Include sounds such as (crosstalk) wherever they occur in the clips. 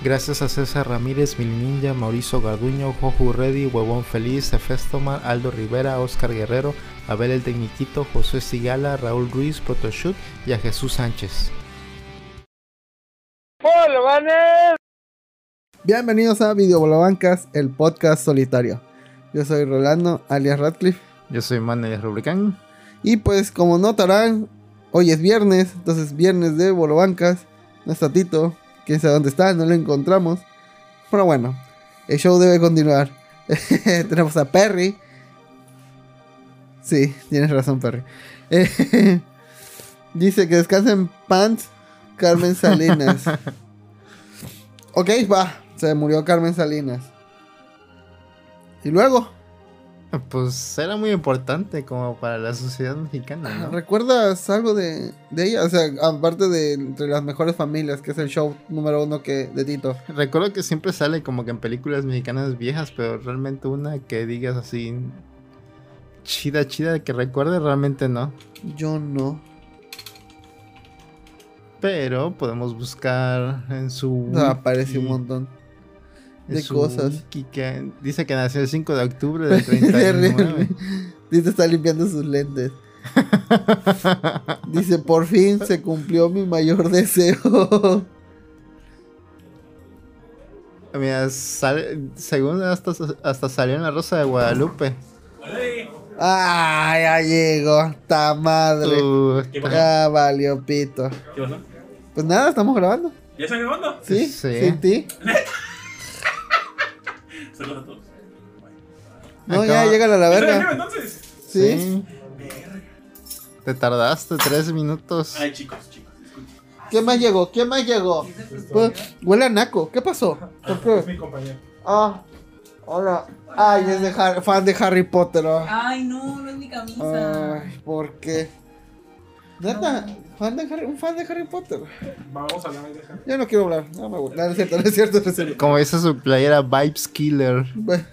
Gracias a César Ramírez, Mil Ninja, Mauricio Garduño, Joju Reddy, Huevón Feliz, Efestomar, Aldo Rivera, Oscar Guerrero, Abel el Tecniquito, José Sigala, Raúl Ruiz, Protoshoot y a Jesús Sánchez. Bienvenidos a Videobolobancas, el podcast solitario. Yo soy Rolando, alias Radcliffe. Yo soy Manuel Rubricán. Y pues, como notarán, hoy es viernes, entonces viernes de Bolobancas. No está Tito, quién sabe dónde está, no lo encontramos. Pero bueno, el show debe continuar. (laughs) Tenemos a Perry. Sí, tienes razón, Perry. Eh, (laughs) dice que descansen pants Carmen Salinas. (laughs) ok, va. Se murió Carmen Salinas. Y luego, Pues era muy importante como para la sociedad mexicana, ¿no? ¿recuerdas algo de, de ella? O sea, aparte de entre las mejores familias, que es el show número uno que, de Tito. Recuerdo que siempre sale como que en películas mexicanas viejas, pero realmente una que digas así chida, chida, que recuerde, realmente no. Yo no. Pero podemos buscar en su. No, aparece un montón de su cosas. wiki que dice que nació el 5 de octubre (laughs) del Terrible. 39. Tito está limpiando sus lentes. Dice, por fin se cumplió mi mayor (laughs) deseo. Mira, sale- según hasta, hasta salió en la Rosa de Guadalupe. ah, ya llegó. ¡Ta madre! Uh. Ya valió pito. ¿Qué pasó? Pues nada, estamos grabando. ¿Ya están grabando? ¿Sí? Sí. ¿Sin ti? (laughs) Saludos a todos. No, ya, llega a la ¿Ya están verga. entonces? ¿Sí? sí. Te tardaste tres minutos. Ay, chicos, chicos, disculpen. ¿Quién más llegó? ¿Quién más llegó? Pues, huele a naco. ¿Qué pasó? ¿Por Es qué? mi compañero. Ah, hola. Ay, es de Har- fan de Harry Potter. ah. Ay, no, no es mi camisa. Ay, ¿por qué? Neta, fan de Harry, un fan de Harry Potter. Vamos a hablar de Harry. Ya no quiero hablar. No me gusta. No, no es cierto, no es cierto, no es cierto. Como dice su playera Vibes Killer. Bueno.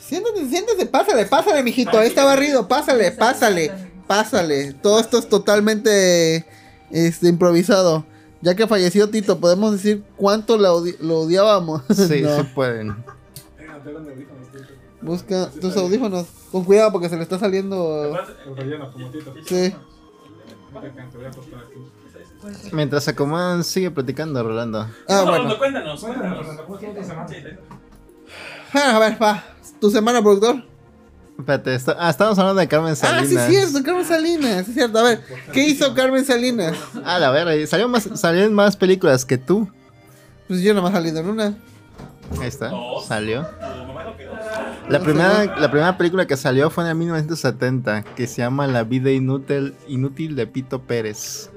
Siéntate, siéntate, pásale, pásale, mijito. Ahí está barrido, pásale, pásale, pásale. Todo esto es totalmente este, improvisado. Ya que falleció Tito, podemos decir cuánto lo, odi- lo odiábamos. Sí, (laughs) No. sí pueden. Busca tus audífonos. Con cuidado porque se le está saliendo. El relleno, como tito. Sí. A. Mientras se acomodan, sigue platicando, Rolando. Ah, No, bueno. no, cuéntanos, cuéntanos. ¿Cómo estuvo tu semana? Sí, sí. Ah, a ver, va. ¿Tu semana, productor? Espérate, está- ah, estamos hablando de Carmen Ah, Salinas. sí, es cierto, Carmen Salinas. Sí, es cierto. A ver, ¿qué hizo Carmen Salinas? Ah, la verga, salió más, salieron más películas que tú. Pues yo no me he salido en una. Ahí está, Dos. salió. La primera, la primera película que salió fue en el 1970, que se llama La vida inútil, inútil de Pito Pérez.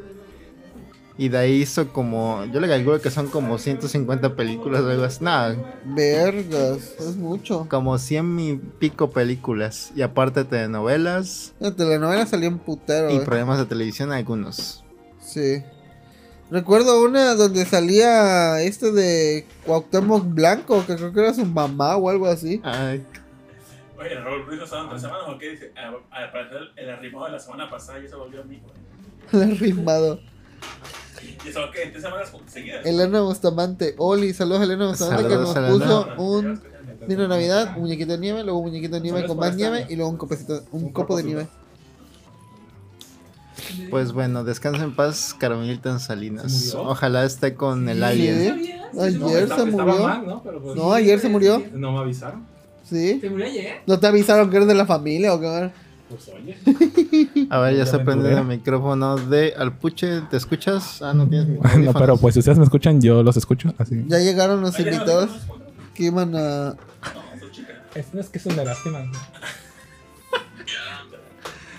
Y de ahí hizo como, yo le calculo que son como 150 películas o algo así. Nada, Vergas, es mucho. como 100 y pico películas. Y aparte telenovelas La telenovela salió en putero. y eh. programas de televisión algunos. Sí. Recuerdo una donde salía este de Cuauhtémoc Blanco, que creo que era su mamá o algo así. Ay, Oye, el Raúl Ruiz no estaban tres semanas o qué dice. Ah, Al parecer, el arrimado de la semana pasada ya se volvió amigo. Le (laughs) he rimado. Y eso que en tres semanas seguidas. Elena Bustamante. Oli, saludos a Elena Bustamante que nos Elena. puso un vino Navidad, un muñequito de nieve, luego un muñequito de nieve con más nieve y luego un copecito, un copo de nieve. pues bueno, descansa en paz, Carmelita Salinas. Ojalá esté con el alien. Ayer se murió. pues, No, ayer se murió. no me avisaron. Sí. ¿Te murió ayer? ¿No te avisaron que eres de la familia o qué? Pues oye. A ver, ya se prende el micrófono de Alpuche. ¿Te escuchas? Ah, no tienes (laughs) No, micrófono. pero pues si ustedes me escuchan, yo los escucho. Así. Ya llegaron los no, invitados no, no, no, que iban a... no. Es, es que es una lástima.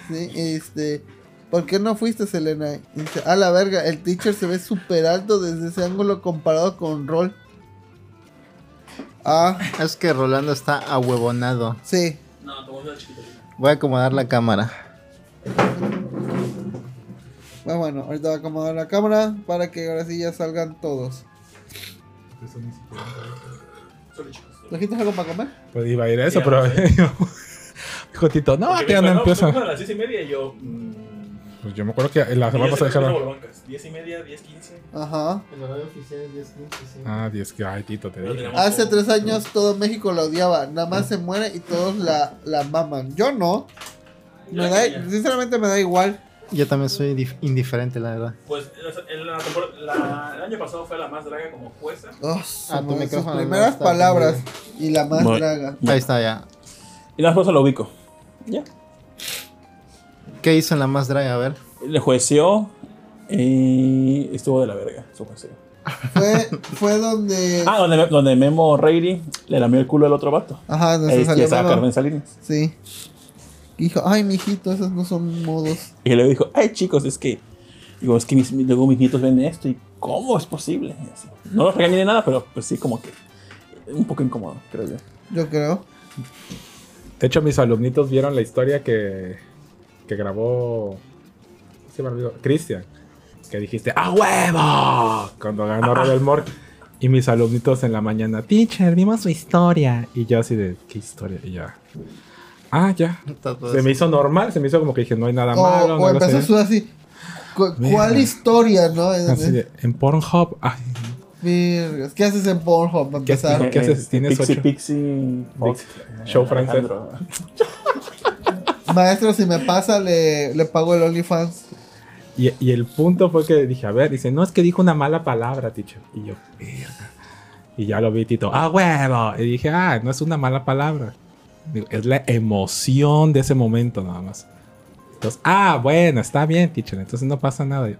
Sí, este... ¿Por qué no fuiste, Selena? Dice, a la verga, el teacher se ve súper alto desde ese ángulo comparado con Roll. Ah, Es que Rolando está ahuevonado. sí. No, es chiquita. Voy a acomodar la cámara. Pues bueno, ahorita voy a acomodar la cámara para que ahora sí ya salgan todos. ¿Trajiste algo para comer? Pues iba a ir a eso, pero. no sé. (laughs) Dijo Tito, no, que no pues, vengo a las seis y media yo. mm, Pues yo me acuerdo que la semana pasada dijeron. 10 y media, 10, 15. Ajá. El horario oficial es 10, 15, sí. Ah, 10 que. Ay, Tito, te tenemos Hace tres años todo México la odiaba. Nada más se muere y todos la, la maman. Yo no. Me da, sinceramente me da igual. Yo también soy dif- indiferente, la verdad. Pues en la la- el año pasado fue la más draga como jueza. Oh, Ah, tu micrófono no primeras está palabras y la más Voy. draga. Ya. Ahí está ya. Y después se lo ubico. Ya. ¿Qué hizo en la más draga? A ver. Le jueció y estuvo de la verga su juicio. Fue, fue donde. (laughs) Ah, donde, donde Memo Reiri le lamió el culo al otro vato. Ajá, donde Ahí se salió. estaba. Carmen Salinas. Sí. Dijo, ay, mijito, esos no son modos. Y luego dijo, ay chicos, es que. Digo, es que mis, luego mis nietos ven esto y ¿cómo es posible? Así. No los regañé ni nada, pero pues sí, como que. Un poco incómodo, creo yo. Yo creo. De hecho, mis alumnitos vieron la historia que, que grabó. Se me olvidó. Cristian. Que dijiste, ¡A huevo! Cuando ganó Rebel Mork. Y mis alumnitos en la mañana, teacher, vimos su historia. Y yo así de, ¿qué historia? Y ya. Ah, ya. Todo Se me hizo normal, se me hizo como que dije, no hay nada O, malo. o no empezó así. cu- ¿Cuál historia, no? Así de, en Pornhub. Ay, ¿Qué haces en Pornhub ¿Qué haces? ¿Qué haces? ¿Tienes Pixie, ocho? Pixie, Fox, Show francés. (laughs) Maestro, si me pasa, le, le pago el OnlyFans. Y, y el punto fue que dije, a ver, dice, no, es que dijo una mala palabra, teacher. Y yo, verga. Y ya lo vi, Tito, ¡ah, huevo! Y dije, ah, no es una mala palabra. Digo, es la emoción de ese momento nada más. Entonces, ah, bueno, está bien, teacher. Entonces no pasa nada. Y-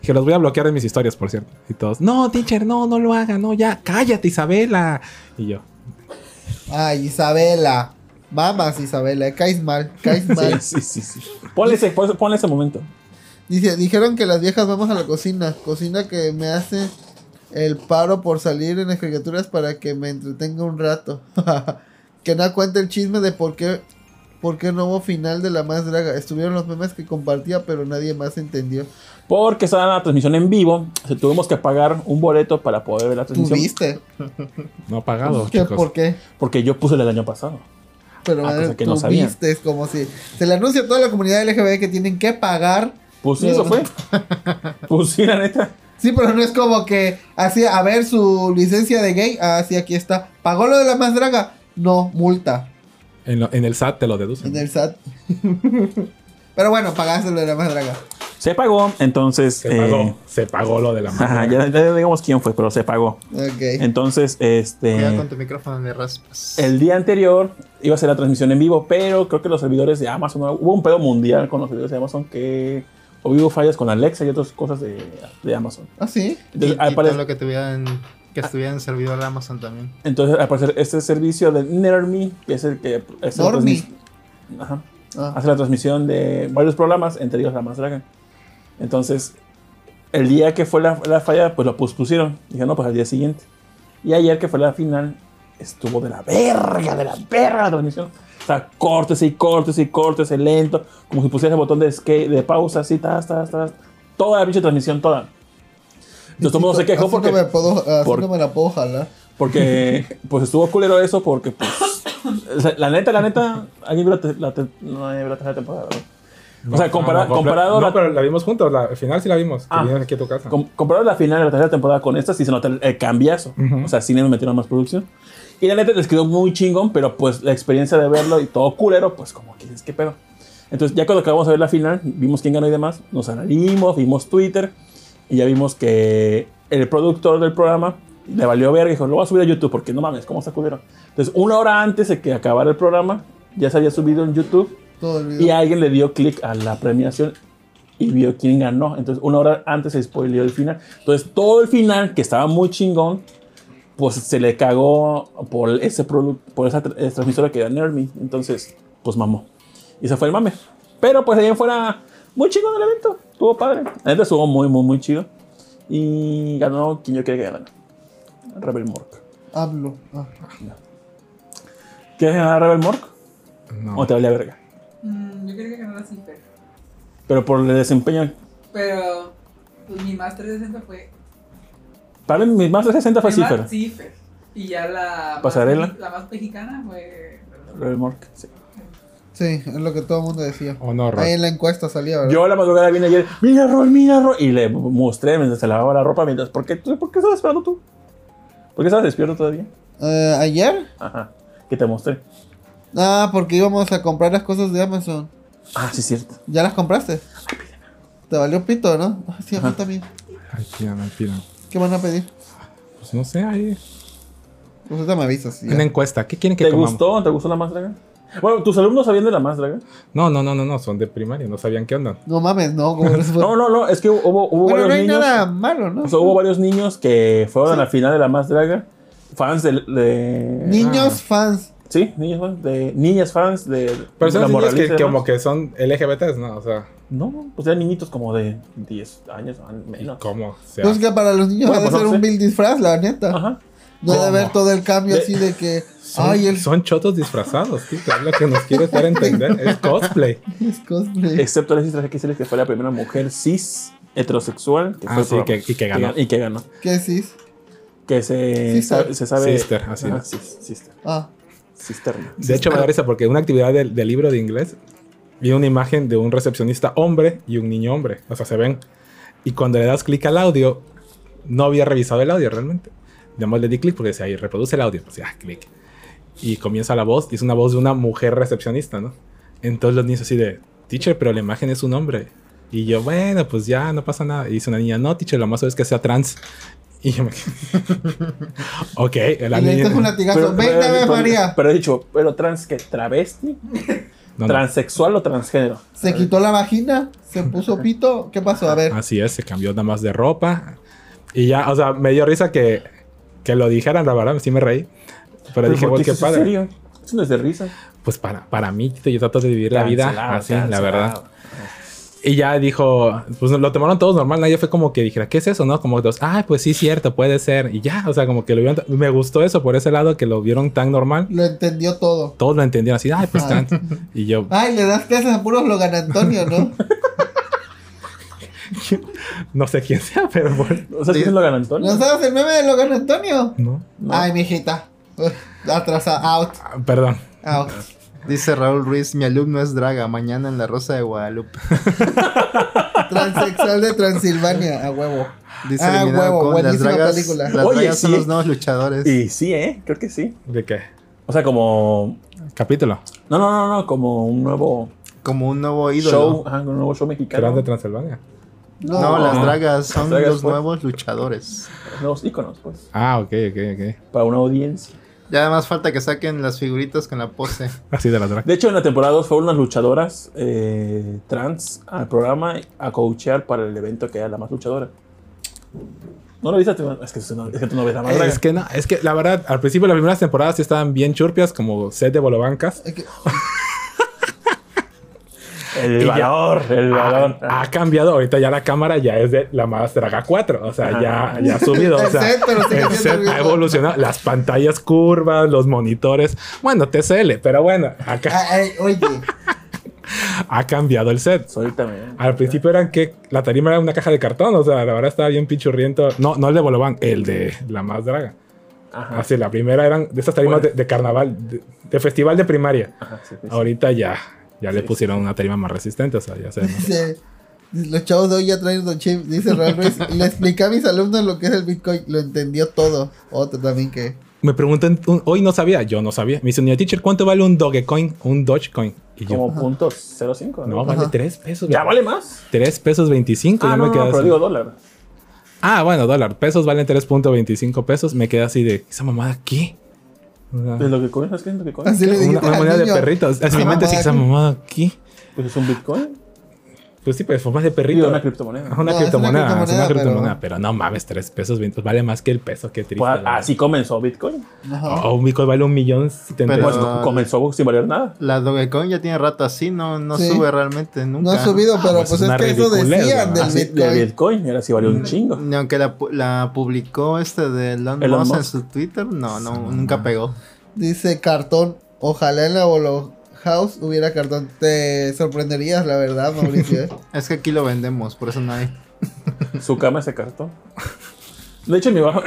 Dije, los voy a bloquear de mis historias, por cierto. Y todos, no, teacher, no, no lo haga, no, ya, cállate, Isabela. Y yo, Ay, Isabela. Mamas, Isabela, caes mal, caes mal. Sí, sí, sí, sí. Ponle ese, ponle ese momento. Dice, dijeron que las viejas vamos a la cocina. Cocina que me hace el paro por salir en las caricaturas para que me entretenga un rato. (laughs) que no cuente el chisme de por qué, por qué no hubo final de la más draga. Estuvieron los memes que compartía, pero nadie más entendió. Porque estaba en la transmisión en vivo. se tuvimos que pagar un boleto para poder ver la transmisión. ¿Tuviste? no pagado, ¿Qué, chicos. ¿Por qué? Porque yo puse el del año pasado. Pero Ah, eh, cosa que no sabía. tuviste, es como si se le anuncia a toda la comunidad LGBT que tienen que pagar. Pues sí, eso fue. (laughs) Pues sí, la neta. Sí, pero no es como que así, a ver su licencia de gay. Ah, sí, aquí está. ¿Pagó lo de la más draga? No, multa. En, lo- en el SAT te lo deducen. En el SAT. (laughs) pero bueno, pagaste lo de la más draga. Se pagó, entonces. Se eh, pagó, se pagó lo de la ajá, mano. ya, ya digamos quién fue, pero se pagó. Ok. Entonces, este. Cuidado con tu micrófono de raspas. El día anterior iba a ser la transmisión en vivo, pero creo que los servidores de Amazon, hubo un pedo mundial con los servidores de Amazon que o hubo fallas con Alexa y otras cosas de, de Amazon. Ah, sí. Y, Entonces, y al parecer- lo que tuvieran que estuviera en servidor de Amazon también. entonces, al parecer, este servicio de NerdMe, que es el que hace la, Normie. transmis- Ajá. Ah. hace la transmisión de varios programas, entre ellos La Más Draga. Entonces, el día que fue la, la falla, pues lo pospusieron. Dije, no, pues al día siguiente. Y ayer que fue la final, estuvo de la verga, de la verga la transmisión. O sea, córtese y córtese y córtese lento, como si pusiera el botón de, skate, de pausa, así, tas, tas, tas. Toda la pinche transmisión, toda. Entonces todo el mundo se quejó Así porque, No me, puedo, así por- no me la puedo jalar. porque (laughs) pues estuvo culero eso, porque pues. la neta, la neta, alguien vio la, la te- no hay la tercera temporada, ¿verdad? O sea, compara- no, comparado No, la- pero la vimos juntos. La, al final sí la vimos. Que Ah. vinimos aquí a tu casa. Com- comparado la final de la tercera temporada con esta, sí se nota el, el cambiazo. Ujú. O sea, sí le metieron más producción. Y la neta les quedó muy chingón, pero pues la experiencia de verlo y todo culero, pues como que dices, ¿qué pedo? Entonces, ya cuando acabamos de ver la final, vimos quién ganó y demás, nos analimos, vimos Twitter y ya vimos que el productor del programa le valió verga y dijo, lo voy a subir a YouTube porque no mames, ¿cómo está culero? Entonces, una hora antes de que acabara el programa, ya se había subido en YouTube Todo el y video. alguien le dio clic a la premiación y vio quién ganó. Entonces, una hora antes se spoileó el final. Entonces, todo el final, que estaba muy chingón, pues se le cagó por ese producto, por esa tra- esa transmisora que era Nermi. Entonces, pues mamó. Y ese fue el mame. Pero pues ahí fuera, muy chingón el evento. Estuvo padre. La neta estuvo muy, muy, muy chido. Y ganó quien yo quería que ganara. Rebel Mork. Hablo. Ah. ¿Quieres ganar a Rebel Mork? No. ¿O te valía verga? Mm, yo quería que ganara Cipher. Pero por el desempeño. Pero pues, mi más 360 fue. Para mí, mi más 360 fue más- Cipher. Cipher. Y ya la. más ¿Pasarela? meji- la más mexicana fue. Mork, sí. Sí, es lo que todo el mundo decía. ¿O no? Ahí en la encuesta salía, ¿verdad? Yo a la madrugada vine ayer, mira Rol, mira Rol, y le mostré mientras se lavaba la ropa, mientras, ¿por qué, ¿por qué estabas esperando tú? ¿Por qué estabas despierto todavía? Eh, ¿Ayer? Ajá, que te mostré. Ah, porque íbamos a comprar las cosas de Amazon. Ah, sí, es cierto. ¿Ya las compraste? Te valió pito, ¿no? Ah, sí, a mí también. Ay, ay, pidan. ¿Qué van a pedir? Pues no sé, ahí. Pues ahorita me avisas. ya. Una encuesta. ¿Qué quieren que ¿Te comamos? gustó? ¿Te gustó la más draga? Bueno, ¿tus alumnos sabían de la más draga? No, no, no, no, no. Son de primaria. No sabían qué onda. No mames, no. como fue- (laughs) No, no, no, es que hubo, hubo bueno, varios no hay niños. nada malo, ¿no? o sea, hubo varios niños que fueron a la final de la más draga. Fans de. de- Niños Ah. fans. Sí, niños fans. De, niñas fans de. Pero son la niños que, como que son LGBTs, ¿no? O sea, No, pues eran niñitos como de 10 años, menos. ¿cómo? O sea, Pues que para los niños Bueno, ha de pues ser no un vil disfraz, la neta. Ajá. No debe ¿Cómo? haber todo el cambio De- así de que. son, Ay, el son chotos disfrazados, tío. Es lo que nos quiere dar a entender. Es cosplay. (laughs) es cosplay. Excepto Alexis Traje que que fue la primera mujer cis heterosexual que Ah, fue sí, que- y que ganó. Y que ganó. ¿Qué cis? Que se, Sister. sa- se sabe. Sister, así Ajá, es. cis- sister. Ah, Cisterna. De hecho, me da risa porque una actividad del, libro de inglés vi una imagen de un recepcionista hombre y un niño hombre. O sea, se ven. Y cuando le das clic al audio, no había revisado el audio realmente. Nada más le di clic porque decía ahí, reproduce el audio. Pues ya, clic. Y comienza la voz, y es una voz de una mujer recepcionista, ¿no? Entonces los niños así de, teacher, pero la imagen es un hombre. Y yo, bueno, pues ya, no pasa nada. Y dice una niña, no, teacher, lo más es que sea trans. Y yo me (laughs) ok, la y le niña. diste un latigazo. Veinte pero- María. Pero he dicho, ¿pero trans qué? ¿Travesti? No, no. ¿Transexual o transgénero? Se quitó la vagina, se puso pito. ¿Qué pasó? A ver. Así es, se cambió nada más de ropa. Y ya, o sea, me dio risa que, que lo dijeran, la verdad, sí me reí. Pero, dije, ¿por güey, qué es padre. serio? Eso no es de risa. Pues para, para mí, yo trato de vivir la vida Cancelado, así, la verdad. Y ya dijo, pues lo tomaron todos normal, nadie fue como que dijera, ¿qué es eso? ¿No? Como dos, ah, pues sí, cierto, puede ser. Y ya, o sea, como que lo vieron, me gustó eso por ese lado, que lo vieron tan normal. Lo entendió todo. Todos lo entendieron así, ay, pues Ah. tan. Y yo, (laughs) Ay, le das clases a puros Logan Antonio, ¿no? (laughs) no sé quién sea, pero bueno. ¿O sea, quién es Logan Antonio? ¿No sabes el meme de Logan Antonio? No, No. Ay, mijita. Uf, Atrasa, out, perdón. out. Dice Raúl Ruiz, mi alumno es Draga, mañana en la Rosa de Guadalupe. (laughs) Transexual de Transilvania, a huevo. Dice Ah, huevo, con las buenísima dragas, película. Las Oye, dragas son los nuevos luchadores. Y sí, ¿eh? Creo que sí. ¿De qué? O sea, como... Capítulo. No, no, no, no, como un nuevo Como un nuevo ídolo. show, ajá, un nuevo show mexicano. Creas de Transilvania. No, No, las dragas son dragas, los pues. nuevos luchadores. Nuevos íconos, pues. Ah, ok, ok, ok. Para una audiencia. Ya además falta que saquen las figuritas con la pose. (laughs) Así de la drag. De hecho, en la temporada 2 fueron unas luchadoras eh, trans al programa a coachear para el evento que era la más luchadora. ¿No lo viste? Es que, no- es que tú no ves la más draga. Es que no, es que la verdad, al principio las primeras temporadas sí estaban bien churpias, como set de bolobancas. Es que- (laughs) El Y ya- valor, el valor. Ha, ha cambiado, ahorita ya la cámara ya es de la más draga 4, o sea, ya, ya ha subido. o El sea, set, pero el set ha evolucionado, las pantallas curvas, los monitores, bueno, TCL, pero bueno, acá Ay, ay, oye, (laughs) ha cambiado el set. Suéltame. Al principio eran que la tarima era una caja de cartón, o sea, la verdad estaba bien pichurriento. No, no el de Boloban, el de la más draga. Ajá. Así, la primera eran de esas tarimas de, de carnaval, de, de festival de primaria. Ajá, sí, sí, sí. Ahorita ya, ya le pusieron una tarima más resistente, o sea, ya se dice, (laughs) los chavos de hoy ya traen Don Chip, dice Raúl Ruiz. (laughs) Le expliqué a mis alumnos lo que es el Bitcoin, lo entendió todo. Otro también que. Me preguntan, un- hoy no sabía, yo no sabía. Me dice, niño teacher, ¿cuánto vale un Dogecoin, un Dogecoin? Y yo, Como punto 05. no, ¿no? vale Ajá. 3 pesos. ¿Ya vale más? 3 pesos 25. Ah, no, me no, quedé pero así. digo dólar. Ah, bueno, dólar. Pesos valen 3.25 pesos. Me quedé así de, ¿esa mamada qué? ¿Es lo que comes? ¿Sabes qué es lo que comes? Así le una, dijiste una al moneda de niño, perritos. Así mi "Esa mente sí, mamada esa aquí". mamada aquí. Pues es un bitcoin. Pues sí, pues formas de Y perrito. una criptomoneda. Es una No, es una criptomoneda, es una criptomoneda, criptomoneda, pero- pero... no mames, 3 pesos 20, vale más que el peso, qué triste. Pues, así comenzó Bitcoin. Ajá. Oh, un Bitcoin vale un millón y Pero- Pues co- comenzó sin valer nada. La Dogecoin ya tiene rato así, no, no Sí. sube realmente nunca. No ha subido, pero pues pues, es que eso decían del Así, de Bitcoin. Bitcoin. Y ahora sí valió un chingo. Ni aunque la, pu- la publicó este de Elon, Elon Musk en su Twitter, no, no, nunca pegó. Dice cartón. Ojalá en la House hubiera cartón. Te sorprenderías, la verdad, Mauricio. ¿eh? (laughs) Es que aquí lo vendemos, por eso no hay. (laughs) Su cama se cartón. De hecho, mi bajo.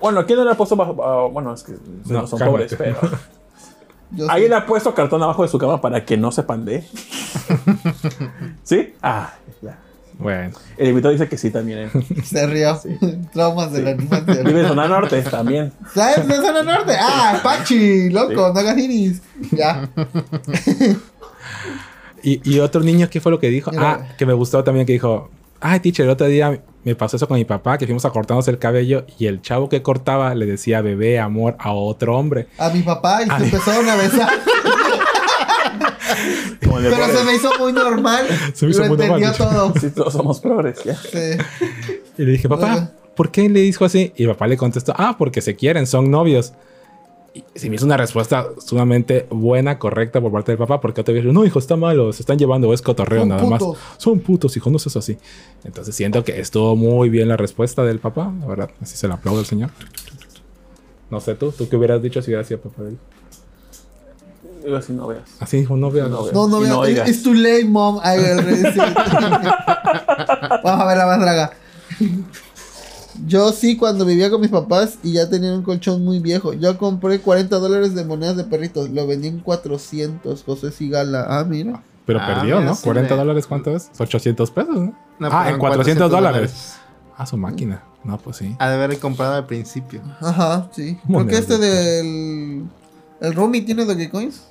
Bueno, aquí no le ha puesto bajo. ah, bueno, es que no, No, son pobres, pero. (laughs) Ahí le ha puesto cartón abajo de su cama para que no se pandee. ¿Sí? Ah, ya. Bueno, El invitado dice que sí también. ¿eh? (laughs) Se rió. (laughs) Traumas de la infancia. Vive en zona norte también. ¿Sabes de zona norte? Ah, Pachi, loco, no hagas iris. Ya. (laughs) Y, y otro niño, ¿qué fue lo que dijo? Mira. Ah, que me gustó también, que dijo, ay, teacher, el otro día me pasó eso con mi papá, que fuimos a cortarnos el cabello y el chavo que cortaba le decía bebé, amor a otro hombre. A mi papá y se Ay. empezaron a besar. Pero se me hizo muy normal. (laughs) Se me hizo Lo muy entendió todo. Sí, todos somos progres, ya. Sí. Y le dije, papá, ¿por qué le dijo así? Y papá le contestó, ah, porque se quieren, son novios. Y se me hizo una respuesta sumamente buena, correcta por parte del papá, porque otro día no, hijo, está malo, se están llevando, es cotorreo Son nada putos. más. Son putos, hijo, no seas así. Entonces siento que estuvo muy bien la respuesta del papá, la verdad, así se le aplaudo al señor. No sé tú, ¿tú qué hubieras dicho si hubiera sido papá de él? Digo así, no veas. Así dijo, no veas. No veas. No, no, veo. no it's too late, mom. Ay, el rey, sí. (laughs) Vamos a ver la más draga. Yo sí, cuando vivía con mis papás y ya tenía un colchón muy viejo. Yo compré 40 dólares de monedas de perritos. Lo vendí en 400. José Sigala. Ah, mira. Pero Ah, perdió, mira, ¿no? sí 40 le- dólares, ¿cuánto es? 800 pesos, ¿no? No, ah, en 400 dólares. dólares. Ah, su máquina. No, pues sí. Ha de haber comprado al principio. Ajá, sí. Monedas Porque este de- del. El Rumi tiene Dogecoins.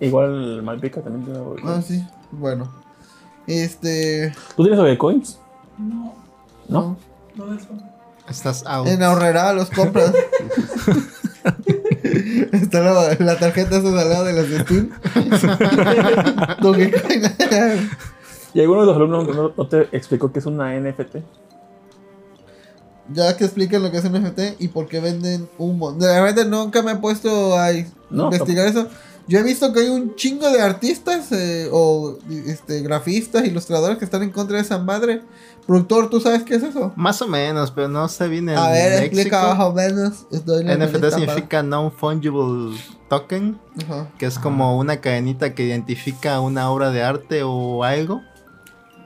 Igual Malpica también tiene Dogecoin. Ah, sí. Bueno. Este. ¿Tú tienes Dogecoins? No, ¿No? no de eso. Estás out. En ahorrera los compras. (laughs) Está la, la tarjeta esa de al lado de las de Steam. (laughs) Dogecoin. ¿Y alguno de los alumnos no, no te explicó qué es una NFT? ya que expliquen lo que es un NFT y por qué venden humo. De verdad nunca me he puesto a No, investigar eso. Yo he visto que hay un chingo de artistas eh, o este, grafistas, ilustradores que están en contra de esa madre. Productor, ¿tú sabes qué es eso? Más o menos, pero no sé bien el A ver, léxico. explica más o menos. NFT significa Non-Fungible Token, que es como una cadenita que identifica una obra de arte o algo.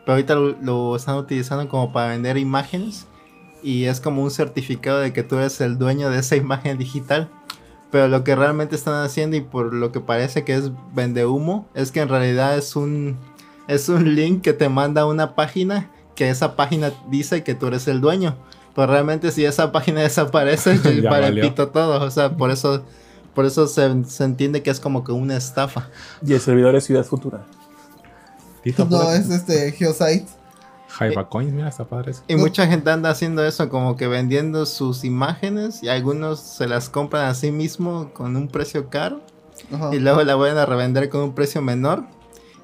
Pero ahorita lo, lo están utilizando como para vender imágenes. Y es como un certificado de que tú eres el dueño de esa imagen digital. Pero lo que realmente están haciendo y por lo que parece que es vende humo, es que en realidad es un, es un link que te manda a una página que esa página dice que tú eres el dueño. Pero realmente si esa página (laughs) desaparece, (laughs) Ya para el valió. pito todo. O sea, por eso, por eso se, se entiende que es como que una estafa. Y el servidor es Ciudad Futura. No, es este Geosite. Jaiba Coins, mira, está padre eso. Y mucha gente anda haciendo eso, como que vendiendo sus imágenes y algunos se las compran a sí mismo con un precio caro Ajá. y luego la vuelven a revender con un precio menor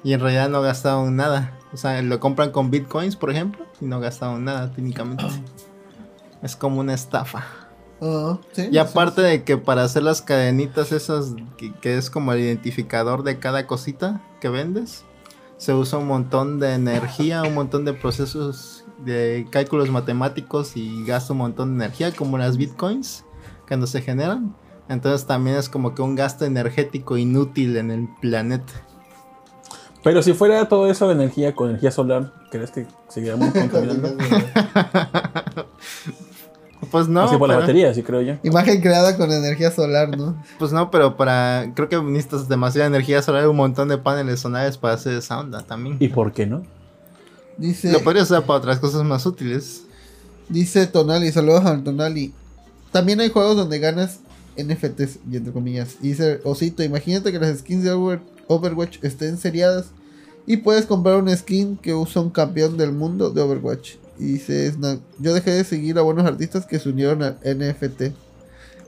y en realidad no gastaron nada. O sea, lo compran con bitcoins, por ejemplo, y no gastaron nada técnicamente. (clears throat) Es como una estafa. Sí, Y aparte de que para hacer las cadenitas esas, que, que es como el identificador de cada cosita que vendes, se usa un montón de energía, un montón de procesos de cálculos matemáticos y gasta un montón de energía, como las bitcoins, cuando se generan. Entonces también es como que un gasto energético inútil en el planeta. Pero si fuera todo eso de energía con energía solar, ¿crees que seguiríamos (laughs) contaminando? (laughs) Pues no, Así por la pero- batería, sí creo yo. Imagen creada con energía solar, ¿no? pues no, pero para creo que necesitas demasiada energía solar, un montón de paneles solares para hacer esa onda también. ¿Y por qué no? Dice, Lo podrías usar para otras cosas más útiles. dice Tonali, saludos a Tonali. También hay juegos donde ganas NFTs, y entre comillas. Y dice Osito, imagínate que las skins de Over- Overwatch estén seriadas y puedes comprar una skin que usa un campeón del mundo de Overwatch. Y dice Snack, yo dejé de seguir a buenos artistas que se unieron al NFT.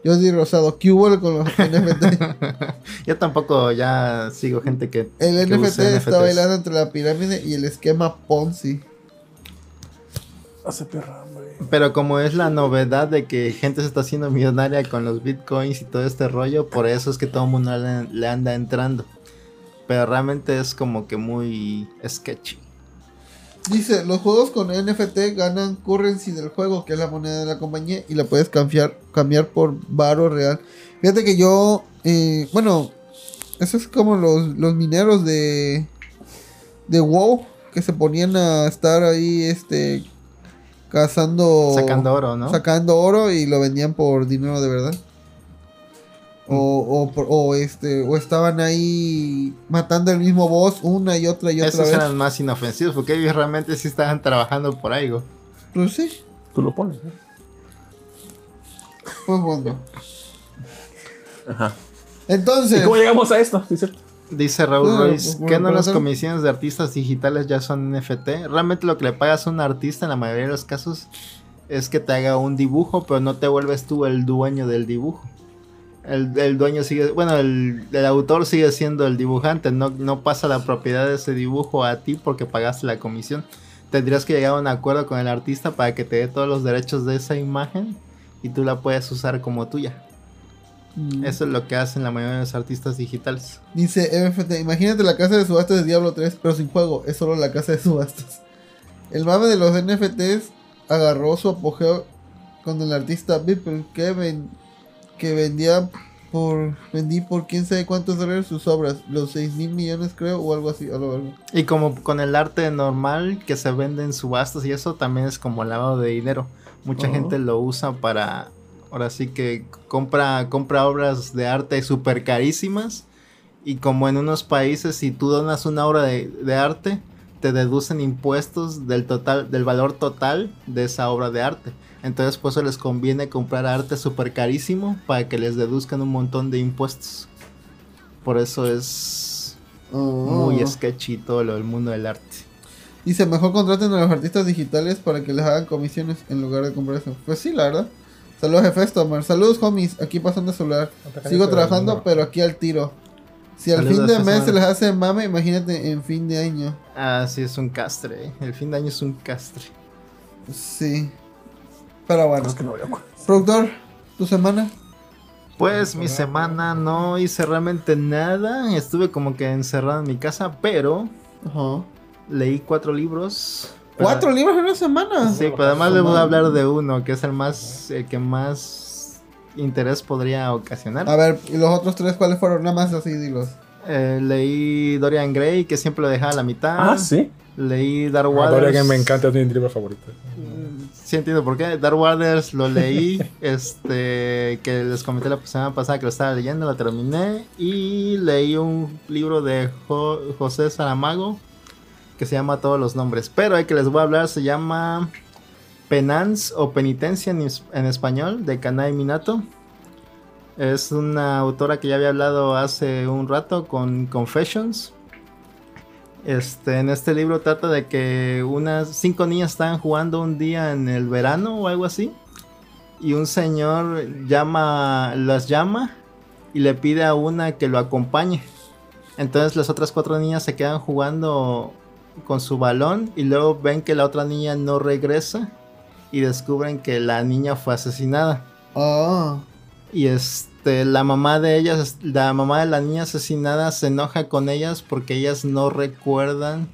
Yo soy Rosado, ¿qué hubo con los (laughs) NFT? (laughs) Yo tampoco ya sigo gente que. El que NFT está NFTs. bailando entre la pirámide y el esquema Ponzi. Hace perra, hombre. Pero como es la novedad de que gente se está haciendo millonaria con los bitcoins y todo este rollo, por eso es que todo el mundo le, le anda entrando. Pero realmente es como que muy sketchy. Dice, los juegos con NFT ganan currency del juego, que es la moneda de la compañía, y la puedes cambiar, cambiar por varo real. Fíjate que yo, eh, bueno, eso es como los, los mineros de, de WoW, que se ponían a estar ahí, este, cazando... Sacando oro, ¿no? Sacando oro y lo vendían por dinero de verdad. O, o, o, este, o estaban ahí matando el mismo boss una y otra y otra Esos vez. eran más inofensivos porque ellos realmente sí estaban trabajando por algo. Pues sí, Tú lo pones. ¿no? pues bueno. Ajá. Entonces, ¿Y cómo llegamos a esto? Sí, cierto. Dice Raúl No, Royce, ¿qué no las comisiones de artistas digitales ya son NFT? Realmente lo que le pagas a un artista en la mayoría de los casos es que te haga un dibujo, pero no te vuelves tú el dueño del dibujo. El, el dueño sigue, bueno, el, el autor sigue siendo el dibujante, no, no pasa la propiedad de ese dibujo a ti porque pagaste la comisión. Tendrías que llegar a un acuerdo con el artista para que te dé todos los derechos de esa imagen y tú la puedes usar como tuya. mm, Eso es lo que hacen la mayoría de los artistas digitales. dice MFT, imagínate la casa de subastas de Diablo 3, pero sin juego, es solo la casa de subastas. El mame de los NFTs agarró su apogeo con el artista Beeple que, ven- que vendía por vendí por quién sabe cuántos dólares sus obras, los 6 mil millones creo o algo así, algo, algo. Y como con el arte normal que se vende en subastas y eso también es como lavado de dinero. Mucha gente lo usa para, ahora sí que compra, compra obras de arte súper carísimas y como en unos países si tú donas una obra de, de arte te deducen impuestos del total, del valor total de esa obra de arte. Entonces por eso les conviene comprar arte súper carísimo para que les deduzcan un montón de impuestos. Por eso es muy Oh. sketchy todo lo del mundo del arte. Dice, mejor contraten a los artistas digitales para que les hagan comisiones en lugar de comprar eso. Pues sí, la verdad. Saludos, jefe Stomar. Saludos, homies. Aquí pasando a celular. Sigo trabajando, pero aquí al tiro. Si al Saludos, fin de mes se les hace mame, imagínate en fin de año. Ah, sí, es un castre. ¿eh? El fin de año es un castre. Sí. Pero bueno. Es que no veo. Productor, ¿tu semana? Pues mi semana no hice realmente nada. Estuve como que encerrado en mi casa, pero leí cuatro libros. ¿Cuatro libros en una semana? Sí, pero además les voy a hablar de uno, que es el más, el que más interés podría ocasionar. A ver, ¿y los otros tres cuáles fueron? Nada más así, dilos. Eh, leí Dorian Gray, que siempre lo dejaba a la mitad. Ah, sí. Leí Dark Waters. Dorian me encanta, es mi libro favorito. Sí entiendo por qué. Dark Waters lo leí, (laughs) este, que les comenté la semana pasada que lo estaba leyendo, lo terminé. Y leí un libro de Jo- José Saramago que se llama Todos los Nombres. Pero el que les voy a hablar se llama Penance o Penitencia en, en español, de Kanai Minato. Es una autora que ya había hablado hace un rato con Confessions. Este, en este libro trata de que unas cinco niñas estaban jugando un día en el verano o algo así. Y un señor llama, las llama y le pide a una que lo acompañe. Entonces las otras cuatro niñas se quedan jugando con su balón y luego ven que la otra niña no regresa y descubren que la niña fue asesinada. Ah. Y este, la mamá de ellas, la mamá de la niña asesinada se enoja con ellas porque ellas no recuerdan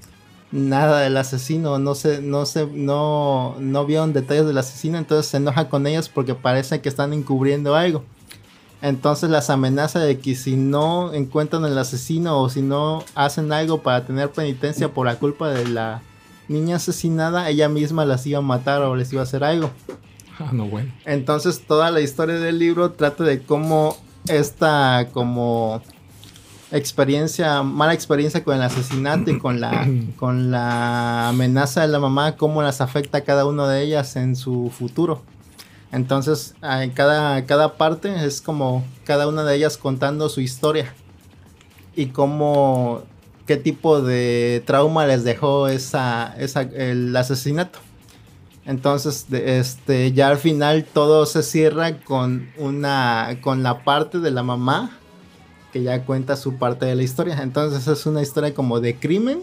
nada del asesino, no se, no se, no, no vieron detalles del asesino, entonces se enoja con ellas porque parece que están encubriendo algo. Entonces las amenaza de que si no encuentran el asesino o si no hacen algo para tener penitencia por la culpa de la niña asesinada, ella misma las iba a matar o les iba a hacer algo. Ah, no, bueno. Entonces toda la historia del libro trata de cómo esta como experiencia, mala experiencia con el asesinato y con la, (clears throat) con la amenaza de la mamá, cómo las afecta a cada una de ellas en su futuro. Entonces, en cada, cada parte es como cada una de ellas contando su historia y cómo, qué tipo de trauma les dejó esa, esa, el asesinato. Entonces, este, ya al final todo se cierra con una, con la parte de la mamá que ya cuenta su parte de la historia. Entonces es una historia como de crimen.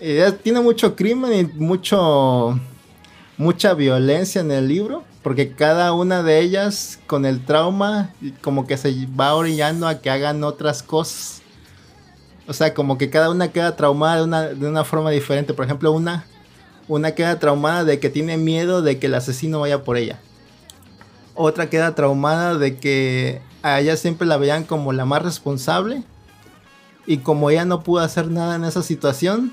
Eh, tiene mucho crimen y mucho, mucha violencia en el libro, porque cada una de ellas con el trauma como que se va orillando a que hagan otras cosas. O sea, como que cada una queda traumada de una, de una forma diferente. Por ejemplo, una una queda traumada de que tiene miedo de que el asesino vaya por ella. Otra queda traumada de que a ella siempre la veían como la más responsable. Y como ella no pudo hacer nada en esa situación,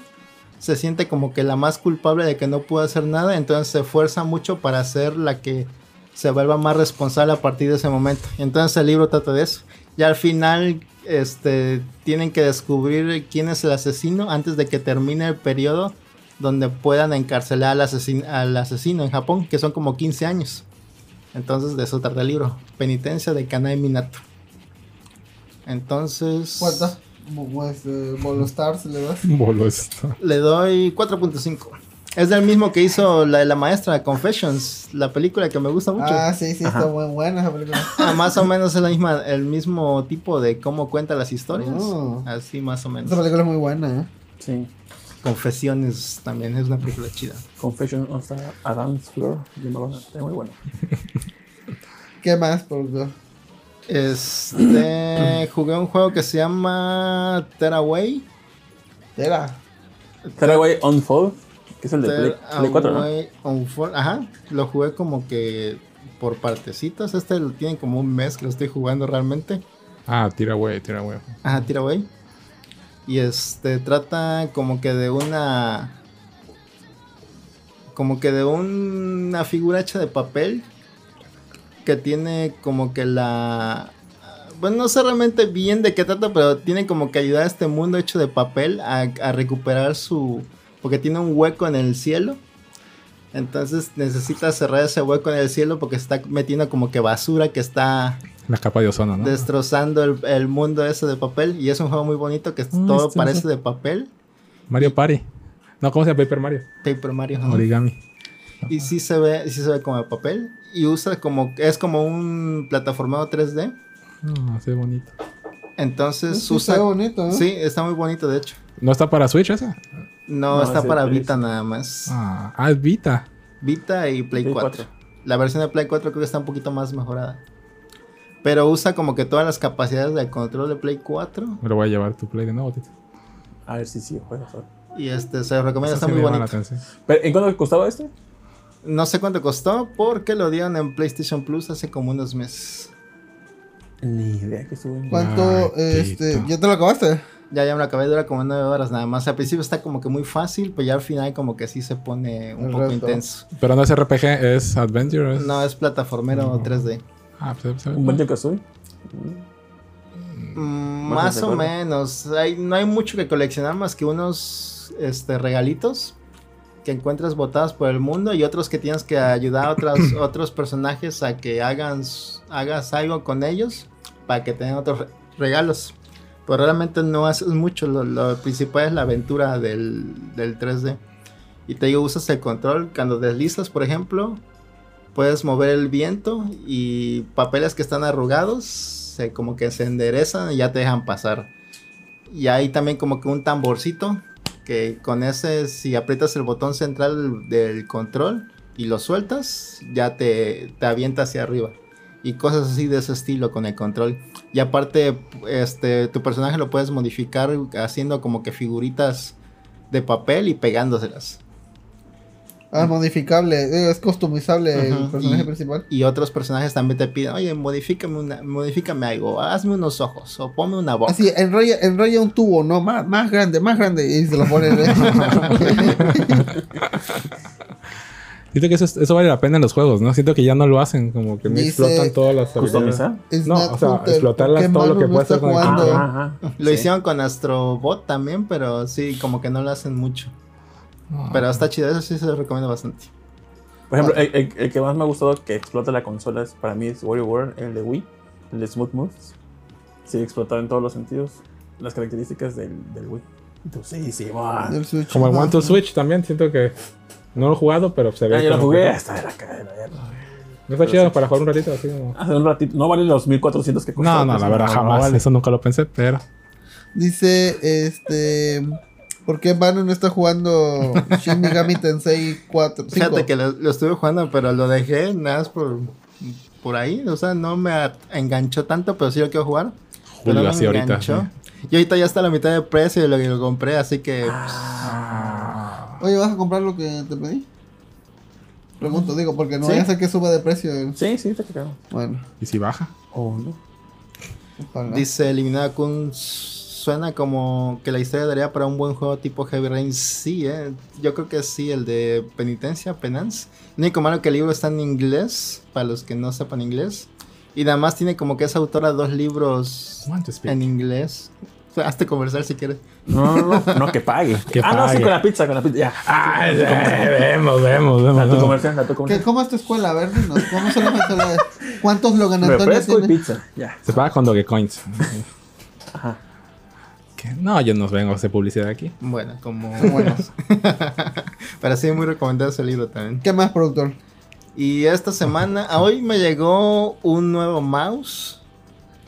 se siente como que la más culpable de que no pudo hacer nada. Entonces se esfuerza mucho para ser la que se vuelva más responsable a partir de ese momento. Entonces el libro trata de eso. Y al final este, tienen que descubrir quién es el asesino antes de que termine el periodo donde puedan encarcelar al, asesin- al asesino en Japón, que son como 15 años. Entonces de eso trata el libro. Penitencia de Kanae Minato. Entonces... ¿Cuánto? Pues, eh, Bolo Stars le das. (laughs) Bolo. Le doy 4.5. Es del mismo que hizo la de la maestra, Confessions, la película que me gusta mucho. Ah, sí, sí, está muy buena esa película. Ah, más o menos es la misma, el mismo tipo de cómo cuenta las historias. Oh. Así más o menos. Esa película es muy buena, ¿eh? Sí. Confesiones también es una película chida. Confession of a Dance Floor. Malone, está muy bueno. (laughs) ¿Qué más, productor? Este (clears throat) jugué un juego que se llama Tearaway. Tera. Tearaway Unfold, que es el de Play, Play 4, ¿no? Unfold- Ajá, lo jugué como que por partecitas. Este lo tienen como un mes que lo estoy jugando realmente. Ah, tira güey. Ajá, Tearaway. Y este trata como que de una. Como que de una figura hecha de papel. Que tiene como que la. Bueno, no sé realmente bien de qué trata, pero tiene como que ayudar a este mundo hecho de papel a, a recuperar su. Porque tiene un hueco en el cielo. Entonces necesita cerrar ese hueco en el cielo porque está metiendo como que basura que está La capa de ozono, ¿no? destrozando el, el mundo ese de papel. Y es un juego muy bonito que Mm, todo este, parece este. de papel. Mario Party. No, ¿cómo se llama Paper Mario? Paper Mario. Origami. Y sí se ve, sí se ve como de papel. Y usa como, es como un plataformado 3D. Ah, sí, bonito. Entonces Sí, usa. está bonito, ¿eh? Sí, está muy bonito de hecho. ¿No está para Switch esa? No, No, está es para. Vita nada más. Ah, ah, es Vita. Vita y Play, Play 4. 4. La versión de Play 4 creo que está un poquito más mejorada. Pero usa como que todas las capacidades del control de Play 4. Me lo voy a llevar tu Play de nuevo, Tito. A ver si sí, juegas ahora. Y este se lo recomiendo, Eso está sí muy bonito. Pero, ¿En cuánto costaba este? No sé cuánto costó porque lo dieron en PlayStation Plus hace como unos meses. Ni idea que estuvo en... ¿Cuánto, Ay, este, ya te lo acabaste? Ya, ya me lo acabé, dura como 9 horas nada más. Al principio está como que muy fácil, pero ya al final como que sí se pone un El poco resto. intenso. Pero no es RPG, es Adventure. es- No, es plataformero No. 3D. Ah, pues, ve ¿Un cool. Banjo Kazooie? Mm, Más o menos. Hay, no hay mucho que coleccionar más que unos este, regalitos que encuentras botados por el mundo y otros que tienes que ayudar a otras, (coughs) otros personajes a que hagan, hagas algo con ellos para que tengan otros re- regalos. Pero realmente no haces mucho. Lo, lo principal es la aventura del, del 3D. Y te digo, usas el control. Cuando deslizas, por ejemplo, puedes mover el viento y papeles que están arrugados se como que se enderezan y ya te dejan pasar. Y hay también como que un tamborcito que con ese si aprietas el botón central del control y lo sueltas, ya te, te avienta hacia arriba. Y cosas así de ese estilo con el control. Y aparte, este, tu personaje lo puedes modificar haciendo como que figuritas de papel y pegándoselas. Ah, modificable, eh, es customizable el personaje y- principal. Y otros personajes también te piden, oye, modifícame, una, modifícame algo, hazme unos ojos o ponme una boca. Así, enrolla, enrolla un tubo, ¿no? Más, más grande, más grande. Y se lo pone. (laughs) (laughs) Siento que eso, es- eso vale la pena en los juegos, ¿no? Siento que ya no lo hacen, como que no Dice- explotan todas las habilidades. No, o sea, Hunter, explotarlas ¿por qué todo lo que puede hacer con el. Ajá, ajá. Lo Sí. hicieron con Astrobot también, pero sí, como que no lo hacen mucho. Pero está chido, eso sí se lo recomiendo bastante. Por ejemplo, el, el- el que más me ha gustado que explota la consola es, para mí es WarioWare, el de Wii, el de Smooth Moves. Sí, explotado en todos los sentidos las características del, del Wii. Entonces, sí, sí, wow. Como el. One to Switch también, siento que no lo he jugado, pero se ve. Ah, yo lo jugué que- hasta de la cadera. No está chido para jugar un ratito así como. Hace un ratito, no vale los 1400 que costó. No, no, la verdad, no, jamás. vale. Eso nunca lo pensé, pero. Dice, este... ¿Por qué Manu no está jugando Shin Megami Tensei 4? Fíjate que lo, lo estuve jugando, pero lo dejé nada más por, por ahí. O sea, no me enganchó tanto, pero sí lo quiero jugar. Pero Julio, no así me ahorita. sí. Y ahorita ya está a la mitad de precio de lo que lo compré, así que Ah. Oye, ¿vas a comprar lo que te pedí? Pregunto, digo, porque no Sí. vaya a ser que suba de precio. Sí, sí, te creo. Bueno, ¿Y si baja? Oh, no. ojalá. dice eliminada con suena como que la historia daría para un buen juego tipo Heavy Rain. Sí, eh. Yo creo que sí, el de Penitencia, Penance. Lo único malo que el libro está en inglés, para los que no sepan inglés. Y nada más tiene como que es autora dos libros en inglés. (laughs) Hazte comercial si quieres. No, no, no, no, que pague. (laughs) Que ah, no, sí, con la pizza, con la pizza. Ya. Eh, vemos, vemos, La tu vemos. comercial, la tu ¿Qué, comercial. ¿Cómo es tu escuela? A ver, dinos. ¿Cómo son las mensualidades? ¿Cuántos Logan Antonio Refresco y pizza. Ya. Se paga con Dogecoins. Ajá. ¿Qué? No, yo no vengo a hacer publicidad aquí. Bueno, como. (laughs) Bueno. Pero sí, muy recomendado ese libro también. ¿Qué más, productor? Y esta semana, a hoy me llegó un nuevo mouse.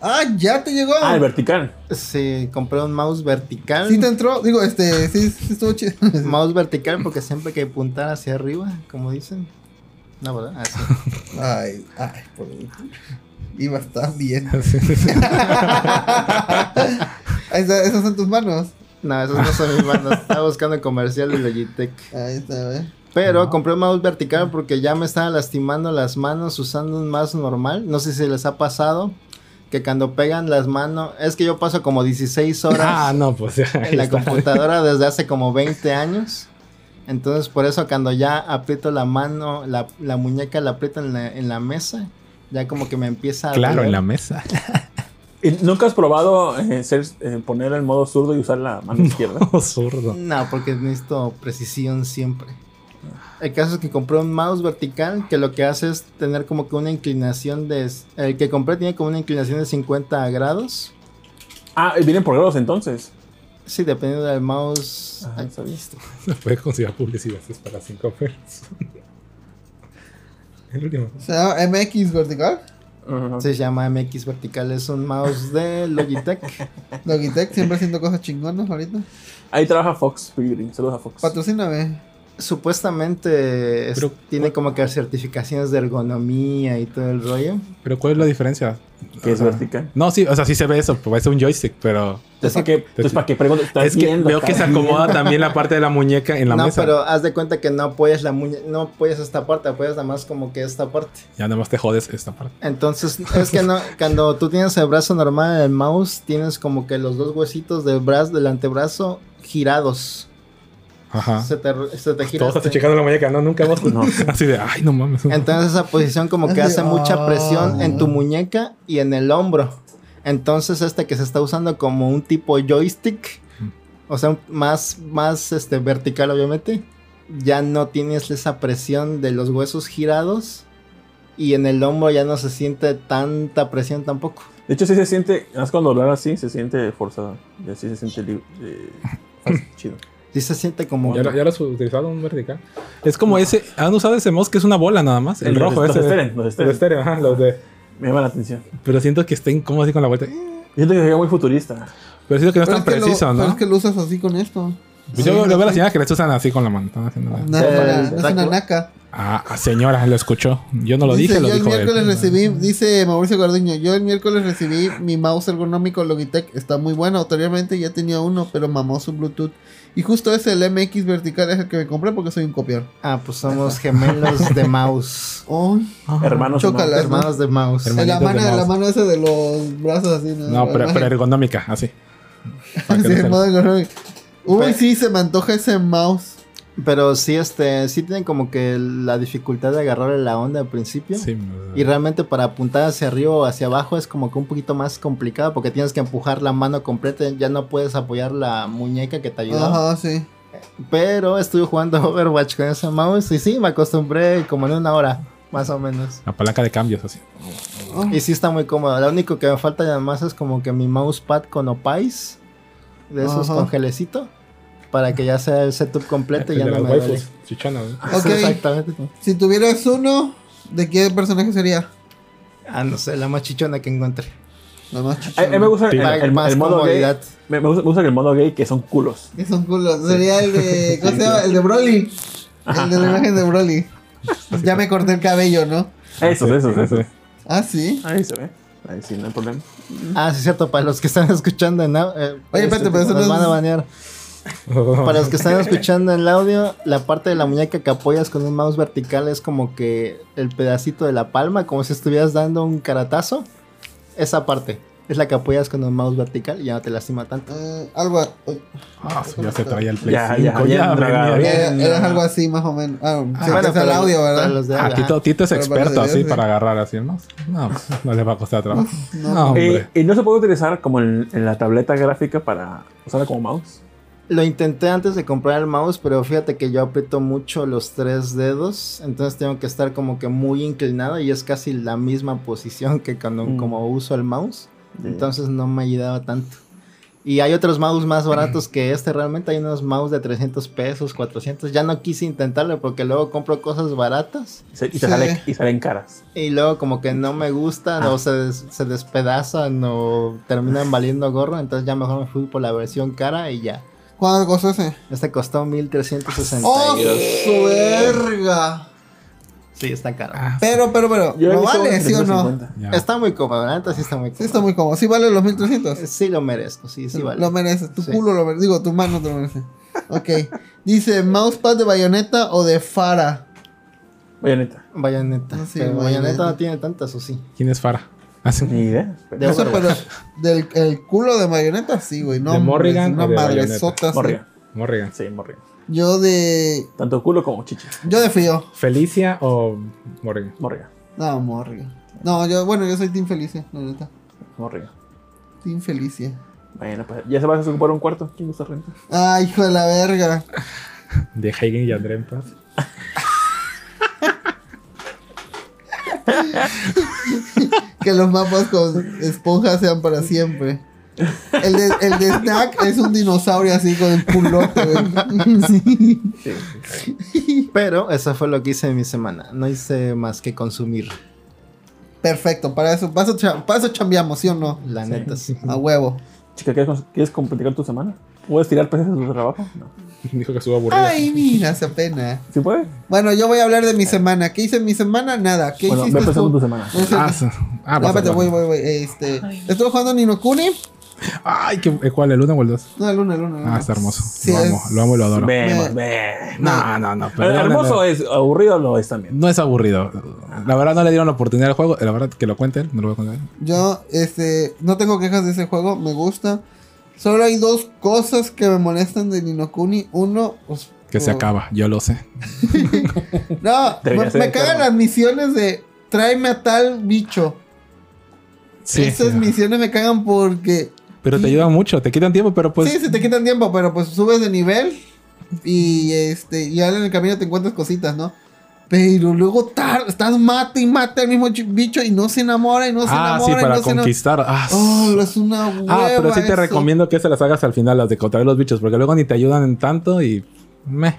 Ah, ya te llegó. Ah, el vertical. Sí, compré un mouse vertical. Sí te entró. Digo, este, sí, sí estuvo chido. (laughs) Mouse vertical porque siempre hay que apuntar hacia arriba, como dicen. No, ¿verdad? Ah, sí. (laughs) Ay, ay, por Iba a estar bien. (laughs) Ahí está, esas son tus manos. No, esos no son mis manos. Estaba buscando el comercial de Logitech. Ahí está, ver. Pero compré un mouse vertical porque ya me estaba lastimando las manos usando un mouse normal. No sé si les ha pasado. Que cuando pegan las manos. Es que yo paso como 16 horas (laughs) Ah, no, pues en la está. computadora desde hace como 20 años. Entonces, por eso cuando ya aprieto la mano, la, la muñeca la aprieto en la, en la mesa, ya como que me empieza a. Claro, doler. en la mesa. (laughs) ¿Y ¿Nunca has probado eh, ser, eh, poner el modo zurdo y usar la mano (laughs) izquierda? No, zurdo. No, porque necesito precisión siempre. El caso es que compré un mouse vertical que lo que hace es tener como que una inclinación de... El que compré tiene como una inclinación de 50 grados. Ah, y vienen por grados entonces. Sí, dependiendo del mouse. Ajá, Ay, sabía. Se puede considerar publicidad, es para cinco pesos. (laughs) El último. Se llama MX Vertical. Se llama MX Vertical, es un mouse de Logitech. (laughs) Logitech, siempre haciendo cosas chingonas ahorita. Ahí trabaja Fox Pilgrim. Saludos a Fox. Patrocíname. Supuestamente es- Pero- tiene como que certificaciones de ergonomía y todo el rollo. Pero ¿cuál es la diferencia? Que es vertical. No, sí, o sea, sí se ve eso, parece un joystick, pero Entonces, ¿para qué, entonces, ¿para qué preguntas? Estás es que viendo, veo que se acomoda viendo. también la parte de la muñeca en la no, mesa. pero haz de cuenta que no apoyas la muñeca, no apoyas esta parte, apoyas nada más como que esta parte. Ya nada más te jodes esta parte. Entonces, es que no, (laughs) cuando tú tienes el brazo normal en el mouse, tienes como que los dos huesitos del brazo, del antebrazo girados. Ajá. Se te, se te gira. Todos este- checando la muñeca, ¿no? Nunca hemos... No. (laughs) Así de, ay, no mames. Entonces esa posición como que Así, hace mucha presión en tu ah. muñeca y en el hombro. Entonces este que se está usando como un tipo joystick, o sea, más, más este, vertical obviamente, ya no tienes esa presión de los huesos girados y en el hombro ya no se siente tanta presión tampoco. De hecho, sí se siente, más cuando hablar así, se siente forzado. Y así se siente eh, chido. Sí se siente como... ¿Ya, lo- ya lo has utilizado un vertical? Es como ese... ¿Han usado ese mouse que es una bola nada más? El rojo los ese. los Los ajá, los de... Me llama la atención. Pero siento que está incómodo así con la vuelta. Siento que sería muy futurista. Pero siento que no es Pero tan es que lo- preciso, pero ¿no? es que lo usas así con esto. Pues yo lo veo a las señoras que les usan así con la mano. Están haciendo la- es una- el es naca. Ah, señora, lo escuchó. Yo no lo Dice, dije, lo yo el dijo él. miércoles recibí, dice Mauricio Garduño, yo el miércoles recibí mi mouse ergonómico Logitech, está muy bueno, anteriormente ya tenía uno, pero mamó su Bluetooth. Y justo ese, el MX vertical, es el que me compré porque soy un copión. Ah, pues somos gemelos de mouse. (laughs) Ay, Hermanos. Chócala. hermanos. Hermanos de mouse. Hermano. la de mano, la mano esa de los brazos así. No, pero, ergonómica, así. (laughs) Sí, no. Uy, sí, se me antoja ese mouse. Pero sí, este, sí tienen como que la dificultad de agarrarle la onda al principio. Sí, Y realmente para apuntar hacia arriba o hacia abajo es como que un poquito más complicado porque tienes que empujar la mano completa, ya no puedes apoyar la muñeca que te ayudó. Ajá, sí. Pero estuve jugando (laughs) Overwatch con ese mouse y sí, me acostumbré como en una hora, más o menos. la palanca de cambios, así. Y sí está muy cómodo. Lo único que me falta además es como que mi mousepad con opais, de esos Ajá. con gelecito, para que ya sea el setup completo y ya de no los me duele. waifus, chichonas, ¿no? Ok. Exactamente. Si tuvieras uno, ¿de qué personaje sería? Ah, no sé, la más chichona que encontré. La más chichona. a mí me gusta el, Sí. el- el Más modo gay. comodidad. Me, me gusta, me gusta el modo gay que son culos. Que son culos. Sería el de. ¿Cómo se llama? El de Broly. El de la imagen de Broly. Ya me corté el cabello, ¿no? Esos, esos, esos. Ah, sí. Ahí se ve. Ahí sí, no hay problema. Ah, sí, es cierto, para los que están escuchando en au- eh, Oye, espérate, pero eso no van a banear. (laughs) Para los que están (laughs) escuchando el audio, la parte de la muñeca que apoyas con un mouse vertical es como que el pedacito de la palma, como si estuvieras dando un caratazo. Esa parte. Es la que apoyas con un mouse vertical y ya no te lastima tanto. Eh, algo, uy, Ah, sí, ya se traía el Play Ya, 5. ya, dragado. venía era, era algo así más o menos. Ah, sí, bueno, el audio, ¿verdad? de Ah, audio, Tito. Tito es experto así para agarrar así, ¿no? No, no le va a costar trabajo. No, hombre. Y, y no se puede utilizar como en, en la tableta gráfica para usarla como mouse. Lo intenté antes de comprar el mouse, pero fíjate que yo aprieto mucho los tres dedos, entonces tengo que estar como que muy inclinado y es casi la misma posición que cuando Mm. como uso el mouse, entonces no me ayudaba tanto. Y hay otros mouse más baratos que este, realmente hay unos mouse de 300 pesos, 400, ya no quise intentarlo porque luego compro cosas baratas Se- y, te Sí. sale, y salen caras. y luego como que no me gustan o se, des- se despedazan o terminan valiendo gorro, entonces ya mejor me fui por la versión cara y ya. ¿Cuánto costó ese? Este costó 1362. ¡Oh, su verga! Sí, está caro. Ah, Pero, pero, pero, ¿lo vale, sí o no? 350. ya. Está muy cómodo, la neta sí está muy cómodo. Sí, está muy cómodo. ¿Sí vale los 1300? Sí lo merezco, sí, sí vale. Lo mereces. Tu Sí. culo lo merece. Digo, tu mano te lo merece. Ok. (laughs) Dice, mousepad de bayoneta o de Fara. Bayoneta. Bayoneta. No, sí, pero bayoneta. bayoneta no tiene tantas, ¿o sí? ¿Quién es Farah? Ah, sí. Ni idea. De Eso, pero del el culo de bayoneta, sí, güey. No, ¿De Morrigan una madresota. sí. Morrigan. Morrigan. Sí, Morrigan. Yo de. Tanto culo como chichi. Yo de frío. ¿Felicia o Morrigan? Morrigan. No, Morrigan. No, yo, bueno, yo soy Team Felicia, la neta. Morrigan. Team Felicia. Bueno, pues ya se va a ocupar un cuarto. ¿Quién gusta renta? Ay, hijo de la verga. De Hagen y André en paz. (laughs) (laughs) Que los mapas con esponjas sean para siempre. El de, el de Snack es un dinosaurio así con el culote, güey. Sí. (laughs) Sí. Pero eso fue lo que hice en mi semana. No hice más que consumir. Perfecto, para eso, para eso, cha- para eso chambeamos, ¿sí o no? La neta, sí. A huevo. Chica, ¿quieres, ¿quieres complicar tu semana? ¿Puedes tirar peces de tu trabajo? No. (laughs) Dijo que estuvo aburrido. Ay, mira, esa pena. ¿Sí puede? Bueno, yo voy a hablar de mi semana. ¿Qué hice en mi semana? Nada. ¿Qué Bueno, hiciste empezando tú? tu semana. No sé. Ah, sí. ah, No, pues, espérate, voy, voy, voy. Este, estuve jugando Nino Kuni. Ay, ¿qué, eh, ¿cuál? ¿El 1 o el 2? No, el uno, el uno. el uno. Ah, está hermoso. Sí, lo amo, es- lo amo y lo adoro. Vemos, ve. No, no, no. Pero Hermoso no, es, aburrido lo es también. no es aburrido. La verdad no le dieron la oportunidad al juego. La verdad que lo cuenten, no lo voy a contar. Yo, este, no tengo quejas de ese juego, me gusta. Solo hay dos cosas que me molestan de Nino Kuni. Uno, pues. Que se oh, acaba, yo lo sé. (laughs) No, Debería me, cagan las misiones de tráeme a tal bicho. Sí. Esas misiones me cagan porque. Pero te ayudan mucho, te quitan tiempo, pero pues. sí, se te quitan tiempo, pero pues subes de nivel. Y este, ya en el camino te encuentras cositas, ¿no? Pero luego tar- estás mate y mate al mismo ch- bicho y no se enamora y no se ah, sí, enamora y para no enamora. conquistar. Ah, Oh, es una hueva ah, pero sí te eso. recomiendo que se las hagas al final, las de contra los bichos, porque luego ni te ayudan en tanto y. Meh.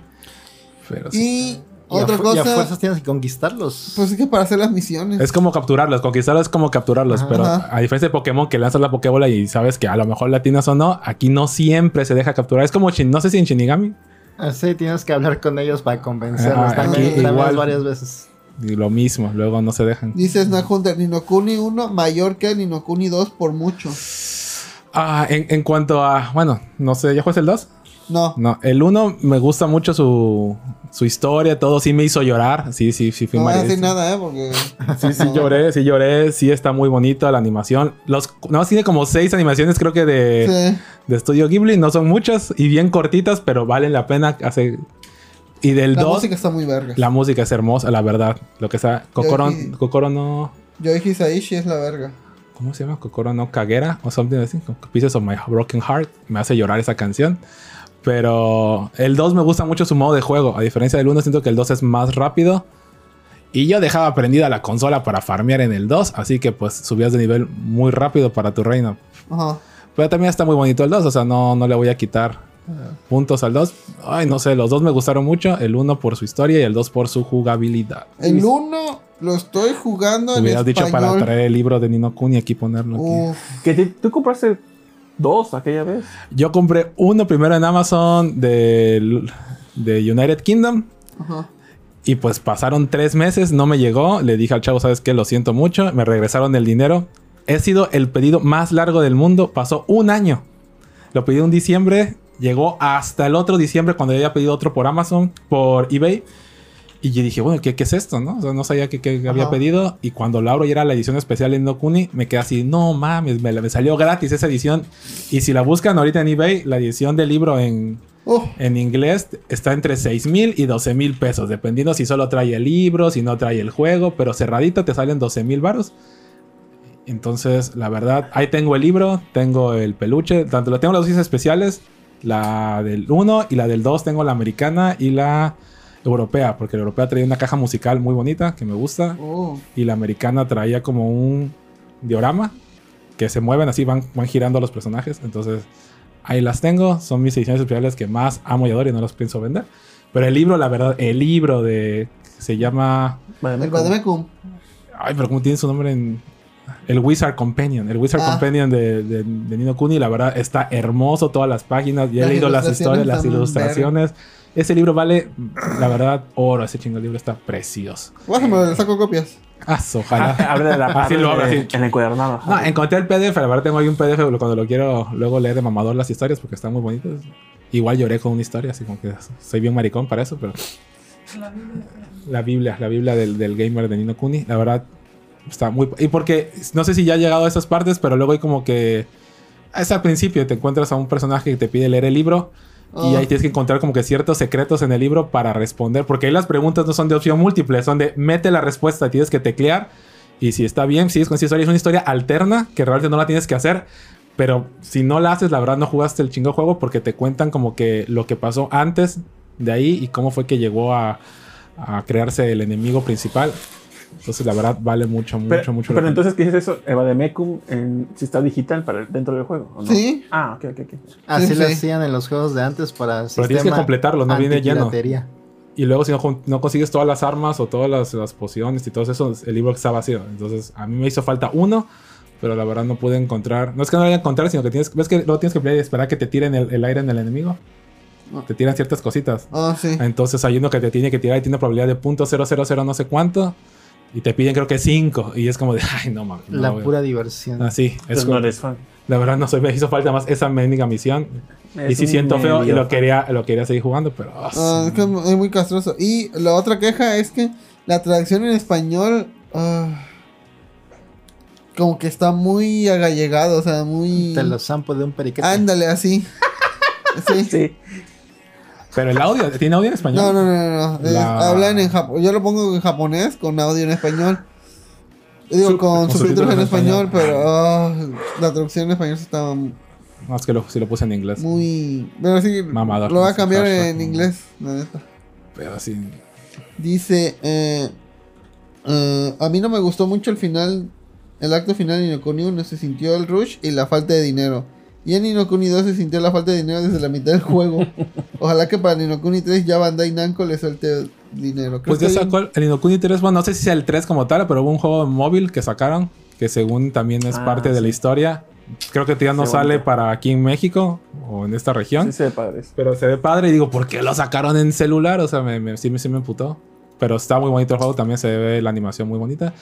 Pero sí. Y Y otra a, fu- y a cosa, fuerzas tienes que conquistarlos. pues es que para hacer las misiones. Es como capturarlos, conquistarlos es como capturarlos, Ajá. pero a diferencia de Pokémon que lanzas la Pokébola y sabes que a lo mejor latinas o no, aquí no siempre se deja capturar. Es como, no sé si en Shinigami, Así tienes que hablar con ellos para convencerlos. Ah, también, aquí también igual. varias veces. y lo mismo, luego no se dejan. Dice Snack Hunter, Ninokuni 1 mayor que Ninokuni 2 por mucho. Ah, en, en cuanto a, bueno, no sé, ¿ya juegas el 2? No. No, el 1 me gusta mucho su, su historia, todo sí me hizo llorar, sí, sí, sí, fui No voy a decir nada, ¿eh? Porque... Sí, sí lloré, sí lloré, sí está muy bonito la animación. Los, no, tiene como seis animaciones creo que de, Sí. de Estudio Ghibli, no son muchas y bien cortitas, pero valen la pena. Hace... Y del La 2, música está muy verga. la música es hermosa, la verdad. Lo que sea, Kokoro, Yo- Kokoro no... Yoichi Hisaishi es la verga. ¿Cómo se llama? Kokoro no Kagera o something así. Pieces of My Broken Heart. Me hace llorar esa canción. Pero el 2 me gusta mucho su modo de juego. A diferencia del 1, siento que el 2 es más rápido. Y yo dejaba prendida la consola para farmear en el 2. Así que pues subías de nivel muy rápido para tu reino. Ajá. Pero también está muy bonito el 2. O sea, no, no le voy a quitar puntos al 2. Ay, no sé. Los dos me gustaron mucho. El 1 por su historia y el 2 por su jugabilidad. El 1 lo estoy jugando en Hubieras dicho para traer el libro de Nino Kuni aquí ponerlo aquí. Que te- tú compraste dos aquella vez. Yo compré uno primero en Amazon de, de United Kingdom. Ajá. Y pues pasaron tres meses, no me llegó. Le dije al chavo, ¿sabes qué? Lo siento mucho. Me regresaron el dinero. He sido el pedido más largo del mundo. Pasó un año. Lo pedí un diciembre. Llegó hasta el otro diciembre cuando yo había pedido otro por Amazon, por eBay. Y yo dije, bueno, ¿qué, qué es esto, no? O sea, no sabía qué, qué había Ajá. pedido. Y cuando lo abro y era la edición especial en No Kuni, me quedé así, no mames, me, me salió gratis esa edición. Y si la buscan ahorita en eBay, la edición del libro en, Oh, en inglés está entre 6 mil y 12 mil pesos, dependiendo si solo trae el libro, si no trae el juego, pero cerradito te salen 12 mil baros. Entonces, la verdad, ahí tengo el libro, tengo el peluche, tanto lo tengo las dos ediciones especiales, la del 1 y la del 2, tengo la americana y la europea, porque la europea traía una caja musical muy bonita que me gusta oh. y la americana traía como un diorama que se mueven así, van, van girando los personajes. Entonces, ahí las tengo. Son mis ediciones especiales que más amo y adoro y no los pienso vender. Pero el libro, la verdad, el libro de. Se llama. Vale, El Bademecum. Ay, pero ¿cómo tiene su nombre en.? El Wizard Companion. El Wizard Ah. Companion de, de, de Nino Kuni, la verdad, está hermoso. Todas las páginas. Ya he Las leído las historias, las ilustraciones. Ese libro vale, la verdad, oro. Ese chingo libro está precioso. Pásamelo, le saco copias. Ah, ojalá. Abre de la Así parte lo abro, de- así. en el cuadernado. No, encontré el PDF, la verdad tengo ahí un PDF cuando lo quiero luego leer de mamador las historias porque están muy bonitas. Igual lloré con una historia, así como que soy bien maricón para eso, pero La Biblia. la Biblia, la Biblia del, del gamer de Nino Kuni, la verdad está muy... Y porque no sé si ya ha llegado a esas partes, pero luego hay como que... Es al principio, te encuentras a un personaje que te pide leer el libro y Ah. ahí tienes que encontrar como que ciertos secretos en el libro para responder, porque ahí las preguntas no son de opción múltiple, son de mete la respuesta, tienes que teclear y si está bien, sigues con esa historia. Es una historia alterna que realmente no la tienes que hacer, pero si no la haces, la verdad no jugaste el chingo juego porque te cuentan como que lo que pasó antes de ahí y cómo fue que llegó a, a crearse el enemigo principal. Entonces, la verdad, vale mucho, mucho, Pero, mucho. la pero entonces, ¿qué es eso? Eva de Mecum, en, si está digital para dentro del juego. ¿o no? Sí. Ah, ok, ok, ok. Así Sí, lo sí. hacían en los juegos de antes para Pero tienes que completarlo, no viene lleno. Y luego si no, no consigues todas las armas o todas las, las pociones y todo eso, el libro está vacío. Entonces a mí me hizo falta uno, pero la verdad no pude encontrar. No es que no lo haya encontrado, sino que tienes, ves que luego tienes que pelear y esperar que te tiren el, el aire en el enemigo. Te tiran ciertas cositas. Ah, sí. Entonces hay uno que te tiene que tirar y tiene probabilidad de .000 no sé cuánto. Y te piden creo que 5. Y es como de, ay, no mames. no, La güey". pura diversión. Así. Es Entonces como- no eres fan. la verdad no soy, me hizo falta más esa mendiga misión. y Es sí siento feo y lo quería, lo quería seguir jugando, pero... ah, Ah, es que es muy castroso. Y la otra queja es que la traducción en español. ah, como que está muy agallegado, o sea, muy. Te lo zampo de un periquete. Ándale, así. (laughs) Sí. Sí. Pero el audio, ¿tiene audio en español? No, no, no, no. no. La- hablan en japonés. Yo lo pongo en japonés con audio en español. Digo, Sub- con con subtítulos en español, español. pero ah, la traducción en español está No, es que lo, sí lo puse en inglés. muy. Pero sí, Mamador, lo voy a cambiar en inglés, la neta. Pero así. Dice, eh, eh, a mí no me gustó mucho el final, el acto final de Ninokuni 1, se sintió el rush y la falta de dinero. Y en Ninokuni 2 se sintió la falta de dinero desde la mitad del juego. (laughs) Ojalá que para Ninokuni 3 ya Bandai Namco le suelte dinero. Creo Pues ya sacó el, el Inokuni 3. Bueno, no sé si sea el 3 como tal, pero hubo un juego móvil que sacaron. Que según también es Ah, parte de la historia. Creo que ya no sale bonito. para aquí en México o en esta región. Sí, se ve padre. Pero se ve padre y digo, ¿por qué lo sacaron en celular? O sea, me, me- sí, me, sí me emputó. Pero está muy bonito el juego, también se ve la animación muy bonita.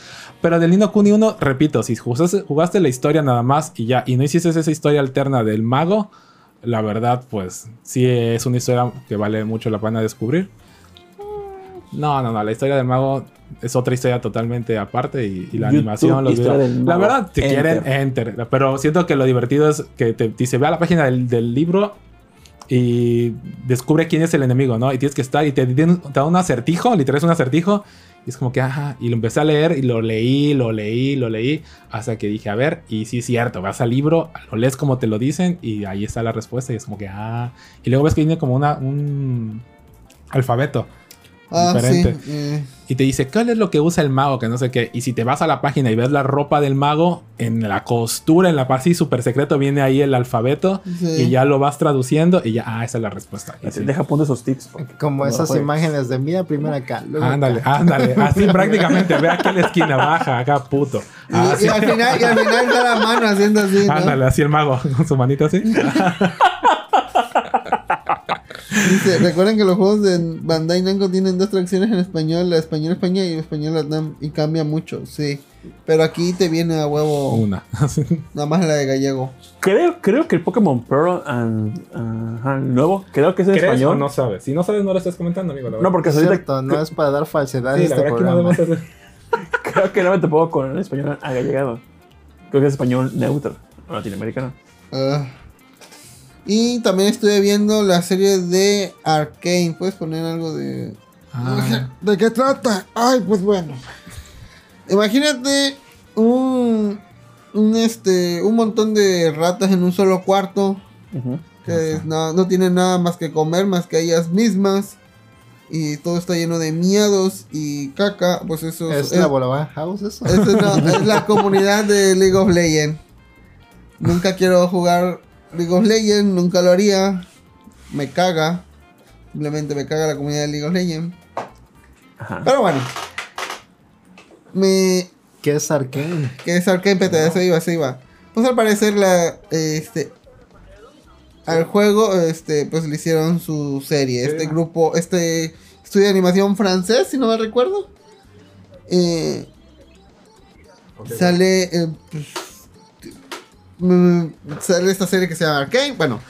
Pero del Nino Kuni 1, repito, si jugaste, jugaste la historia nada más y ya, y no hiciste esa historia alterna del mago, la verdad, pues sí es una historia que vale mucho la pena descubrir. No, no, no, la historia del mago es otra historia totalmente aparte y, y la YouTube, animación, los videos. La verdad, enter. quieren, enter. Pero siento que lo divertido es que te dice, ve a la página del, del libro y descubre quién es el enemigo, ¿no? Y tienes que estar y te, da un acertijo, literal es un acertijo. Y es como que, ajá, y lo empecé a leer y lo leí, lo leí, lo leí, hasta que dije, a ver, y sí es cierto, vas al libro, lo lees como te lo dicen y ahí está la respuesta y es como que, ah, y luego ves que viene como una, un alfabeto Ah, diferente. sí. eh, y te dice, ¿cuál es lo que usa el mago? Que no sé qué. Y si te vas a la página y ves la ropa del mago, en la costura, en la parte súper secreto, viene ahí el alfabeto sí. y ya lo vas traduciendo y ya, ah, esa es la respuesta. Y sí. Deja punto esos tips. Como esas imágenes de mira primero acá. luego Ándale, acá. ándale. Así (laughs) prácticamente. Ve aquí en la esquina, baja, acá, puto. Y, Así, y al final, y al final está la mano haciendo así, ¿no? ándale, así el mago, (laughs) con su manito así. (laughs) Dice, recuerden que los juegos de Bandai Namco tienen dos traducciones en español, la español España y la español Latam, y cambia mucho, sí. Pero aquí te viene a huevo Una. (laughs) nada más la de gallego. Creo, creo que el Pokémon Pearl and, el nuevo, creo que es en ¿Crees o español. no sabes? Si no sabes, no lo estás comentando, amigo. la No, porque Es cierto, no es para dar falsedad Sí, a la este verdad que no hacer. (laughs) creo que no me pongo con el español agallegado. Creo que es español neutro, latinoamericano. Ah. Y también estuve viendo la serie de Arkane. ¿Puedes poner algo de... Ah. ¿De qué trata? Ay, pues bueno. Imagínate un, un, este, un montón de ratas en un solo cuarto. Que no, no tienen nada más que comer, más que ellas mismas. Y todo está lleno de miedos y caca. Pues eso ¿Es es, la Bolaban House eso? es la (laughs) comunidad de League of Legends. Nunca quiero jugar League of Legends, nunca lo haría. Me caga. Simplemente me caga la comunidad de League of Legends. Ajá. Pero bueno. Me, ¿Qué es Arkane? que es Arcane PT, se iba, se iba. Pues al parecer la este al juego este pues le hicieron su serie, Sí. este grupo, este estudio de animación francés, si no me recuerdo. Eh, sale eh, pues, sale esta serie que se llama Arcane, bueno,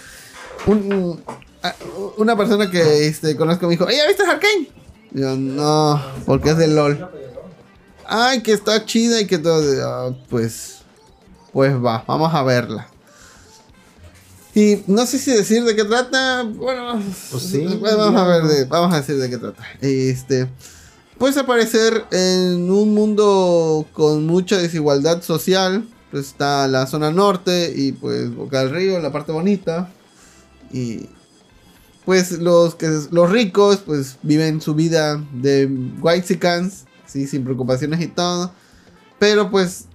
un- a- una persona que este, conozco me dijo, "Oye, ¿viste Arcane?" Y yo, "No, porque es de LOL." Ay, que está chida y que todo. ah, pues. Pues va, vamos a verla. Y no sé si decir de qué trata. Bueno, Pues sí, vamos a ver, de- vamos a decir de qué trata. Este. Pues aparecer en un mundo con mucha desigualdad social. Pues está la zona norte y pues Boca del Río, la parte bonita. Y pues los que los ricos pues viven su vida de whitexicans, sí, sin preocupaciones y todo. Pero pues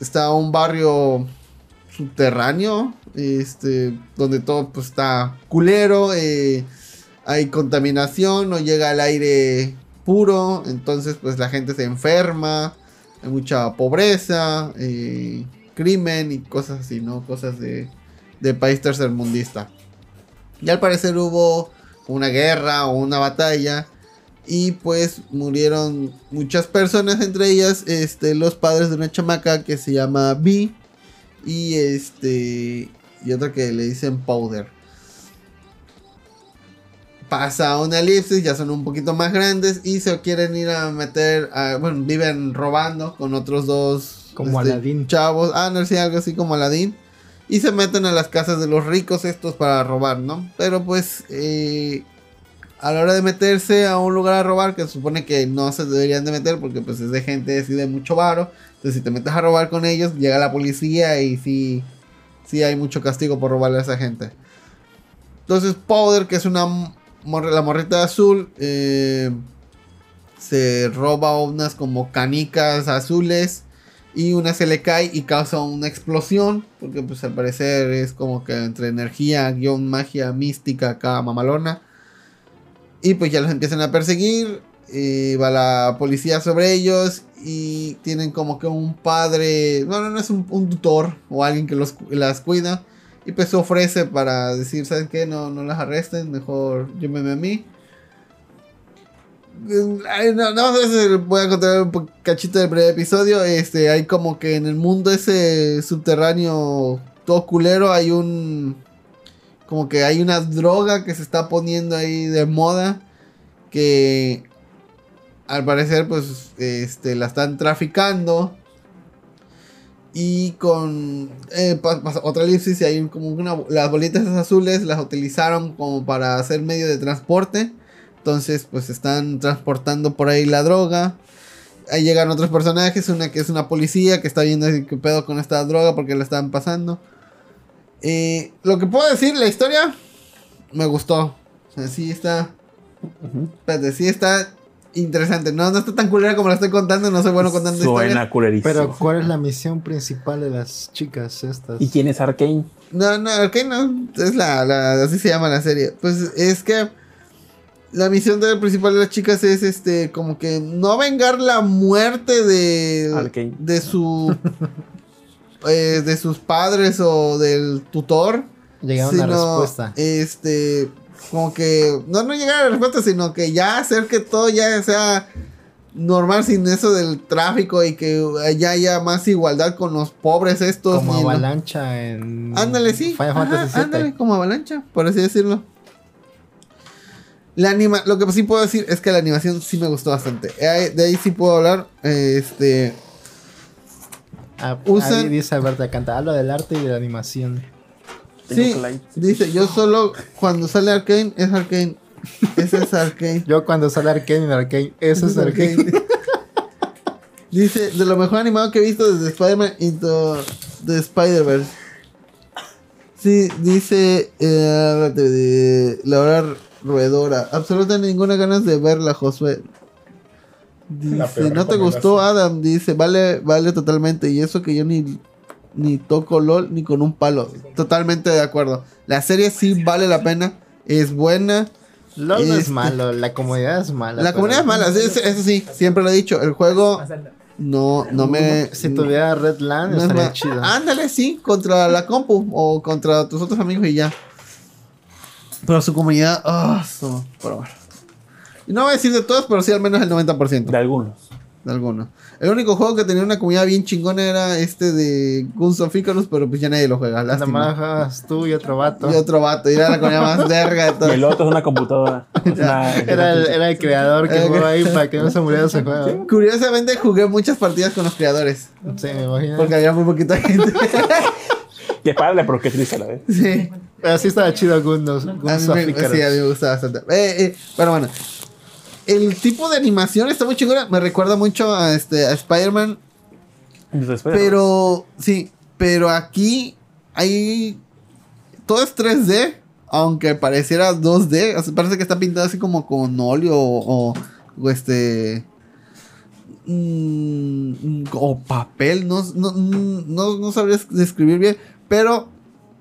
está un barrio subterráneo, este, donde todo pues está culero, eh, hay contaminación, no llega el aire puro, entonces pues la gente se enferma, hay mucha pobreza, eh, crimen y cosas así, ¿no? Cosas de, de país tercermundista. Y al parecer hubo una guerra o una batalla y pues murieron muchas personas, entre ellas este, los padres de una chamaca que se llama B y este y otra que le dicen Powder. Pasa una elipsis, ya son un poquito más grandes y se quieren ir a meter, a- bueno, viven robando con otros dos Como este, Aladín. chavos, ah, no sé, algo así como Aladín. Y se meten a las casas de los ricos estos para robar, ¿no? Pero pues eh, a la hora de meterse a un lugar a robar, que se supone que no se deberían de meter porque pues es de gente así de mucho varo. Entonces si te metes a robar con ellos, llega la policía y sí, sí hay mucho castigo por robarle a esa gente. Entonces Powder, que es una la morrita azul, eh, se roba unas como canicas azules y una se le cae y causa una explosión, porque pues al parecer es como que entre energía, guion, magia, mística, acá mamalona. Y pues ya los empiezan a perseguir, y va la policía sobre ellos y tienen como que un padre, no, no, no es un, un tutor o alguien que los, las cuida. Y pues se ofrece para decir, ¿saben qué? No, no las arresten, mejor llévenme a mí. Ay, No, no voy a contar un cachito del primer episodio. Este, hay como que en el mundo ese subterráneo todo culero hay un como que hay una droga que se está poniendo ahí de moda que al parecer pues este la están traficando y con eh, otra elipsis y hay como una las bolitas azules las utilizaron como para hacer medio de transporte entonces pues están transportando por ahí la droga ahí llegan otros personajes una que es una policía que está viendo qué pedo con esta droga porque la están pasando eh, lo que puedo decir, la historia me gustó. O sea, sí está. Espérate, sí está interesante. No, no está tan culera como la estoy contando. No soy bueno contando Suena historias. culerísimo. Pero, ¿cuál es la misión principal de las chicas estas? ¿Y quién es Arkane? No, no, ok, no. Es la, la- Así se llama la serie. Pues es que. La misión del principal de las chicas es este. Como que no vengar la muerte de. Arkane. De su. (laughs) eh, de sus padres o del tutor. Llega una sino, respuesta. Este, como que, no, no llegar a la respuesta, sino que ya hacer que todo ya sea normal sin eso del tráfico y que ya haya más igualdad con los pobres estos. Como avalancha en. Ándale, sí. Ajá, ándale, como avalancha, por así decirlo. La anima lo que sí puedo decir es que la animación sí me gustó bastante. Eh, De ahí sí puedo hablar. eh, Este. Ah, Usa- ahí dice Alberta Canta, habla del arte y de la animación. Tengo Sí, dice, yo solo cuando sale Arkane es Arkane. Ese es Arkane. Yo cuando sale Arkane en Arkane, eso es Arkane. Dice, de lo mejor animado que he visto desde Spider-Man Into the Spider-Verse. Sí, dice eh, háblate de Laura Roedora. Absolutamente ninguna ganas de verla, Josué. La Dice, ¿no te gustó. Adam? Dice, vale, vale totalmente. Y eso que yo ni, ni toco LOL ni con un palo. Totalmente de acuerdo. La serie sí vale la pena. Es buena. LOL no es Este- malo, la comunidad es mala. La comunidad es mala, eso sí, siempre lo he dicho. El juego no, no me... Si tuviera Red Land, no es estaría chido. Ándale, sí, contra la compu o contra tus otros amigos y ya. Pero su comunidad, ah, so- pero bueno. Y no voy a decir de todos, pero sí al menos el 90% De algunos. De algunos. El único juego que tenía una comunidad bien chingona era este de Guns of Icarus, pero pues ya nadie lo juega, Nada lástima. más juegas tú y otro vato. Y otro vato, y era la comunidad más verga de (laughs) Y todo. el otro es una computadora. (laughs) Una- Era el, era el creador que Eh, jugó ahí (laughs) para que no se muriera ese juego. Curiosamente jugué muchas partidas con los creadores, Sí, me imagino. porque había muy poquita gente. Que es padre, pero qué triste a la vez. sí. Pero sí estaba chido mí Gundos me, sí, a mí me gusta bastante. Eh, eh, pero bueno. El tipo de animación está muy chingona. Me recuerda mucho a, este, a Spider-Man. Pero, sí. Pero aquí hay... Todo es 3D. Aunque pareciera 2D. O sea, parece que está pintado así como con óleo o, o- o este... mm, o papel. No, no, no, no sabría describir bien. Pero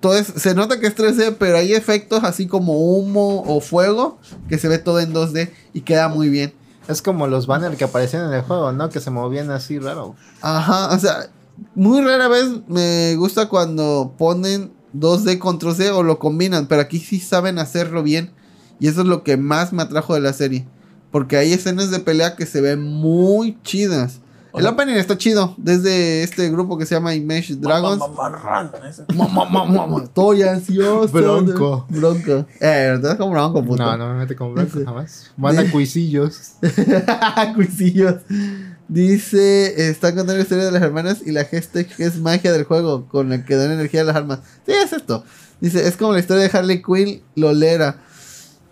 todo es- se nota que es 3D, pero hay efectos así como humo o fuego que se ve todo en 2D y queda muy bien. Es como los banners que aparecían en el juego, ¿no? Que se movían así raro. Ajá, o sea, muy rara vez me gusta cuando ponen 2D con 3D o lo combinan, pero aquí sí saben hacerlo bien y eso es lo que más me atrajo de la serie, porque hay escenas de pelea que se ven muy chidas. El opening está chido, desde este grupo que se llama Image Dragons. Estoy ansioso. Bronco. Bronco. Eh, ¿verdad? Como bronco, puto. No, no me mete con blanco Sí. jamás. Van a cuisillos. (laughs) Cuisillos. Dice, está contando la historia de las hermanas y la hashtag es magia del juego con la que dan energía a las armas. Sí, es esto. Dice, es como la historia de Harley Quinn, Lolera.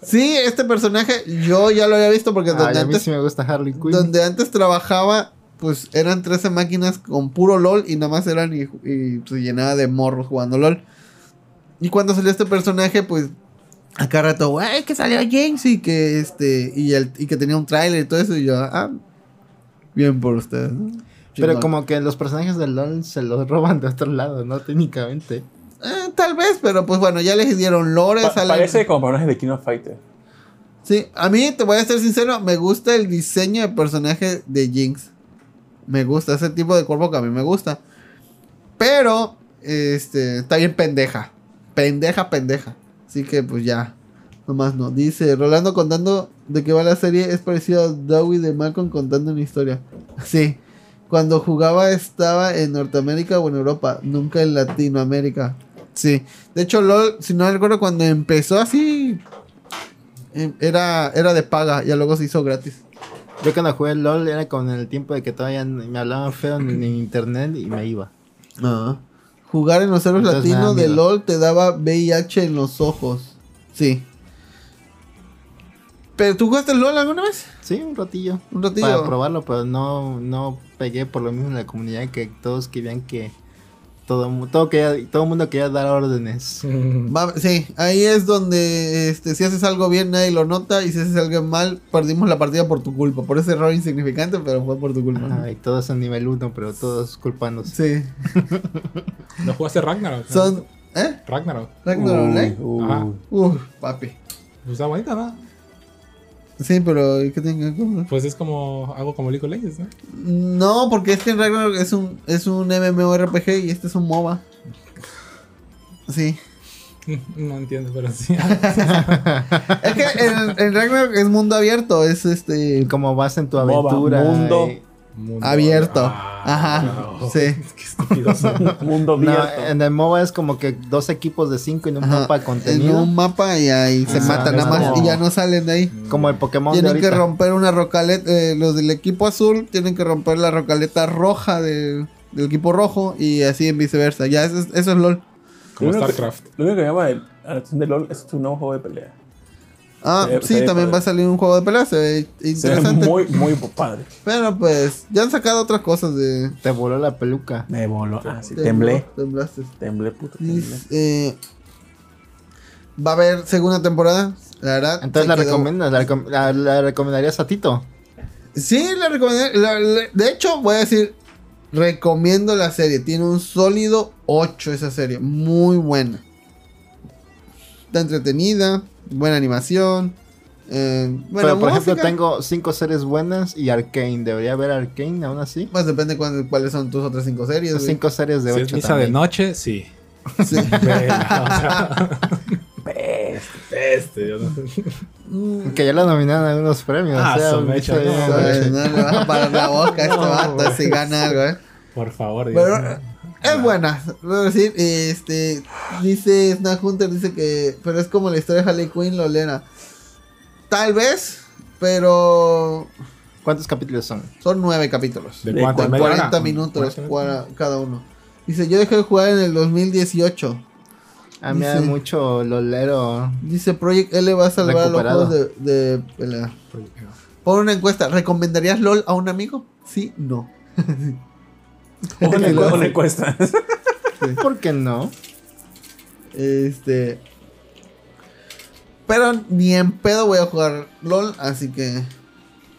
Sí, este personaje yo ya lo había visto porque Ay, donde, a mí antes, sí me gusta Harley Quinn. donde antes trabajaba, pues eran 13 máquinas con puro LOL y nada más eran y, y se llenaba de morros jugando LOL. Y cuando salió este personaje, pues acá rato, güey, que salió James y que este, y, el, y que tenía un tráiler y todo eso, y yo, ah, bien por ustedes. ¿no? Pero como que los personajes de LOL se los roban de otro lado, ¿no? Técnicamente. Eh, tal vez, pero pues bueno, ya les dieron lore, Pa- parece como personaje de King of Fighter. Sí, a mí te voy a ser sincero, me gusta el diseño de personaje de Jinx. Me gusta ese tipo de cuerpo que a mí me gusta. Pero, este, está bien pendeja. Pendeja, pendeja. Así que pues ya. Nomás no. Dice, Rolando contando de qué va la serie es parecido a Dewey de Malcolm contando una historia. (laughs) Sí. Cuando jugaba estaba en Norteamérica o en Europa, nunca en Latinoamérica. Sí. De hecho, LOL, si no recuerdo, cuando empezó así, eh, era, era de paga, ya luego se hizo gratis. Yo cuando jugué LOL era con el tiempo de que todavía me hablaban feo en, en internet y me iba. Jugar en los servers latinos de. LOL te daba VIH en los ojos. Sí. ¿Pero tú jugaste LOL alguna vez? Sí, un ratillo. Un ratillo. Para probarlo, pero no, no pegué por lo mismo en la comunidad que todos querían que todo, mu- todo, quería, todo el mundo quería dar órdenes. Va- sí, ahí es donde este, si haces algo bien nadie lo nota y si haces algo mal perdimos la partida por tu culpa. Por ese error insignificante, pero fue por tu culpa. Ajá, y todos en nivel 1, pero todos culpándose. Sí. (laughs) ¿No jugaste Ragnarok? Son... ¿Eh? Ragnarok. Ragnarok. Uy, Ajá. uy. Uf, papi. Pues está bonita, ¿no? Sí, pero ¿y ¿qué tiene que ver? Pues es como algo como League of Legends, ¿no? No, porque es que en Ragnarok es un, es un MMORPG y este es un MOBA. Sí. (laughs) No entiendo, pero sí. (laughs) (laughs) Es que en, en Ragnarok es mundo abierto, es este Como vas en tu MOBA, aventura. mundo. y- Mundo- abierto. Ah, Ajá. no. Sí. (laughs) Qué estúpido son. (laughs) Mundo No, abierto. en el MOBA es como que dos equipos de cinco en un Ajá, mapa En contenido. un mapa y ahí se Ah, matan es nada más como- y ya no salen de ahí. Como el Pokémon de Tienen que romper una rocaleta, eh, los del equipo azul tienen que romper la rocaleta roja de- del equipo rojo y así en viceversa. Ya eso es, eso es LOL. Como Lo que- StarCraft. Lo único que llama la atención de LOL es su nuevo juego de pelea. Ah, Se sí, se también padre. va a salir un juego de pelea, se ve Se ve interesante. muy, muy padre. Pero pues, ya han sacado otras cosas de... Te voló la peluca. Me voló. Ah, sí, temblé. Temblaste. Temblé, puto. Y, Temblé. eh, va a haber segunda temporada, la verdad. Entonces la quedó- recomiendas, la, recom- la- la recomendarías a Tito. Sí, la la- de hecho, voy a decir, recomiendo la serie. Tiene un sólido 8 esa serie. Muy buena. Está entretenida, buena animación. eh, buena Pero por ejemplo música. tengo cinco series buenas y Arkane. ¿Debería haber Arkane aún así? Pues depende cuán- cuáles son tus otras cinco series. güey. Cinco series de Si es ocho misa también. de noche, sí. (laughs) Sí. Vela, o sea, (laughs) este, yo no sé. Mm, Que ya la nominaron a algunos premios. Ah, o sea, misa de no, no le vas a parar la boca a este (laughs) vato si gana algo, eh. Por favor, Dios Pero es buena. Debo decir, este. Dice Snack Hunter, dice que. Pero es como la historia de Harley Quinn, Lolena. Tal vez, pero. ¿Cuántos capítulos son? Son nueve capítulos. ¿De de cuánto? cu- ¿Media hora? 40 minutos 40 cua- cada uno. Dice, yo dejé de jugar en el 2018. A mí me da mucho lolero. Dice Project L va a salvar a los juegos de, de pelea. Pon una encuesta. ¿Recomendarías LOL a un amigo? Sí, no. (laughs) (laughs) Una, encuesta. (laughs) ¿Por qué no? Este. Pero ni en pedo voy a jugar LOL, así que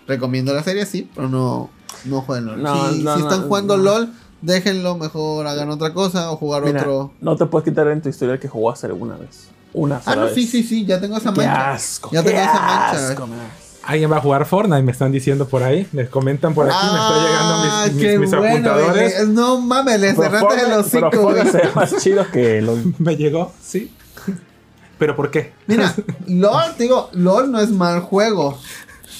recomiendo la serie, sí, pero no, no jueguen LOL. No, si no, si no, están jugando no. LOL, déjenlo, mejor hagan otra cosa o jugar Mira, otro. no te puedes quitar en tu historial que jugaste alguna vez. Una Ah, sola no, vez. sí, sí, sí, ya tengo esa Qué mancha. asco. Ya qué tengo esa mancha. asco, me da. Alguien va a jugar Fortnite, me están diciendo por ahí. Les comentan por aquí, me está llegando mis, mis, Ah, qué mis bueno, apuntadores. No mames, le Pero cerraste el Fortnite- pero Fortnite se más chido que (laughs) Me llegó, sí. ¿Pero por qué? Mira, (laughs) LOL, te digo, LOL no es mal juego.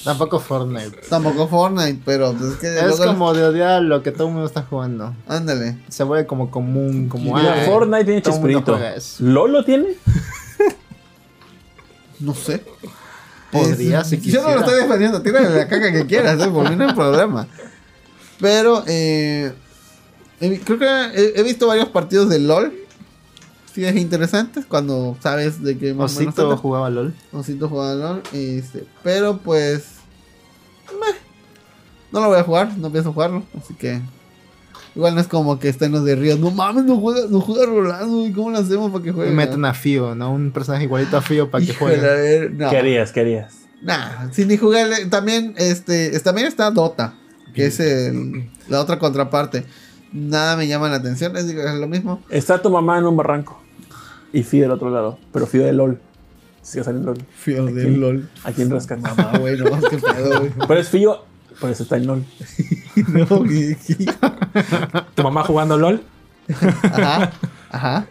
Tampoco Fortnite. Tampoco Fortnite, pero pues es que Es luego- como de odiar lo que todo el mundo está jugando. Ándale. Se vuelve como común, como Mira, ah, Fortnite tiene todo el mundo chispirito. juega eso. ¿LOL lo tiene? No sé. Podría, si Yo no lo quisiera. estoy defendiendo. Tírale la caca que quieras, ¿eh? por mí no hay problema. Pero, eh, creo que he, he visto varios partidos de LOL. Sí, es interesante cuando sabes de qué más menos Osito trata. jugaba LOL. Osito juega LOL. Este, pero pues. meh, no lo voy a jugar, no pienso jugarlo. Así que. Igual no es como que estén los de Ríos. No mames, no juega, no juega Rolando. ¿Y cómo lo hacemos para que Y juegue? meten a Fio, ¿no? Un personaje igualito a Fio para que Híjole, a juegue. ver, no. ¿Qué harías? ¿Qué harías? Nah, sin ni jugarle. También, este, es- también está Dota, que es el- la otra contraparte. Nada me llama la atención, es, es lo mismo. Está tu mamá en un barranco. Y Fío del otro lado. Pero Fío de LOL. Sigue saliendo LOL. Fío Aquí. del LOL. Aquí en Rescate. Ah, bueno, qué pedo, güey. Pero es Fío. Por eso está en LOL. (laughs) No, ¿Tu mamá jugando LOL? Ajá, ajá.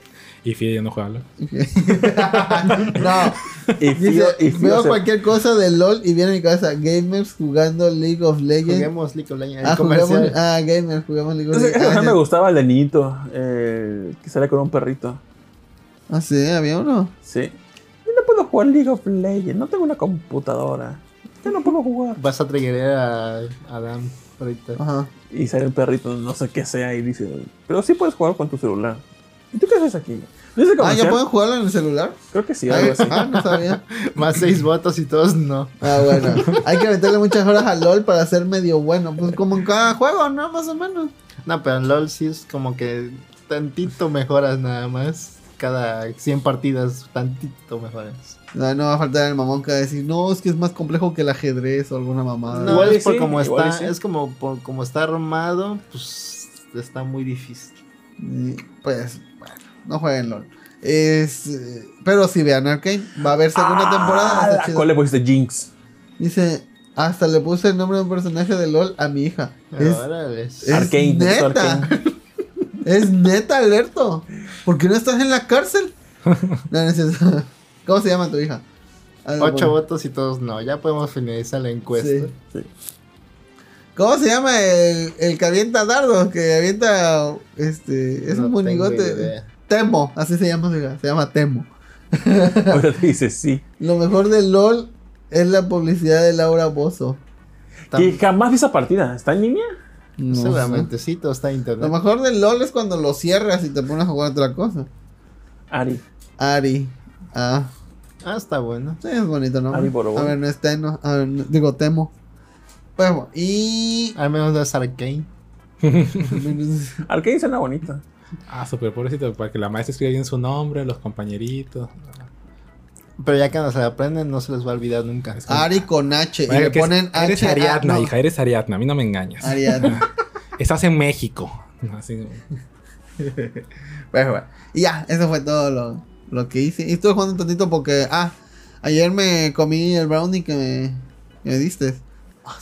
Y Fide ya no juega LOL. (laughs) No, Y Fío, y Fío veo se- cualquier cosa de LOL y viene a mi cabeza gamers jugando League of Legends. Juguemos League of Legends. Ah, el jugamos, ah, gamers, jugamos League of Legends. me Ah, gustaba el de niñito. eh, que sale con un perrito. ah, sí, había uno. Sí. Yo no puedo jugar League of Legends. No tengo una computadora. Yo no puedo jugar. Vas a triggerear a a Adam ahorita. Ajá. Y sale el perrito, no sé qué sea, y dice, pero sí puedes jugar con tu celular. ¿Y tú qué haces aquí? ¿No dice Ah, ¿ya pueden jugarlo en el celular? Creo que sí, Ah, algo así. ah, no sabía. (laughs) Más seis votos y todos no. Ah, bueno. Hay que meterle muchas horas al LOL para ser medio bueno. Pues como en cada juego, ¿no? Más o menos. No, pero en LOL sí es como que tantito mejoras nada más. Cada 100 partidas, tantito mejoras. No, no va a faltar el mamón que va a decir, no, es que es más complejo que el ajedrez o alguna mamada. No, Igual es por sí, como igual está, sí. es como por como está armado, pues está muy difícil. Y, pues, bueno, no jueguen LOL. Es, pero si vean Arcane, va a haber segunda temporada. Ah, chido. ¿Cuál le pusiste Jinx? Dice, hasta le puse el nombre de un personaje de LOL a mi hija. Es, Órale. es Arcane, neta. Arcane. (laughs) Es neta, alerto. ¿Por qué no estás en la cárcel? (laughs) No, no es eso. (laughs) ¿Cómo se llama tu hija? Ocho bueno. votos y todos no. Ya podemos finalizar la encuesta. Sí. ¿Cómo se llama el, el que avienta dardos? Que avienta. Este. Es No un monigote. Temo, así se llama su hija. Se llama Temo. (laughs) Ahora te dice sí. Lo mejor del LOL es la publicidad de Laura Bozo. Que jamás vi esa partida. ¿Está en línea? No sé. Seguramente sí, todo está en internet. Lo mejor del LOL es cuando lo cierras y te pones a jugar otra cosa. Ari. Ari. Ah. Ah, está bueno. Sí, es bonito, ¿no? Ari Borobo. A ver, no es Teno. A ver, no- digo Temo. Bueno, y. Al menos no es Arcane. (laughs) Arcane suena bonita. Ah, súper pobrecito, para que la maestra escriba bien su nombre, los compañeritos. Pero ya que no se aprenden, no se les va a olvidar nunca. Ari con H. Bueno, y le es- ponen H. eres Ariadna, hija, eres Ariadna, a mí no me engañas. Ariadna. (laughs) Estás en México. Así, (laughs) Bueno, bueno. Y ya, eso fue todo lo, lo que hice. Y estuve jugando un tantito porque. Ah, ayer me comí el brownie que me, que me diste. Ah,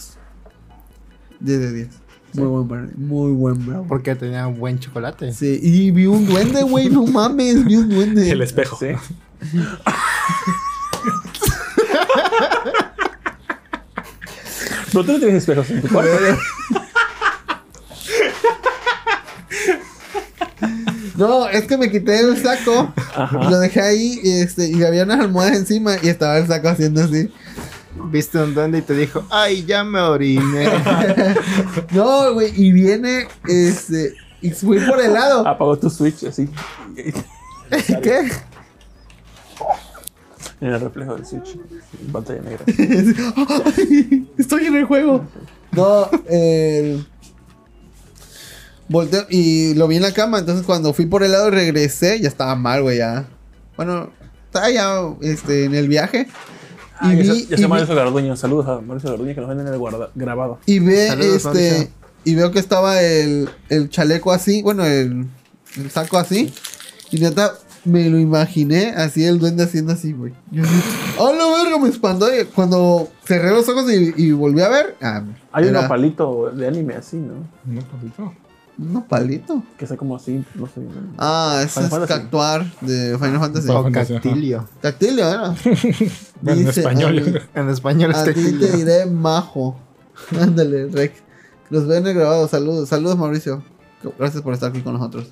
10 de 10. Muy buen brownie. Muy buen brownie. Porque tenía buen chocolate. Sí, y vi un duende, güey. No mames, vi un duende. (laughs) el espejo. Sí. Pero tú no tienes espejos en tu cuarto. No, es que me quité el saco. Ajá. Lo dejé ahí y, este, y había unas almohadas encima y estaba el saco haciendo así. Viste un duende y te dijo, ay, ya me oriné. (laughs) No, güey, y viene, este, y fui por el lado. Apagó tu switch así. ¿Qué? En el reflejo del switch. En pantalla negra. (laughs) Estoy en el juego. No, el... Volteo y lo vi en la cama, entonces cuando fui por el lado y regresé, ya estaba mal, güey, ya. Bueno, estaba ya este, en el viaje. Y Ah, ya vi, ya y Mauricio Garduño. Saludos a Mauricio Garduño que nos ven en el guarda- grabado. y ve, Saludos, este, Mauricio. y veo que estaba el, el chaleco así, bueno, el, el saco así. Y neta, me lo imaginé así, el duende haciendo así, güey. Yo así, ¡Oh, verga! Me espantó. Y cuando cerré los ojos y, y volví a ver, ah, Hay un era palito de anime así, ¿no? No, poquito. unos palitos. Que sea como así, no sé. ¿no? Ah, ese es. Cactuar de Final Fantasy. Final o Fantasy, Cactilio. Cactilio, era. Bueno, (laughs) en español. "A En español es A ti te diré majo. (laughs) Ándale, Rec. Los ven en el grabado. Saludos, saludos, Mauricio. Gracias por estar aquí con nosotros.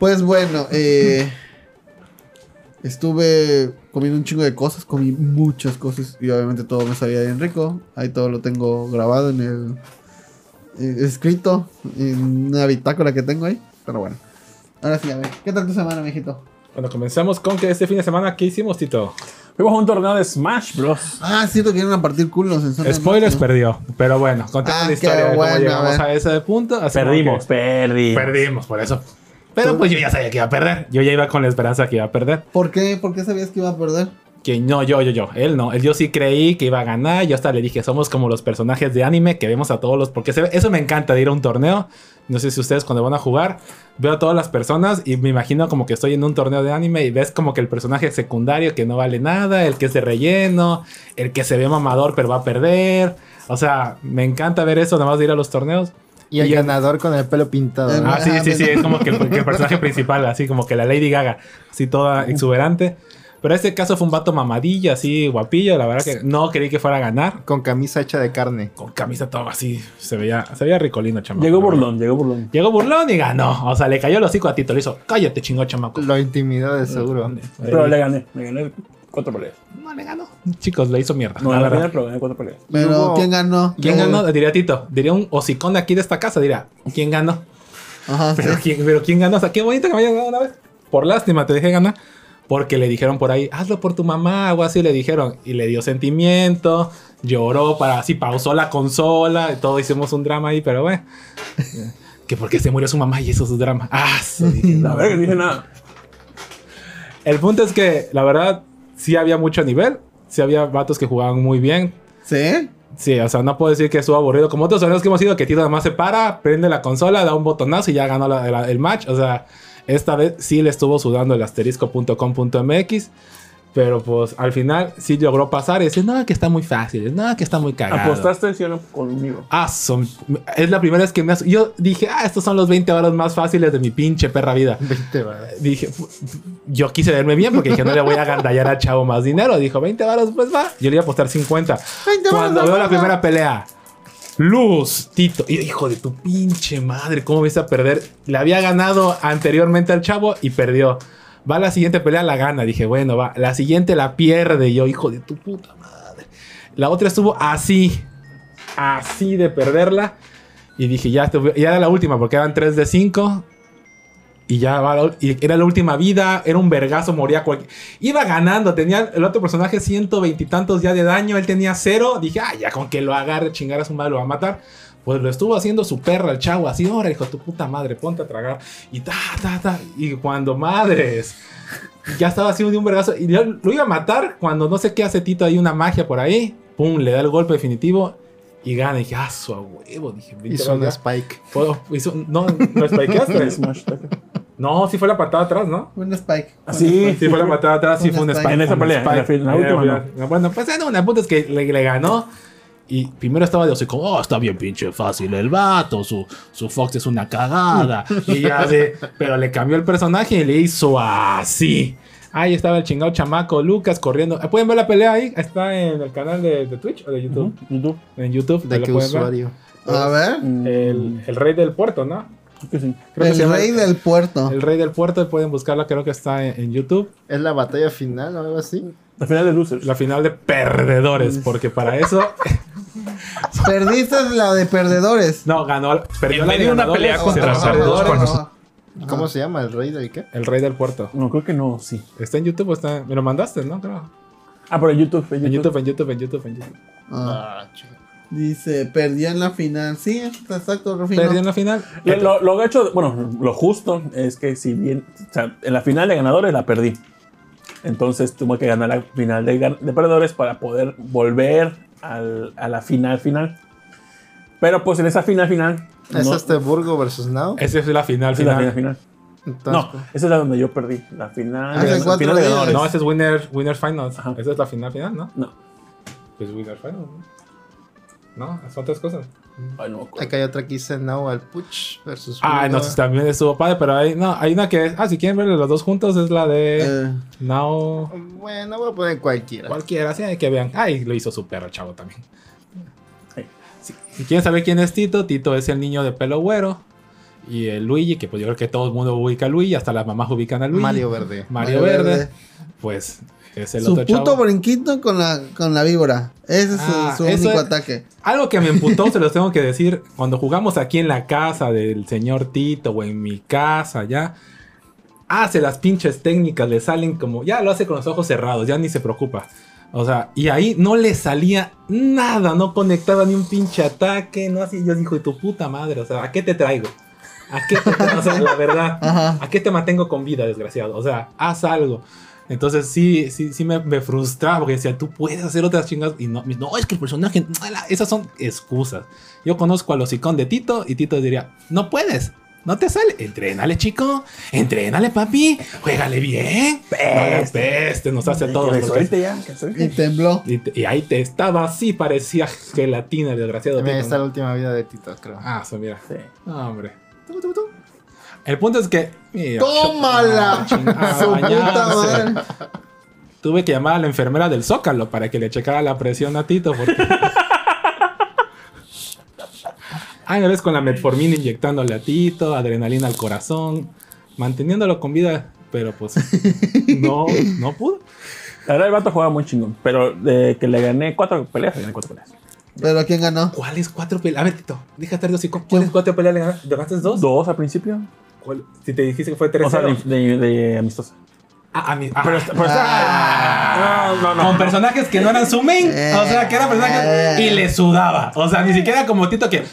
Pues bueno, eh, estuve comiendo un chingo de cosas. Comí muchas cosas y obviamente todo me sabía bien rico. Ahí todo lo tengo grabado en el. eh, escrito en una bitácora que tengo ahí. Pero bueno. Ahora sí, a ver. ¿Qué tal tu semana, mijito? Bueno, comenzamos con que este fin de semana, ¿qué hicimos, Tito? Fuimos a un torneo de Smash Bros. Ah, siento que iban a partir culos en zona Spoilers perdió. Pero bueno, contemos Ah, la historia qué de cómo bueno, llegamos a ese punto. Perdimos, que- perdimos. Perdimos, por eso. Pero pues yo ya sabía que iba a perder. Yo ya iba con la esperanza que iba a perder. ¿Por qué? ¿Por qué sabías que iba a perder? Que no, yo, yo, yo. Él no. Él yo sí creí que iba a ganar. Yo hasta le dije, somos como los personajes de anime que vemos a todos los. Porque se ve- eso me encanta de ir a un torneo. No sé si ustedes cuando van a jugar, veo a todas las personas y me imagino como que estoy en un torneo de anime y ves como que el personaje secundario que no vale nada, el que es de relleno, el que se ve mamador pero va a perder. O sea, me encanta ver eso, nada más de ir a los torneos. Y el Y el- ganador con el pelo pintado. Ah, sí, sí, sí, es como que, que el (laughs) personaje principal, así como que la Lady Gaga, así toda exuberante. Pero este caso fue un vato mamadillo, así guapillo, la verdad que no creí que fuera a ganar. Con camisa hecha de carne. Con camisa todo así, se veía, se veía ricolino, chamaco. Llegó burlón, llegó burlón. Llegó burlón y ganó. O sea, le cayó el hocico a Tito, le hizo, cállate chingo, chamaco. Lo intimidó de seguro. Pero le gané, le gané cuatro peleas. No le ganó. Chicos, le hizo mierda. No, la la verdad. pero gané cuatro peleas. Pero, ¿quién ganó? ¿Quién ganó? Diría Tito. Diría un hocicón de aquí de esta casa, diría, ¿quién ganó? Ajá, (laughs) sí. Pero, ¿quién, pero ¿quién ganó? O sea, qué bonito que me haya ganado una vez. Por lástima te dejé ganar. Porque le dijeron por ahí, hazlo por tu mamá o así le dijeron. Y le dio sentimiento, lloró para así, pausó la consola. Y todo hicimos un drama ahí, pero bueno. (laughs) que porque se murió su mamá y eso es su drama. Ah, sí, dije, La verdad que no dije nada. El punto es que, la verdad, sí había mucho nivel. Sí había vatos que jugaban muy bien. ¿Sí? Sí, o sea, no puedo decir que estuvo aburrido. Como otros torneos que hemos ido, que Tito nada más se para, prende la consola, da un botonazo y ya ganó la- la- el match. O sea, esta vez sí le estuvo sudando el asterisco.com.mx. Pero pues al final sí logró pasar y dice, no, que está muy fácil, no, que está muy cagado. ¿Apostaste sí conmigo? Ah, son- es la primera vez que me... has- Yo dije, ah, estos son los 20 varos más fáciles de mi pinche perra vida. 20 varas. Dije, fu- yo quise verme bien porque dije, no le voy a agandallar a Chavo más dinero. Dijo, 20 varos, pues va. Yo le iba a apostar 50. 20 varos, Cuando veo la primera pelea, Luz, Tito. Y yo, hijo de tu pinche madre, ¿cómo ves a perder? Le había ganado anteriormente al Chavo y perdió. Va la siguiente pelea, la gana. Dije, bueno, va. La siguiente la pierde. Yo, hijo de tu puta madre. La otra estuvo así. Así de perderla. Y dije, ya, ya era la última porque eran 3 de 5. Y ya va, la y era la última vida, era un vergazo, moría cualquier. Iba ganando, tenía el otro personaje 120 y tantos ya de daño, él tenía cero. Dije, ah, ya con que lo agarre, chingar a su madre, lo va a matar. Pues lo estuvo haciendo su perra, el chavo, así, ahora, hijo de tu puta madre, ponte a tragar. Y ta, ta, ta. Y cuando madres, ya estaba haciendo de un vergazo. Y lo iba a matar cuando no sé qué hace Tito, hay una magia por ahí. Pum, le da el golpe definitivo y gana. Y dije, ah, su a huevo. Dije, Hizo un "Vente, spike. puedo- hizo- no, no spikeaste. (laughs) No, sí fue la patada atrás, ¿no? Un Spike. Así. Sí, fue la patada atrás, sí fue un spike. En esa pelea, en la en Ahí última fue- Bueno, pues no, el punto es que le, le ganó. Y primero estaba de así como, oh, está bien pinche fácil el vato, su, su Fox es una cagada. y ya de, pero le cambió el personaje y le hizo así. Ahí estaba el chingado chamaco Lucas corriendo. Eh, ¿Pueden ver la pelea ahí? Está en el canal de, de Twitch o de YouTube. YouTube. En YouTube. ¿De qué ver. usuario? A ver. Mm, El, el rey del puerto, ¿no? creo que sí. Creo que se El llama rey del puerto. El rey del puerto, pueden buscarla, creo que está en, en YouTube. ¿Es la batalla final o algo así? La final de Losers. La final de perdedores, porque para eso (laughs) Perdiste la de perdedores. No, ganó. Perdió En la medio de una pelea contra perdedores. cuando- ¿Cómo se llama? ¿El rey del qué? El rey del puerto. No, creo que no, sí. ¿Está en YouTube o está.? Me lo mandaste, ¿no? Creo. Ah, pero en YouTube. En En YouTube. En YouTube, en YouTube, en YouTube. Ah, Ah, chido. dice, perdió en la final. Sí, exacto, Rufino. Perdió en la final. Lo, lo, lo hecho, bueno, lo justo es que si bien, o sea, en la final de ganadores la perdí. Entonces tuve que ganar la final de perdedores para poder volver al- a la final final. Pero pues en esa final final... ¿Es no- este Burgo versus Now? Esa es la final, esa es la final. final. Entonces, No, esa es la donde yo perdí. La final, Hace la cuatro final de días. ganadores. No, ese es Winner, winner Finals. Ajá. Esa es la final, final, ¿no? No. Pues Winner Finals. ¿no? No, son tres cosas. Ay, no acá hay otra que dice Now al Puch versus Ah, no, también estuvo padre, pero hay, no, hay una que. Ah, si quieren ver los dos juntos, es la de. Eh, Now. Bueno, voy a poner cualquiera. Cualquiera, así hay que vean. Ay, lo hizo su perro, chavo también. Sí, Si quieren saber quién es Tito, Tito es el niño de pelo güero. Y el Luigi, que pues yo creo que todo el mundo ubica a Luigi, hasta las mamás ubican a Luigi. Mario Verde. Mario, Mario Verde. Verde. Pues es el su otro puto chavo. brinquito con la, con la víbora. Ese es su- Ah, su, único es- ataque. Algo que me (laughs) emputó, se los tengo que decir. Cuando jugamos aquí en la casa del señor Tito o en mi casa, ya. Hace las pinches técnicas, le salen como. Ya lo hace con los ojos cerrados, ya ni se preocupa. O sea, y ahí no le salía nada, no conectaba ni un pinche ataque, no así. Yo digo, tu puta madre, o sea, ¿a qué te traigo? ¿A qué te traigo? O sea, la verdad, (laughs) Ajá. ¿a qué te mantengo con vida, desgraciado? O sea, haz algo. Entonces sí, sí, sí me, me frustraba porque decía, tú puedes hacer otras chingas. Y no, no, es que el personaje, esas son excusas. Yo conozco a los icon de Tito y Tito diría, no puedes, no te sale. Entrénale, chico, entrénale, papi, juégale bien. Peste, peste nos hace a todos. Que suelte ya, que suelte. Y tembló. y, te- y ahí te estaba así, parecía gelatina, el desgraciado. También está ¿no? la última vida de Tito, creo. Ah, eso, mira. Sí. No, hombre. El punto es que. ¡Tómala! ah, (laughs) Su puta bañarse. madre. Tuve que llamar a la enfermera del Zócalo para que le checara la presión a Tito. Porque... ah, una vez con la metformina inyectándole a Tito, adrenalina al corazón, manteniéndolo con vida, pero pues (laughs) no, no pudo. La verdad, el vato jugaba muy chingón. Pero de que le gané cuatro peleas, le gané cuatro peleas. Pero ¿quién ganó? ¿Cuáles cuatro peleas? A ver, Tito, déjate hocico. ¿Cuáles cuatro peleas le ganaste? ¿Le ganaste dos? Dos al principio. Si te dijiste que fue tres O sea, de, de, de amistosa. Ah, a mí. ah. Pero, está- pero está- no, no, no. Con personajes que no eran su main. Eh. o sea, que eran personajes. Y le sudaba. O sea, ni siquiera como Tito que.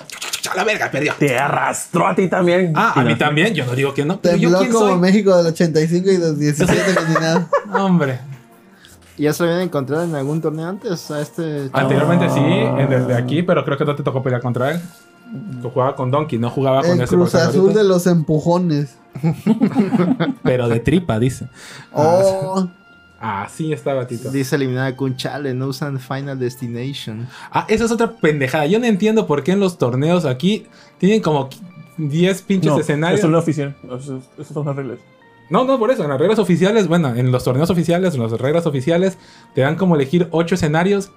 A la verga, perdió. Te arrastró a ti también. Ah, a mí también. Yo no digo que no. Yo quién como soy. México del 85 y del 17 ni nada. (laughs) Hombre. ¿Y ya se lo habían encontrado en algún torneo antes a este? Anteriormente sí, en desde aquí, pero creo que no te tocó pelear contra él. Jugaba con Donkey, no jugaba con El ese Cruz Azul ahorita. de los empujones. (laughs) Pero de tripa, dice. Oh, Así estaba Tito. Dice eliminada con Chale, no usan Final Destination. Ah, esa es otra pendejada. Yo no entiendo por qué en los torneos aquí tienen como 10 pinches No, escenarios. Eso no es oficial. Eso- Esas son las reglas. No, no, por eso. En las reglas oficiales, bueno, en los torneos oficiales, en las reglas oficiales, te dan como elegir ocho escenarios.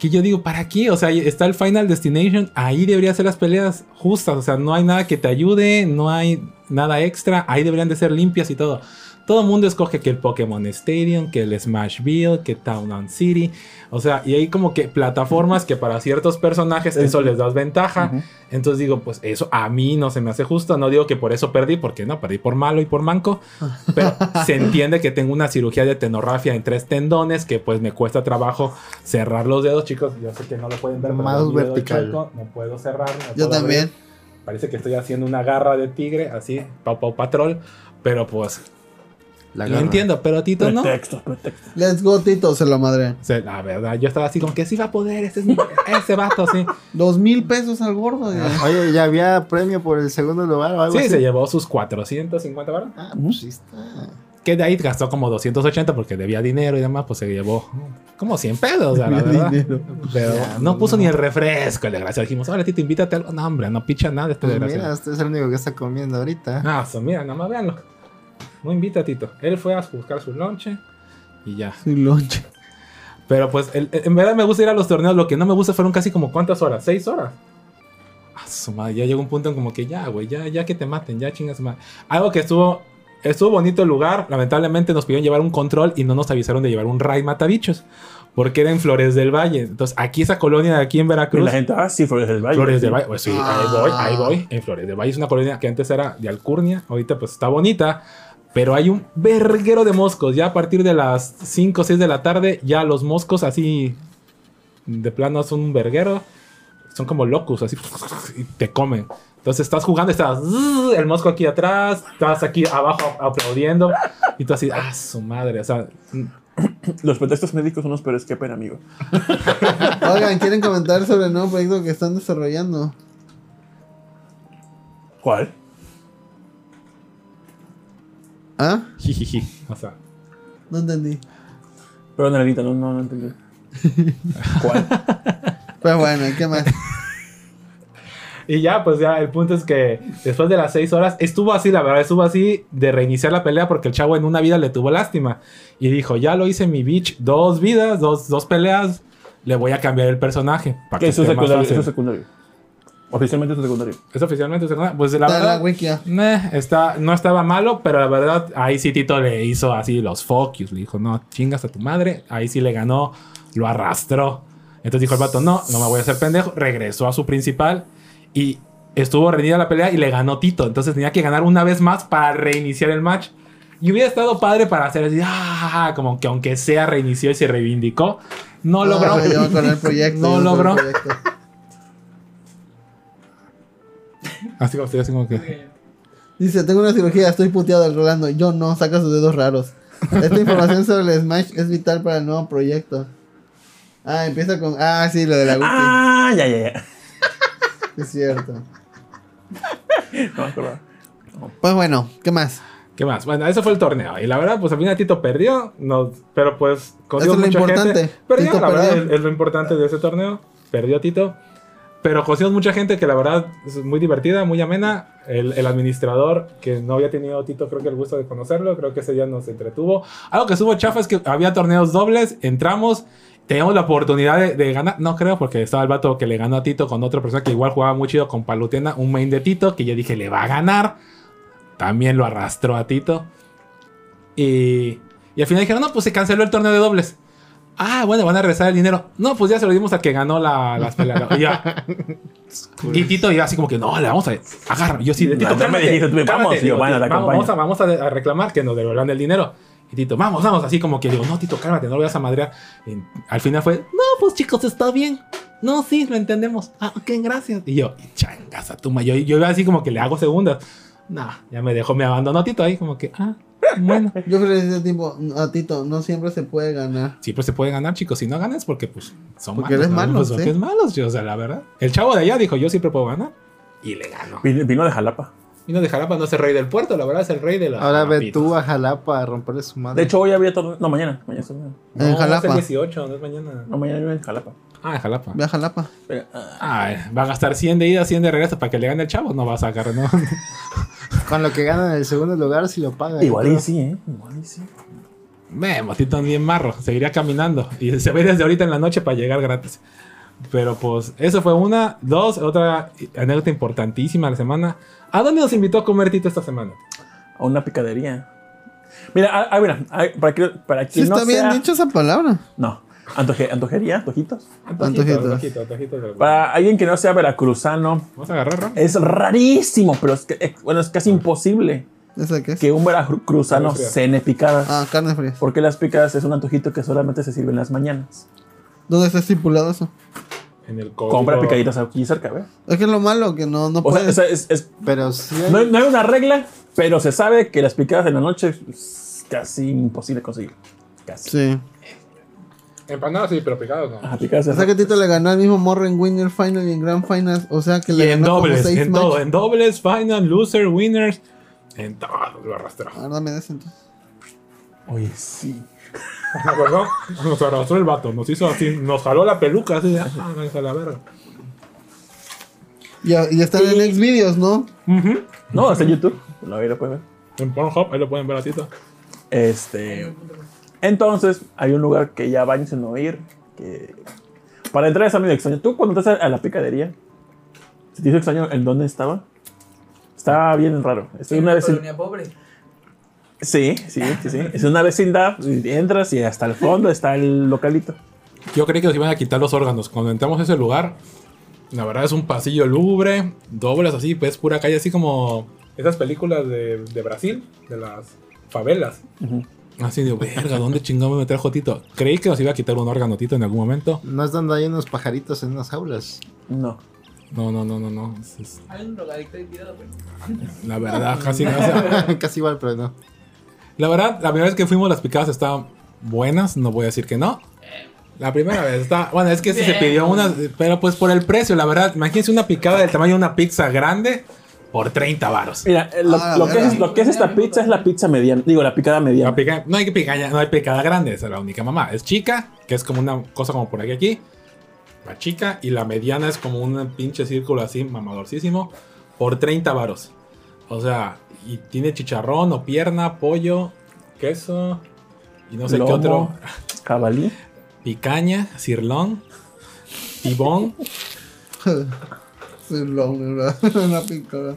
Que yo digo, ¿para qué? O sea, está el Final Destination, ahí deberían ser las peleas justas. O sea, no hay nada que te ayude, no hay nada extra, ahí deberían de ser limpias y todo. Todo el mundo escoge que el Pokémon Stadium, que el Smashville, que Town and City. O sea, y hay como que plataformas que para ciertos personajes eso les das ventaja. Entonces digo, pues eso a mí no se me hace justo. No digo que por eso perdí, porque no, perdí por malo y por manco. (laughs) Pero se entiende que tengo una cirugía de tenorrafia en tres tendones, que pues me cuesta trabajo cerrar los dedos, chicos. Yo sé que no lo pueden ver, Más vertical. chueco, no puedo cerrar. no Yo puedo también. abrir. Parece que estoy haciendo una garra de tigre, así, Pau Pau Patrol. Pero pues, La lo entiendo, pero Tito no. Pretextos, pretextos. Let's go, Tito, se lo madre. O sea, la verdad, yo estaba así como que sí va a poder, ese, es mi- (laughs) ese vato, sí. Dos mil pesos al gordo. güey. Oye, ¿ya había premio por el segundo lugar o algo Sí, así? se llevó sus 450 baros. Ah, pues sí está. Que de ahí gastó como 280 porque debía dinero y demás, pues se llevó como 100 pesos, o sea, la verdad. dinero. Pero Ya, no no, puso no. ni el refresco, el desgraciado. Dijimos, ahora Tito, invítate algo. No, hombre, no picha nada este Pues mira, usted es el único que está comiendo ahorita. Ah, so, mira, nada más véanlo. No invita a Tito. Él fue a buscar su lonche y ya. Su lonche. Pero pues, el- en verdad me gusta ir a los torneos. Lo que no me gusta fueron casi como cuántas horas, seis horas. Ah, su madre, ya llegó un punto en como que ya, güey, ya, ya que te maten, ya chingas madre. Algo que estuvo, estuvo bonito el lugar. Lamentablemente nos pidieron llevar un control y no nos avisaron de llevar un Ray Matabichos. Porque era en Flores del Valle. Entonces, aquí esa colonia de aquí en Y Veracruz. la gente, ah, sí, Flores del Valle. Flores sí. del Valle, pues sí, ahí voy, ahí voy. En Flores del Valle es una colonia que antes era de Alcurnia, ahorita pues está bonita, pero hay un verguero de moscos. Ya a partir de las 5 o 6 de la tarde, ya los moscos así de plano son un verguero. Son como locos, así, y te comen. Entonces estás jugando, estás el mosco aquí atrás, estás aquí abajo aplaudiendo, y tú así, ah, su madre, o sea, (clears throat) Los pretextos médicos son los peores que pena, amigo. (laughs) Oigan, ¿quieren comentar sobre el nuevo proyecto que están desarrollando? ¿Cuál? ¿Ah? jijiji, o sea. No entendí. Perdón, Anelita, no, no, no entendí. ¿Cuál? Pues bueno, ¿y ¿qué más? Y ya, pues ya, el punto es que después de las seis horas, estuvo así, la verdad, estuvo así de reiniciar la pelea porque el chavo en una vida le tuvo lástima. Y dijo, ya lo hice en mi bitch, dos vidas, dos, dos peleas, le voy a cambiar el personaje. Para ¿Qué que es su esté más secundario? fácil". Eso es secundario. Oficialmente es su secundario. ¿Es oficialmente secundario? Pues la Está verdad, la wikia. meh, está, no estaba malo, pero la verdad, ahí sí Tito le hizo así los focus. Le dijo, no, chingas a tu madre. Ahí sí le ganó, lo arrastró. Entonces dijo el vato, no, no me voy a hacer pendejo. Regresó a su principal y estuvo reñida la pelea y le ganó Tito. Entonces tenía que ganar una vez más para reiniciar el match. Y hubiera estado padre para hacer así, ah, como que aunque sea reinició y se reivindicó. No logró. Ah, yo con el proyecto. (laughs) No yo con el logró. proyecto. Así como estoy así como que. Dice, tengo una cirugía, estoy puteado el Rolando. Yo no, saca sus dedos raros. Esta información sobre el Smash es vital para el nuevo proyecto. Ah, empieza con... Ah, sí, lo de la wiki. Ah, ya, ya, ya. Es cierto. No me acordaba. Pues bueno, ¿qué más? ¿Qué más? Bueno, eso fue el torneo. Y la verdad, pues al final Tito perdió. No, pero pues Eso es lo mucha importante. gente. Perdió, Tito la verdad, perdió. es, es lo importante de ese torneo. Perdió Tito. Pero conocimos mucha gente que la verdad es muy divertida, muy amena. El, administrador, que no había tenido Tito, creo que el gusto de conocerlo. Creo que ese día nos entretuvo. Algo que estuvo chafa es que había torneos dobles. Entramos. Teníamos la oportunidad de, de ganar. No creo, porque estaba el vato que le ganó a Tito con otra persona que igual jugaba muy chido con Palutena. Un main de Tito, que yo dije le va a ganar. También lo arrastró a Tito. Y, y al final dijeron, no, pues se canceló el torneo de dobles. Ah, bueno, van a regresar el dinero. No, pues ya se lo dimos al que ganó la, las peleas. Y, ya. (laughs) y Tito iba así como que, no, le vamos a agarrar. Y yo sí, de Tito, No, me cálmate, dijiste tú, vamos, cálmate". y yo, Digo, bueno, te vamos, a, vamos a, reclamar que nos devuelvan el dinero. Y Tito, vamos, vamos, así como que digo, no, Tito, cálmate, no lo vayas a madrear. Y al final fue, no, pues chicos, está bien. No, sí, lo entendemos. Ah, ok, gracias. Y yo, changas a tu Yo, yo iba así como que le hago segundas. No, ya me dejó, me abandonó Tito ahí, como que, ah, bueno. (laughs) Yo creo que ese tipo, a Tito, no siempre se puede ganar. Siempre se puede ganar, chicos. Si no ganas, porque pues son Porque malos. eres ¿no? malo, Pues, sí. porque es malo, o sea, la verdad. El chavo de allá dijo, yo siempre puedo ganar. Y le ganó. Vino, vino de Jalapa. Vino de Jalapa, no es el rey del puerto, la verdad es el rey de la. Ahora ve tú a Jalapa a romperle su madre. De hecho, hoy había todo. No, mañana. Mañana es- No, En Jalapa. Es el 18, no es mañana. No, mañana vivo en Jalapa. Ah, en Jalapa. Ve a Jalapa. Pero, Ah, va a gastar 100 de ida, 100 de regreso para que le gane el chavo. No va a sacar, ¿no? (laughs) Con lo que ganan en el segundo lugar, si lo pagan. igual y sí, ¿eh? Igual y sí. Me, Motito bien marro. Seguiría caminando. Y se ve desde ahorita en la noche para llegar gratis. Pero pues, eso fue una. Dos, otra anécdota importantísima de la semana. ¿A dónde nos invitó a comer Tito esta semana? A una picadería. Mira, ah, ah, mira, para que, para Sí, no está bien sea- dicho esa palabra. No, antoje- antojería, antojitos. Antojitos. Para alguien que no sea veracruzano, Vamos a agarrar, ¿no? es rarísimo, pero es, que- eh, bueno, es casi imposible ¿Esa qué es? que un veracruzano cene picadas. Ah, carne fría. Porque las picadas es un antojito que solamente se sirve en las mañanas. ¿Dónde está estipulado eso? En el código- Compra picaditas aquí cerca, ¿ves? Es que es lo malo, que no, no O sea, puedes. o sea, es- es- Pero sí hay- no, hay- no hay una regla, pero se sabe que las picadas en la noche es casi imposible conseguir. Casi. Sí. Empanadas sí, pero picadas no. Ajá, picadas O sea que Tito le ganó al mismo morro en Winner Final y en Grand Finals. O sea que Y le en ganó como dobles, seis en todo. En dobles, final, loser, winners. En todo lo arrastró. A ver, dame de ese entonces. Oye, sí. (laughs) ¿Me acuerdo? Nos arrastró el vato, nos hizo así, nos jaló la peluca así de, ah, a la verga. Y, y están en Xvideos, ¿no? Ujú. No, está en YouTube. Lo ahí lo pueden ver. En Pornhub, ahí lo pueden ver a Tito. Este. Entonces, hay un lugar que ya vayan sin oír. Que para entrar es medio extraño. Tú, cuando entras a la picadería, ¿se te hizo extraño en dónde estaba? Estaba bien raro. Es una vecindad. colonia pobre. Sí, sí, sí, sí. Es una vecindad. Entras y hasta el fondo está el localito. Yo creí que nos iban a quitar los órganos. Cuando entramos a ese lugar, la verdad es un pasillo lúgubre, dobles así, pues pura calle, así como esas películas de, de Brasil, de las favelas. Ujú. Así de, verga, ¿dónde chingado me trajo Tito? Creí que nos iba a quitar un órgano Tito en algún momento. No es donde hay unos pajaritos en unas jaulas. No. No, no, no, no, no. Es- es- Hay un drogadicto ahí tirado, pues. la verdad, casi sea, (laughs) Casi igual, pero no. La verdad, la primera vez que fuimos las picadas estaban buenas, no voy a decir que no. La primera vez está, bueno, es que sí se pidió una, pero pues por el precio, la verdad, imagínense una picada del tamaño de una pizza grande por 30 varos. Mira, eh, lo, Ah, lo que es, lo que es esta pizza es la pizza mediana. Digo, la picada mediana. La pica- no hay que picar, no hay picada grande, esa es la única mamá. Es chica, que es como una cosa como por aquí aquí. La chica y la mediana es como un pinche círculo así mamadorcísimo por 30 varos. O sea, y tiene chicharrón o pierna, pollo, queso y no sé qué otro. Jabalí. Picaña, cirlón, tibón. (laughs) Sí, lo- ¿verdad? (laughs) Una picada.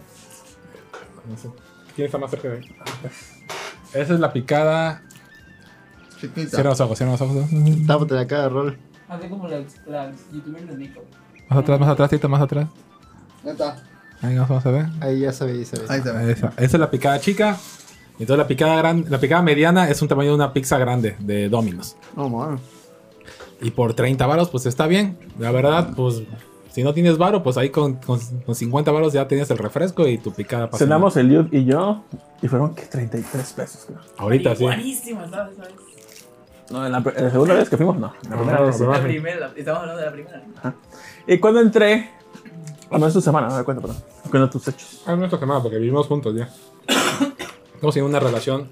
No sé. ¿Quién está más cerca de ahí? Esa es la picada. Chiquita. Cierra los ojos, cierra los ojos. Tápate la cara, rol. Así como las, las youtubers de Nico. Más atrás, más atrás, Tito, más atrás. Neta. Ahí nos vamos a ver. Ahí ya se ve, ahí se ve. Ahí se ve. Esa, esa es la picada chica. Y entonces la picada gran, la picada mediana es un tamaño de una pizza grande de Domino's. No, man. Y por 30 varos, pues está bien. La verdad, pues si no tienes varo, pues ahí con, con, con 50 varos ya tienes el refresco y tu picada pasa. Cenamos el Liud y yo. Y fueron, ¿qué? 33 pesos, creo. Ahorita sí. Buenísima, ¿sabes? ¿sabes? No, en la, en la segunda vez que fuimos, no. En la primera No, vez. sí. no, La primera, la- estamos hablando de la primera. Y cuando entré. Ah, no es tu semana, me cuenta, perdón. Cuenta tus hechos. Ah, no esta semana, porque vivimos juntos ya. (coughs) Estamos en una relación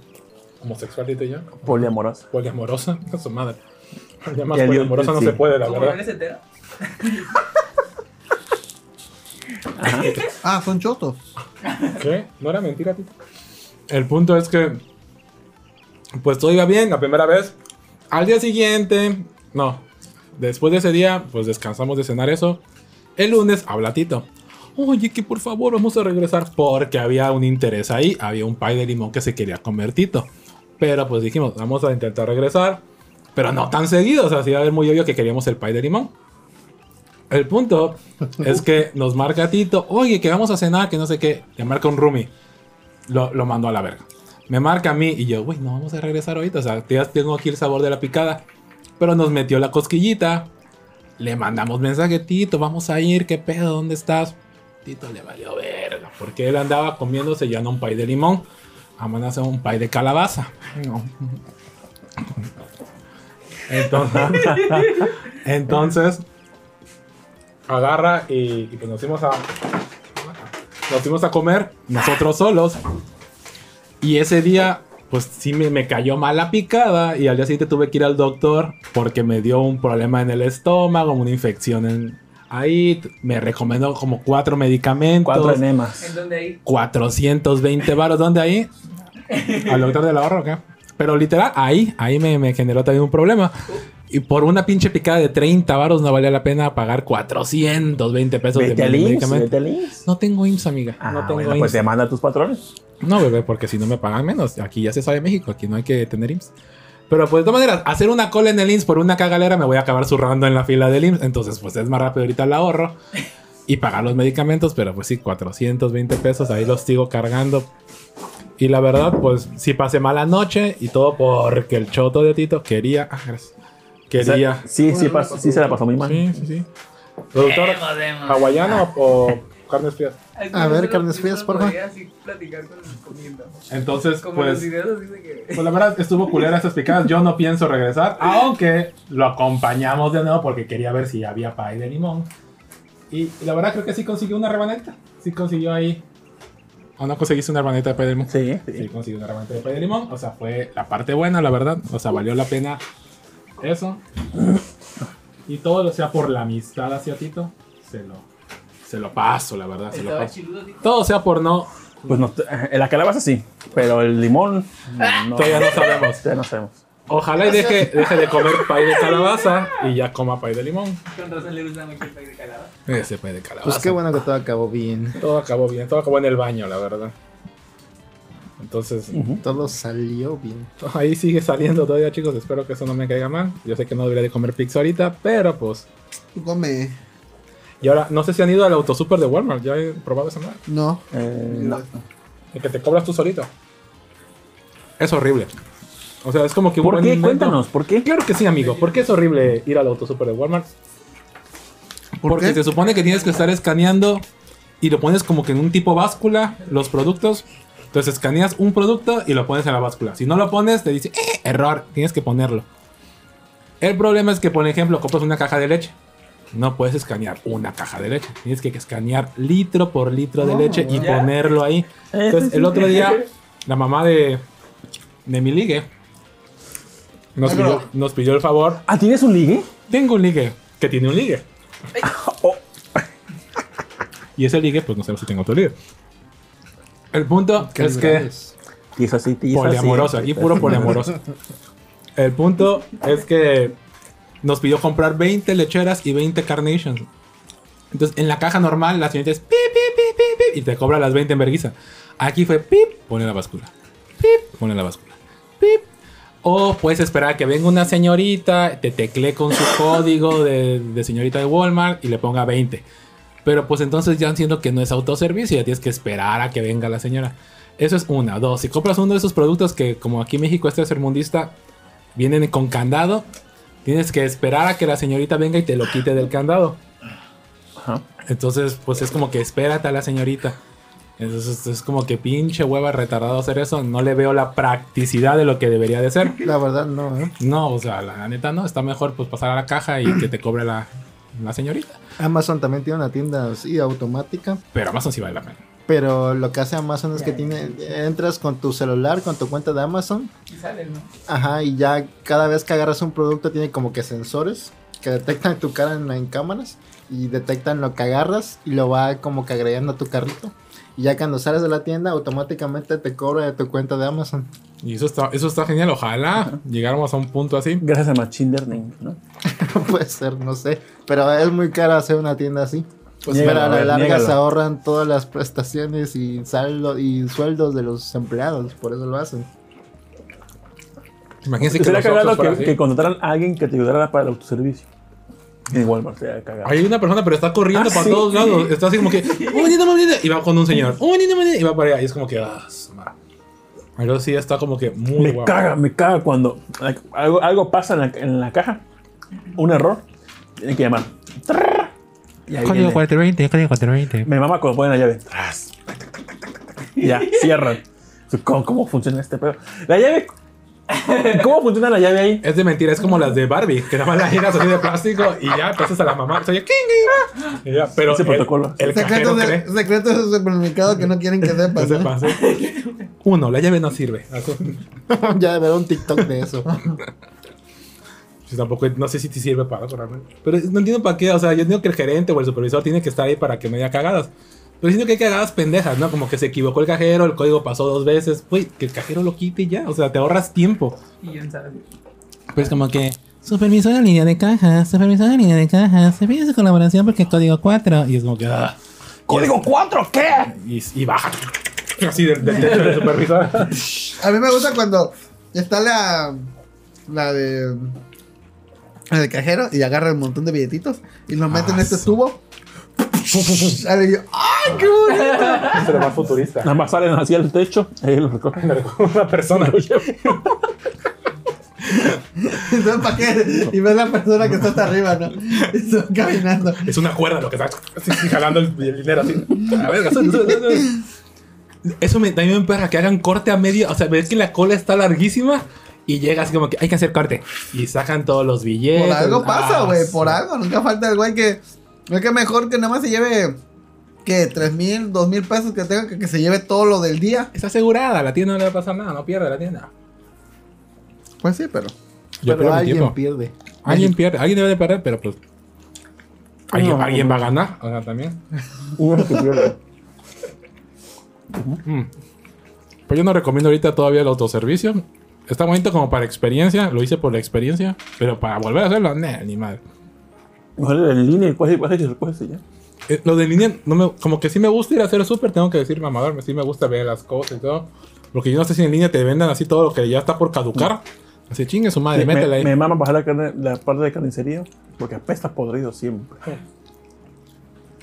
homosexual, Tito y yo. Poliamorosa. Poliamorosa. Su madre. Ya más poliamorosa no sí. se puede, la verdad. eres (laughs) (laughs) Ah, son chotos. ¿Qué? No era mentira, Tito. El punto es que. Pues todo iba bien la primera vez. Al día siguiente. No. Después de ese día, pues descansamos de cenar eso. El lunes habla Tito. Oye, que por favor vamos a regresar. Porque había un interés ahí. Había un pay de limón que se quería comer Tito. Pero pues dijimos, vamos a intentar regresar. Pero no tan seguido. O sea, sí iba a ver muy obvio que queríamos el pay de limón. El punto es que nos marca Tito, oye, que vamos a cenar, que no sé qué. Le marca un roomie. Lo, lo mandó a la verga. Me marca a mí y yo, güey, no vamos a regresar ahorita. O sea, ya tengo aquí el sabor de la picada. Pero nos metió la cosquillita. Le mandamos mensaje, Tito, vamos a ir, ¿qué pedo? ¿Dónde estás? Tito le valió verga. Porque él andaba comiéndose ya no un pay de limón. Vamos a hacer un pay de calabaza. No. Entonces, (laughs) entonces agarra y, y pues nos fuimos a nos fuimos a comer nosotros solos. Y ese día, pues sí me, me cayó mal la picada. Y al día siguiente tuve que ir al doctor porque me dio un problema en el estómago, una infección en, ahí. Me recomendó como cuatro medicamentos. Cuatro enemas. ¿En dónde hay? 420 varos. ¿Dónde ahí? Al doctor del ahorro, ¿qué? Pero literal, ahí, ahí me, me generó también un problema. Y por una pinche picada de 30 varos no valía la pena pagar 420 pesos Vete de al IMSS, vete al IMSS. No tengo IMSS, amiga. Ah, no tengo bueno, IMSS. pues demanda a tus patrones. No, bebé, porque si no me pagan menos. Aquí ya se sabe México, aquí no hay que tener IMSS. Pero pues de todas maneras, hacer una cola en el IMSS por una cagalera me voy a acabar zurrando en la fila del IMSS. Entonces, pues es más rápido ahorita el ahorro y pagar los medicamentos. Pero pues sí, 420 pesos, ahí los sigo cargando. Y la verdad, pues sí pasé mala noche y todo porque el choto de Tito quería. Ah, gracias. Quería. Sí, sí, pas- sí se la pasó muy mal. Sí, sí, sí. Productor. ¿hawaiano o carnes frías? A ver, carnes frías, con comiendo. Entonces, Como pues. que... (laughs) Pues la verdad estuvo culera esas picadas. Yo no pienso regresar, (laughs) aunque lo acompañamos de nuevo porque quería ver si había pay de limón. Y la verdad creo que sí consiguió una rebaneta. Sí consiguió ahí. ¿O no conseguiste una rebaneta de pay de limón? Sí, Sí, sí. consiguió una rebaneta de pay de limón. O sea, fue la parte buena, la verdad. O sea, valió la pena eso. Y todo lo sea por la amistad hacia Tito. Se lo, se lo paso, la verdad. Se lo paso. chiludo. Todo sea por no. Pues no, en la calabaza sí, pero el limón no, no, Todavía no sabemos. ya no sabemos. Ojalá y deje, deje de comer pay de calabaza y ya coma pay de limón. Con razón le gusta mucho el pay de calabaza. Ese pay de calabaza. Pues qué bueno que todo acabó bien. Todo acabó bien, todo acabó en el baño, la verdad. Entonces, Todo salió bien. ahí sigue saliendo todavía, chicos. Espero que eso no me caiga mal. Yo sé que no debería de comer pizza ahorita, pero pues. Come. Y ahora, no sé si han ido al autosuper de Walmart. ¿Ya he probado esa madre? No. Eh, no. El que te cobras tú solito. Es horrible. O sea, es como que un ¿Por qué? Cuéntanos, ¿por qué? Claro que sí, amigo. ¿Por qué es horrible ir al autosuper de Walmart? ¿Por Porque qué? se supone que tienes que estar escaneando y lo pones como que en un tipo báscula los productos. Entonces escaneas un producto y lo pones en la báscula. Si no lo pones, te dice, "Eh, error, tienes que ponerlo. El problema es que, por ejemplo, compras una caja de leche. No puedes escanear una caja de leche. Tienes que escanear litro por litro de leche y ¿ya? ponerlo ahí. Entonces, el otro día, la mamá de, de mi ligue nos pidió, nos pidió el favor. Ah, ¿tienes un ligue? Tengo un ligue que tiene un ligue. (laughs) Oh, Y ese ligue, pues no sé si tengo otro ligue. El punto Qué es que así, poliamoroso, así. aquí puro poliamoroso. El punto es que nos pidió comprar 20 lecheras y 20 carnations. Entonces, en la caja normal, la señorita es pip, pip, pip, pip, pip, y te cobra las 20 en vergüenza. Aquí fue pip, pone la báscula. Pip, pone la báscula. Pip. O puedes esperar a que venga una señorita, te teclee con su (laughs) código de, de señorita de Walmart y le ponga 20. Pero pues entonces ya siento que no es autoservicio, ya tienes que esperar a que venga la señora. Eso es una. Dos, si compras uno de esos productos que como aquí en México este sermundista vienen con candado, tienes que esperar a que la señorita venga y te lo quite del candado. Entonces, pues es como que espérate a la señorita. Entonces es como que pinche hueva retardado hacer eso. No le veo la practicidad de lo que debería de ser. La verdad, no, ¿eh? No, o sea, la neta no. Está mejor pues pasar a la caja y que te cobre la, la señorita. Amazon también tiene una tienda así automática. Pero Amazon sí vale la pena. Pero lo que hace Amazon es que tiene, entras con tu celular, con tu cuenta de Amazon, Y sale, ¿no? ajá, y ya cada vez que agarras un producto tiene como que sensores que detectan tu cara en, en cámaras y detectan lo que agarras y lo va como que agregando a tu carrito. Y ya cuando sales de la tienda, automáticamente te cobra de tu cuenta de Amazon. Y eso está, eso está genial. Ojalá llegáramos a un punto así. Gracias a Machine Learning, ¿no? (laughs) Puede ser, no sé. Pero es muy caro hacer una tienda así. Pues Niégalo, pero a la ver, larga niégalo. se ahorran todas las prestaciones y saldo y sueldos de los empleados, por eso lo hacen. Imagínense que Sería que, así. que contrataran a alguien que te ayudara para el autoservicio. En Walmart sería cagado. Hay una persona, pero está corriendo Ah, para sí. todos lados. Está así como que, un momentito, un momentito", Y va con un señor. Momentito", Y va para allá. Y es como que, ah. Algo sí está como que muy me guapo. caga, me caga cuando like, algo, algo pasa en la, en la caja, un error, tienen que llamar. Trrr. Y ahí Código viene. 420, código 420. Me mama cuando ponen la llave. Tras. Y ya, cierran. ¿Cómo, ¿Cómo funciona este pedo? La llave (laughs) ¿Cómo funciona la llave ahí? Es de mentira, es como las de Barbie, que nada más la giras así de plástico y ya pasas a la mamá. Se oye, "King, king". Y ya, pero Ese el, protocolo. el Secretos, cree. de, supermercado que no quieren que (laughs) No sepas. se ¿no? pase. Uno, la llave no sirve. (laughs) Ya de ver un TikTok de eso. Pues tampoco, no sé si te sirve para eso realmente. Pero no entiendo para qué. O sea, yo entiendo que el gerente o el supervisor tiene que estar ahí para que no haya cagadas. Pero siento que hay cagadas pendejas, ¿no? Como que se equivocó el cajero, el código pasó dos veces. Güey, que el cajero lo quite y ya. O sea, te ahorras tiempo. Y en sala. Pues como que... Supervisor en línea de cajas, supervisor en línea de cajas, se pide su colaboración porque código 4. Y es como que... ah, ¿Código 4 qué? y, y baja. Así del, del techo del supervisor. A mí me gusta cuando está la. La de. La de cajero y agarra un montón de billetitos y los mete en Ah, este su- yo, ¡Ay, qué bonito! (laughs) Se lo más futurista. Nada más salen hacia el techo. Ahí lo recogen. Una persona. (laughs) (laughs) Entonces, ¿para qué? Y ves la persona que está hasta arriba, ¿no? Y va caminando. Es una cuerda lo que está así, jalando el, el dinero así. A ver. Eso me, también me emperra que hagan corte a medio. O sea, ves que la cola está larguísima y llega así como que hay que hacer corte. Y sacan todos los billetes. Por algo pasa, Ah, güey, por algo. Nunca falta el güey que. Es que mejor que nada más se lleve. ¿Qué? ¿Tres mil, dos mil pesos que tenga que, que se lleve todo lo del día? Está asegurada, la tienda no le va a pasar nada, no pierde la tienda. Pues sí, pero. Yo Pero alguien tiempo. pierde. Alguien pierde, alguien debe de perder, pero pues. Alguien, No. alguien va a ganar, o sea, también. (laughs) Uno que pierde. Mm. Pero yo no recomiendo ahorita todavía el autoservicio. Está bonito como para experiencia, lo hice por la experiencia, pero para volver a hacerlo, nah, ni madre. Mejor en línea y cuál y ya. Eh, Lo de línea, no me, como que sí me gusta ir a hacer súper, tengo que decir mamador, sí me gusta ver las cosas y todo. Porque yo no sé si en línea te vendan así todo lo que ya está por caducar. Así chingue su madre, me, métela ahí. me mama bajar la, carne, la parte de carnicería porque apesta podrido siempre.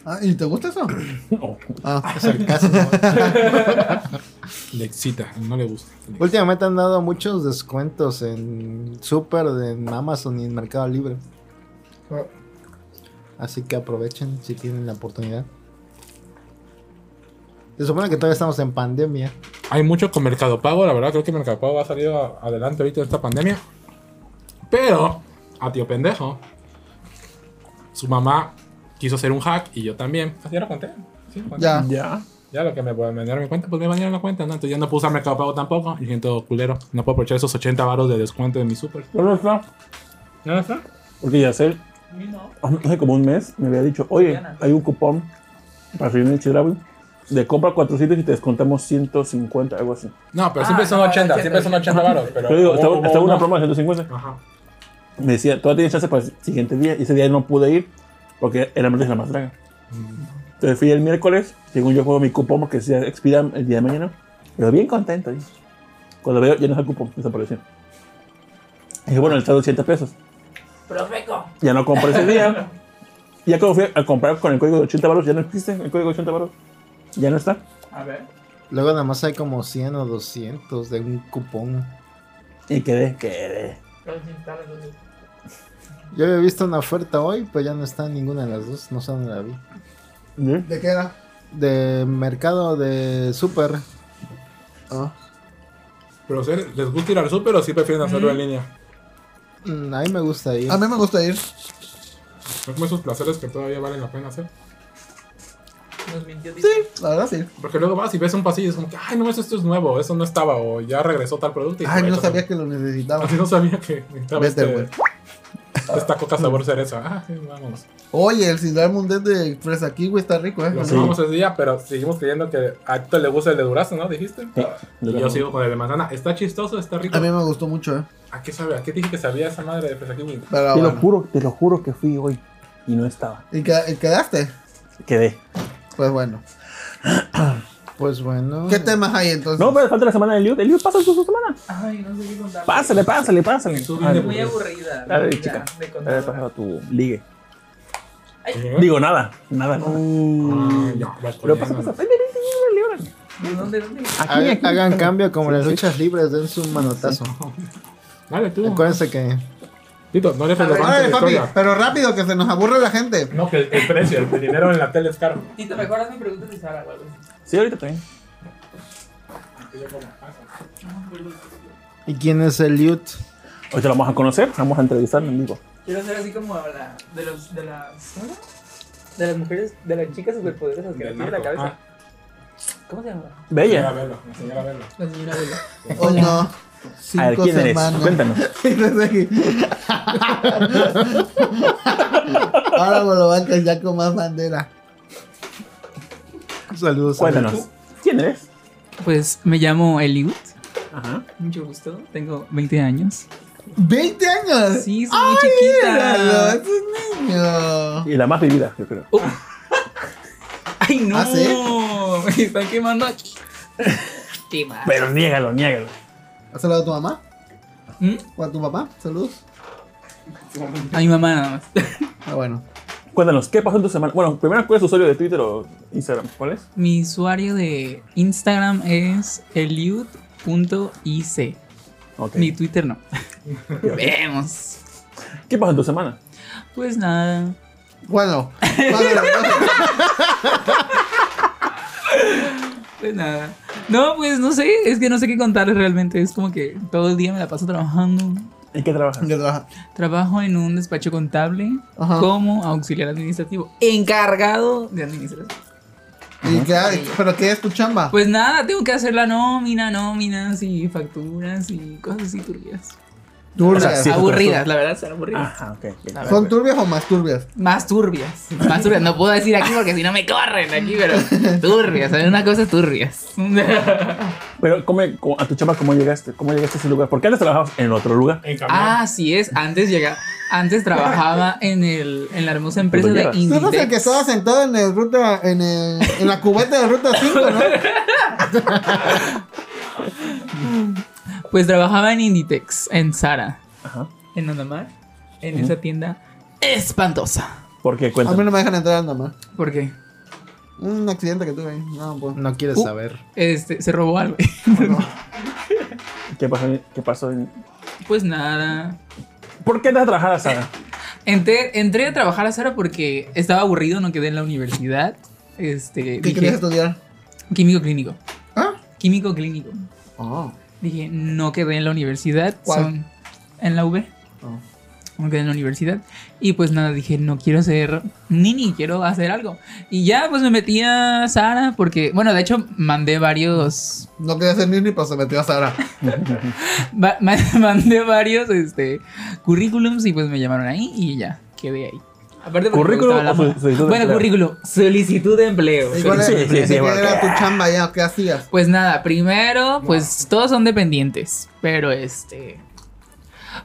Ah, ¿y te gusta eso? (coughs) No. Ah, (laughs) Es el caso. ¿no? (laughs) Le excita, no le gusta. Últimamente han dado muchos descuentos en Super, en Amazon y en Mercado Libre. Así que aprovechen si tienen la oportunidad. Se supone que todavía estamos en pandemia. Hay mucho con Mercado Pago, la verdad creo que Mercado Pago ha salido adelante ahorita en esta pandemia. Pero, a tío pendejo, su mamá quiso hacer un hack y yo también. Así ya lo conté. Sí, lo conté. ya. Ya. Ya lo que me vendieron mi cuenta, pues me vendieron la cuenta, ¿no? Entonces ya no puedo usar Mercado Pago tampoco. Y siento culero. No puedo aprovechar esos 80 varos de descuento de mi super. ¿No está? ¿Ya está? Porque Yacel A mí no. Hace como un mes me había dicho, oye, Diana. hay un cupón para en el Chedraui de compra 400 y te descontamos 150, algo así. No, pero Ah, siempre son no, 80, 80, siempre son 80 varos. Pero Yo digo, estaba, estaba una promo de 150. Ajá. Me decía, todavía tienes chance para el siguiente día. Y ese día no pude ir porque era la más draga. Entonces fui el miércoles, según yo juego mi cupón porque se expira el día de mañana. Pero bien contento. ¿sí? Cuando veo, ya no es el cupón, desapareció. Y dije, bueno, está 200 pesos. Profeco. Ya no compré ese día. Ya cuando fui a comprar con el código de 80 baros, ya no existe el código de 80 baros. Ya no está. A ver. Luego nada más hay como 100 o 200 de un cupón. Y quedé, quedé. Si dos. Yo había visto una oferta hoy, pero ya no está en ninguna de las dos. No sé dónde la vi. ¿De qué era? De mercado de Super. Ah. Pero ¿sí ¿les gusta ir al super o sí prefieren hacerlo en línea? Mm, a mí me gusta ir. A mí me gusta ir. Son como esos placeres que todavía valen la pena hacer. Nos mintió Tito. Sí, la verdad sí. Porque luego vas y ves un pasillo y es como que, ay, no, esto es nuevo, eso no estaba, o ya regresó tal producto. Y Ay, no eso- sabía que lo necesitaba. (laughs) Así no sabía que necesitaba Vete, este- güey. (laughs) esta coca sabor cereza. Ah, sí, vamos. Oye, el ciudad mundial de fresa kiwi está rico, ¿eh? Lo Sí. probamos ese día, pero seguimos creyendo que a ti le gusta el de durazno, ¿no? Dijiste. Sí. Y yo sigo con el de manzana. Está chistoso, está rico. A mí me gustó mucho, ¿eh? ¿A qué sabe? ¿A qué dije que sabía esa madre de fresa kiwi? Pero Te lo juro, te lo juro que fui hoy. Y no estaba. ¿Y, que- y quedaste? Quedé. Pues bueno. (clears throat) Pues bueno. ¿Qué temas hay entonces? No, pero falta la semana del Liu. El Liu pasa su semana. Ay, no sé qué contar. Pásale, pásale, pásale. Ah, vienes Muy pues. aburrida. Dale, ya, chica. De Eh, contar. pasado tu ligue. ¿Eh? Digo, nada. Nada, nada. Ah, ya, vas Pero pasa, pasa. Ven, ven, ven. ¿De dónde? ¿Dónde? Aquí, Hagan, aquí. cambio como las luchas libres, den su manotazo. (laughs) Dale tú. Acuérdense que Tito, no le la papi, pero rápido, que se nos aburre la gente. No, que el, el precio, el, dinero en la tele es caro. Tito, mejor hazme preguntas de Sara así. Sí, ahorita también. ¿Y quién es el Liut? Hoy te lo vamos a conocer, vamos a entrevistarlo en vivo. Quiero ser así como la, de, los, de las. De las mujeres, de las chicas superpoderosas que le tiene la cabeza. ¿Cómo se llama? Bella. verlo, enseñar a verlo. La señora Bella. Oh no. A ver, Cinco ¿quién eres? semanas. Cuéntanos. (laughs) (laughs) Ahora me lo van a ya con más bandera. Saludos. Cuéntanos. ¿Quién eres? Pues me llamo Eliud. Ajá. Mucho gusto. Tengo 20 años. ¡20 años! Sí, soy muy chiquita. Míralo, es un niño. Y la más vivida, yo creo. ¡Ay, no! ¿Ah, sí? (laughs) Me están quemando aquí. Qué mal. Pero niégalo, niégalo. ¿Has hablado a tu mamá? ¿Mm? ¿O a tu papá? Saludos. A mi mamá nada más. Ah, bueno. Cuéntanos, ¿qué pasó en tu semana? Bueno, primero, ¿cuál es tu usuario de Twitter o Instagram? ¿Cuál es? Mi usuario de Instagram es eliud.ic. Ok. Mi Twitter no. (laughs) Vemos. ¿Qué pasó en tu semana? Pues nada. Bueno. Bueno, (laughs) Pues nada. No, pues no sé. Es que no sé qué contarles realmente. Es como que todo el día me la paso trabajando. ¿En qué trabajas? Trabajo en un despacho contable Ajá. como auxiliar administrativo. Encargado de administración. ¿Y qué hay? ¿Pero qué es tu chamba? Pues nada, tengo que hacer la nómina, nóminas y facturas y cosas así turbias. Turbias. o sea, sí. aburridas, la verdad, son aburridas. Ajá, ok. ok. La ¿Son turbias o más turbias? Más turbias. Más turbias. No puedo decir aquí porque si no me corren aquí, pero turbias. Hay una cosa turbias. (laughs) Pero, ¿cómo, a tu chamba, ¿cómo llegaste? ¿Cómo llegaste a ese lugar? ¿Por qué antes trabajabas en otro lugar? En. Ah, así es. Antes llega, antes trabajaba en el, en la hermosa empresa de Llegas. Tú eres el que Inditex. estaba sentado en el ruta, en, el, en la cubeta de ruta 5, ¿no? (laughs) Pues trabajaba en Inditex, en Sara, Ajá. en Andamar, en esa tienda espantosa. ¿Por qué? A mí Cuéntame. no me dejan entrar nada más. ¿Por qué? Un accidente que tuve ahí. No, pues. No quieres Uh. saber. Este, se robó algo. (laughs) ¿Qué pasó? ¿Qué pasó? en- Pues nada. ¿Por qué entras a trabajar a Sara? Entré, entré a trabajar a Sara porque estaba aburrido, no quedé en la universidad. Este, ¿Qué dije, querías estudiar? químico clínico. ¿Ah? Químico clínico. Oh. Dije, no quedé en la universidad. ¿Cuál? son- en la V. Oh. No quedé en la universidad. Y pues nada, dije, no quiero ser nini, quiero hacer algo. Y ya, pues me metí a Sara porque, bueno, de hecho, mandé varios. No quería ser niño, pero se metió a Sara. (laughs) (laughs) mandé varios este, currículums y pues me llamaron ahí y ya, quedé ahí. Aparte ¿Currículum la solicitud Bueno, currículum, solicitud de empleo. Igual Sí, era, sí, sí, ¿qué bueno. era tu chamba ya? ¿Qué hacías? Pues nada, primero, pues todos son dependientes, pero este...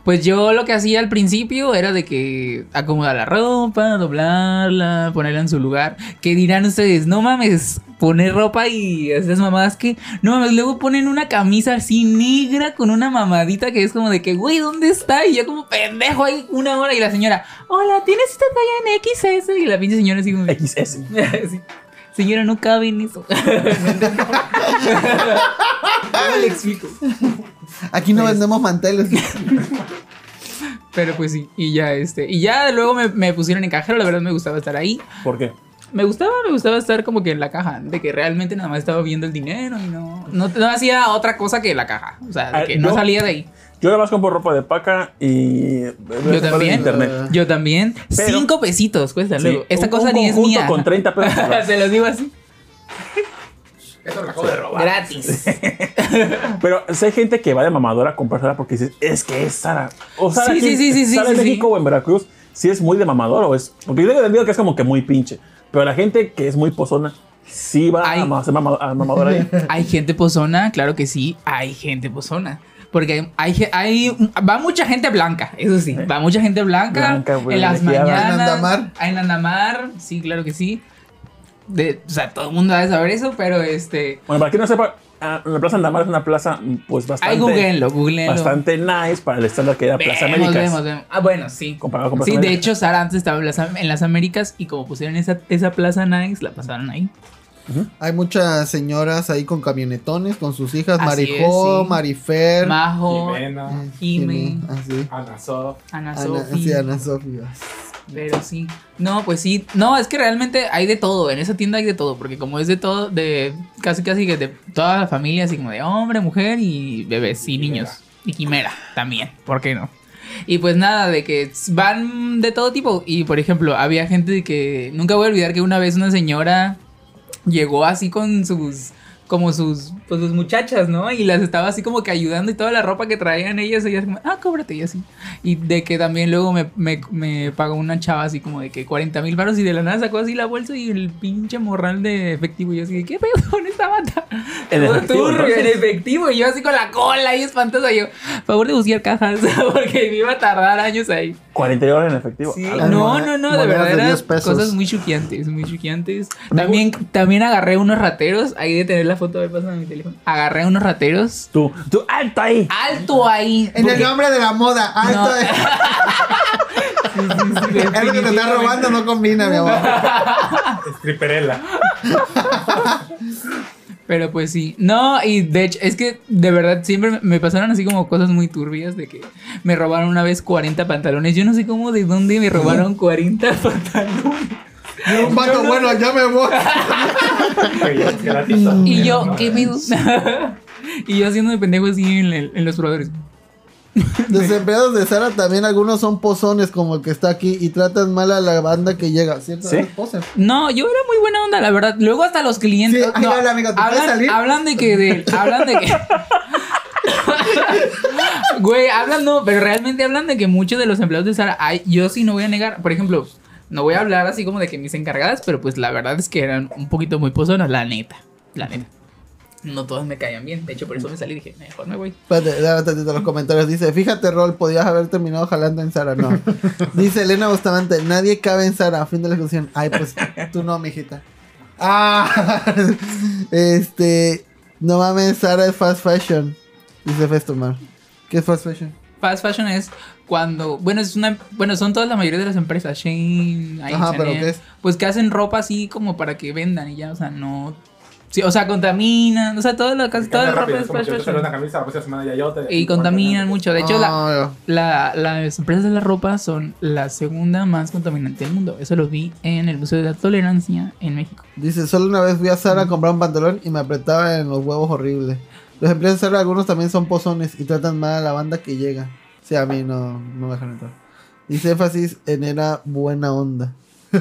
Pues yo lo que hacía al principio era de que acomodar la ropa, doblarla, ponerla en su lugar. Que dirán ustedes, no mames, poner ropa y esas mamadas que... No mames, luego ponen una camisa así negra con una mamadita que es como de que, güey, ¿dónde está? Y yo como pendejo ahí una hora y la señora, hola, ¿tienes esta talla en XS? Y la pinche señora así como... XS. (laughs) Sí. Señora, no cabe en eso. (laughs) ¿Cómo le explico? Aquí no vendemos manteles. (laughs) Pero pues sí, y ya este. Y ya luego me, me pusieron en cajero, la verdad me gustaba estar ahí. ¿Por qué? Me gustaba, me gustaba estar como que en la caja, de que realmente nada más estaba viendo el dinero y no, no, no hacía otra cosa que la caja. O sea, de Ah, que no salía de ahí. Yo nada más compro ropa de paca y... Yo también. internet. Yo también. Pero- Cinco pesitos cuesta Sí, luego. Esta un- cosa un ni es mía. con 30 pesos. (laughs) Se los digo así. Eso lo acabo de robar. Gratis. (laughs) Pero si hay gente que va de mamadora a comprar Sara porque dices, es que es Sara. O Sara, Sí, aquí- sí, sí, sí, sí, Sara en sí, sí. México o en Veracruz, si es muy de mamador o es. Porque yo tengo entendido que es como que muy pinche. Pero la gente que es muy pozona, sí va a ser mama- a mamadora ahí. (laughs) Hay gente pozona, claro que sí, hay gente pozona. Porque hay, hay, va mucha gente blanca, eso sí, va mucha gente blanca, Blanca, en las mañanas. ¿En Andamar? En Andamar, sí, claro que sí. De, o sea, todo el mundo debe saber eso, pero este... Bueno, para quien no sepa, la Plaza Andamar es una plaza, pues bastante. Ay, googleenlo, googleenlo. Bastante nice para el estándar que era Plaza Américas. vemos, vemos. Ah, bueno, sí. Comparado con Plaza Sí, de hecho, Sara antes estaba en las, en las Américas y como pusieron esa, esa plaza nice, la pasaron ahí. Hay muchas señoras ahí con camionetones, con sus hijas. Así Marijó, es, sí. Marifer. Majo, Jimena, Jime, Así. Ana Sof. Ana Ana, sí, Sofía. Pero sí. No, pues sí. No, es que realmente hay de todo. En esa tienda hay de todo. Porque como es de todo, de casi casi que de toda la familia, así como de hombre, mujer y bebés y niños. Y quimera también. ¿Por qué no? Y pues nada, de que van de todo tipo. Y por ejemplo, había gente de que nunca voy a olvidar que una vez una señora llegó así con sus como sus pues sus muchachas, ¿no? Y las estaba así como que ayudando y toda la ropa que traían ellas, ellas como, ah, cóbrate y así. Y de que también luego me, me, me pagó una chava así como de que 40 mil baros y de la nada sacó así la bolsa y el pinche morral de efectivo. Y yo así, ¿qué pedo con esta bata? (laughs) Todo efectivo, entonces. en efectivo. Y yo así con la cola y espantosa. Yo, favor de buscar cajas (laughs) porque me iba a tardar años ahí. 40 horas en efectivo. Sí, Ah, no, no, no, de verdad de eran 10 pesos. cosas muy choqueantes, muy choqueantes. También, también agarré unos rateros, ahí de tener la foto, a ver, pásame mi teléfono. Agarré unos rateros. Tú, tú, alto ahí. Alto ahí. En el nombre de la moda. Alto (laughs) No. de- Sí, sí, sí, Es lo que te está robando, no combina, mi amor. (laughs) Stripperella. (laughs) Pero pues sí. No, y de hecho, es que de verdad siempre me pasaron así como cosas muy turbias de que me robaron una vez 40 pantalones. Yo no sé cómo de dónde me robaron 40 pantalones. Y un vato, bueno, ya me voy. Y yo, ¿qué me (laughs) Y yo haciendo de pendejo así en, el- en los probadores. (laughs) Los empleados de Sara también algunos son pozones como el que está aquí y tratan mal a la banda que llega, ¿cierto? Sí. No, yo era muy buena onda, la verdad. Luego hasta los clientes. Sí, ay, no, hola, amigo, ¿te puedes hablan, salir? hablan de que de, hablan de que. (laughs) Güey, hablan no, pero realmente hablan de que muchos de los empleados de Sara, ay, yo sí no voy a negar, por ejemplo, no voy a hablar así como de que mis encargadas, pero pues la verdad es que eran un poquito muy pozonas, la neta, la neta. No todas me caían bien, de hecho por eso me salí y dije, mejor me voy. Espérate, los comentarios. Dice, fíjate, Rol, podías haber terminado jalando en Sara. No. (laughs) Dice Elena Bustamante, nadie cabe en Sara. Fin de la discusión. Ay, pues tú no, mijita. Ah, (laughs) este, no mames, Sara es fast fashion. Dice Festomar. ¿Qué es fast fashion? Fast fashion es cuando, bueno, es una, bueno, son todas la mayoría de las empresas, Shane, Ajá, pero ¿qué es? pues que hacen ropa así como para que vendan y ya, o sea, no, sí, o sea, contaminan, o sea, todo lo, casi toda la ropa es fast una fashion camisa, la próxima semana ya yo te- y contaminan mucho. De hecho, la, Ah, la- las empresas de la ropa son la segunda más contaminante del mundo. Eso lo vi en el Museo de la Tolerancia en México. Dice, solo una vez fui a Sara a comprar un pantalón y me apretaba en los huevos horrible. Los empleados de Sara, algunos también son pozones y tratan mal a la banda que llega. Sí, a mí no, no me dejan entrar. Dice énfasis en era buena onda. (laughs)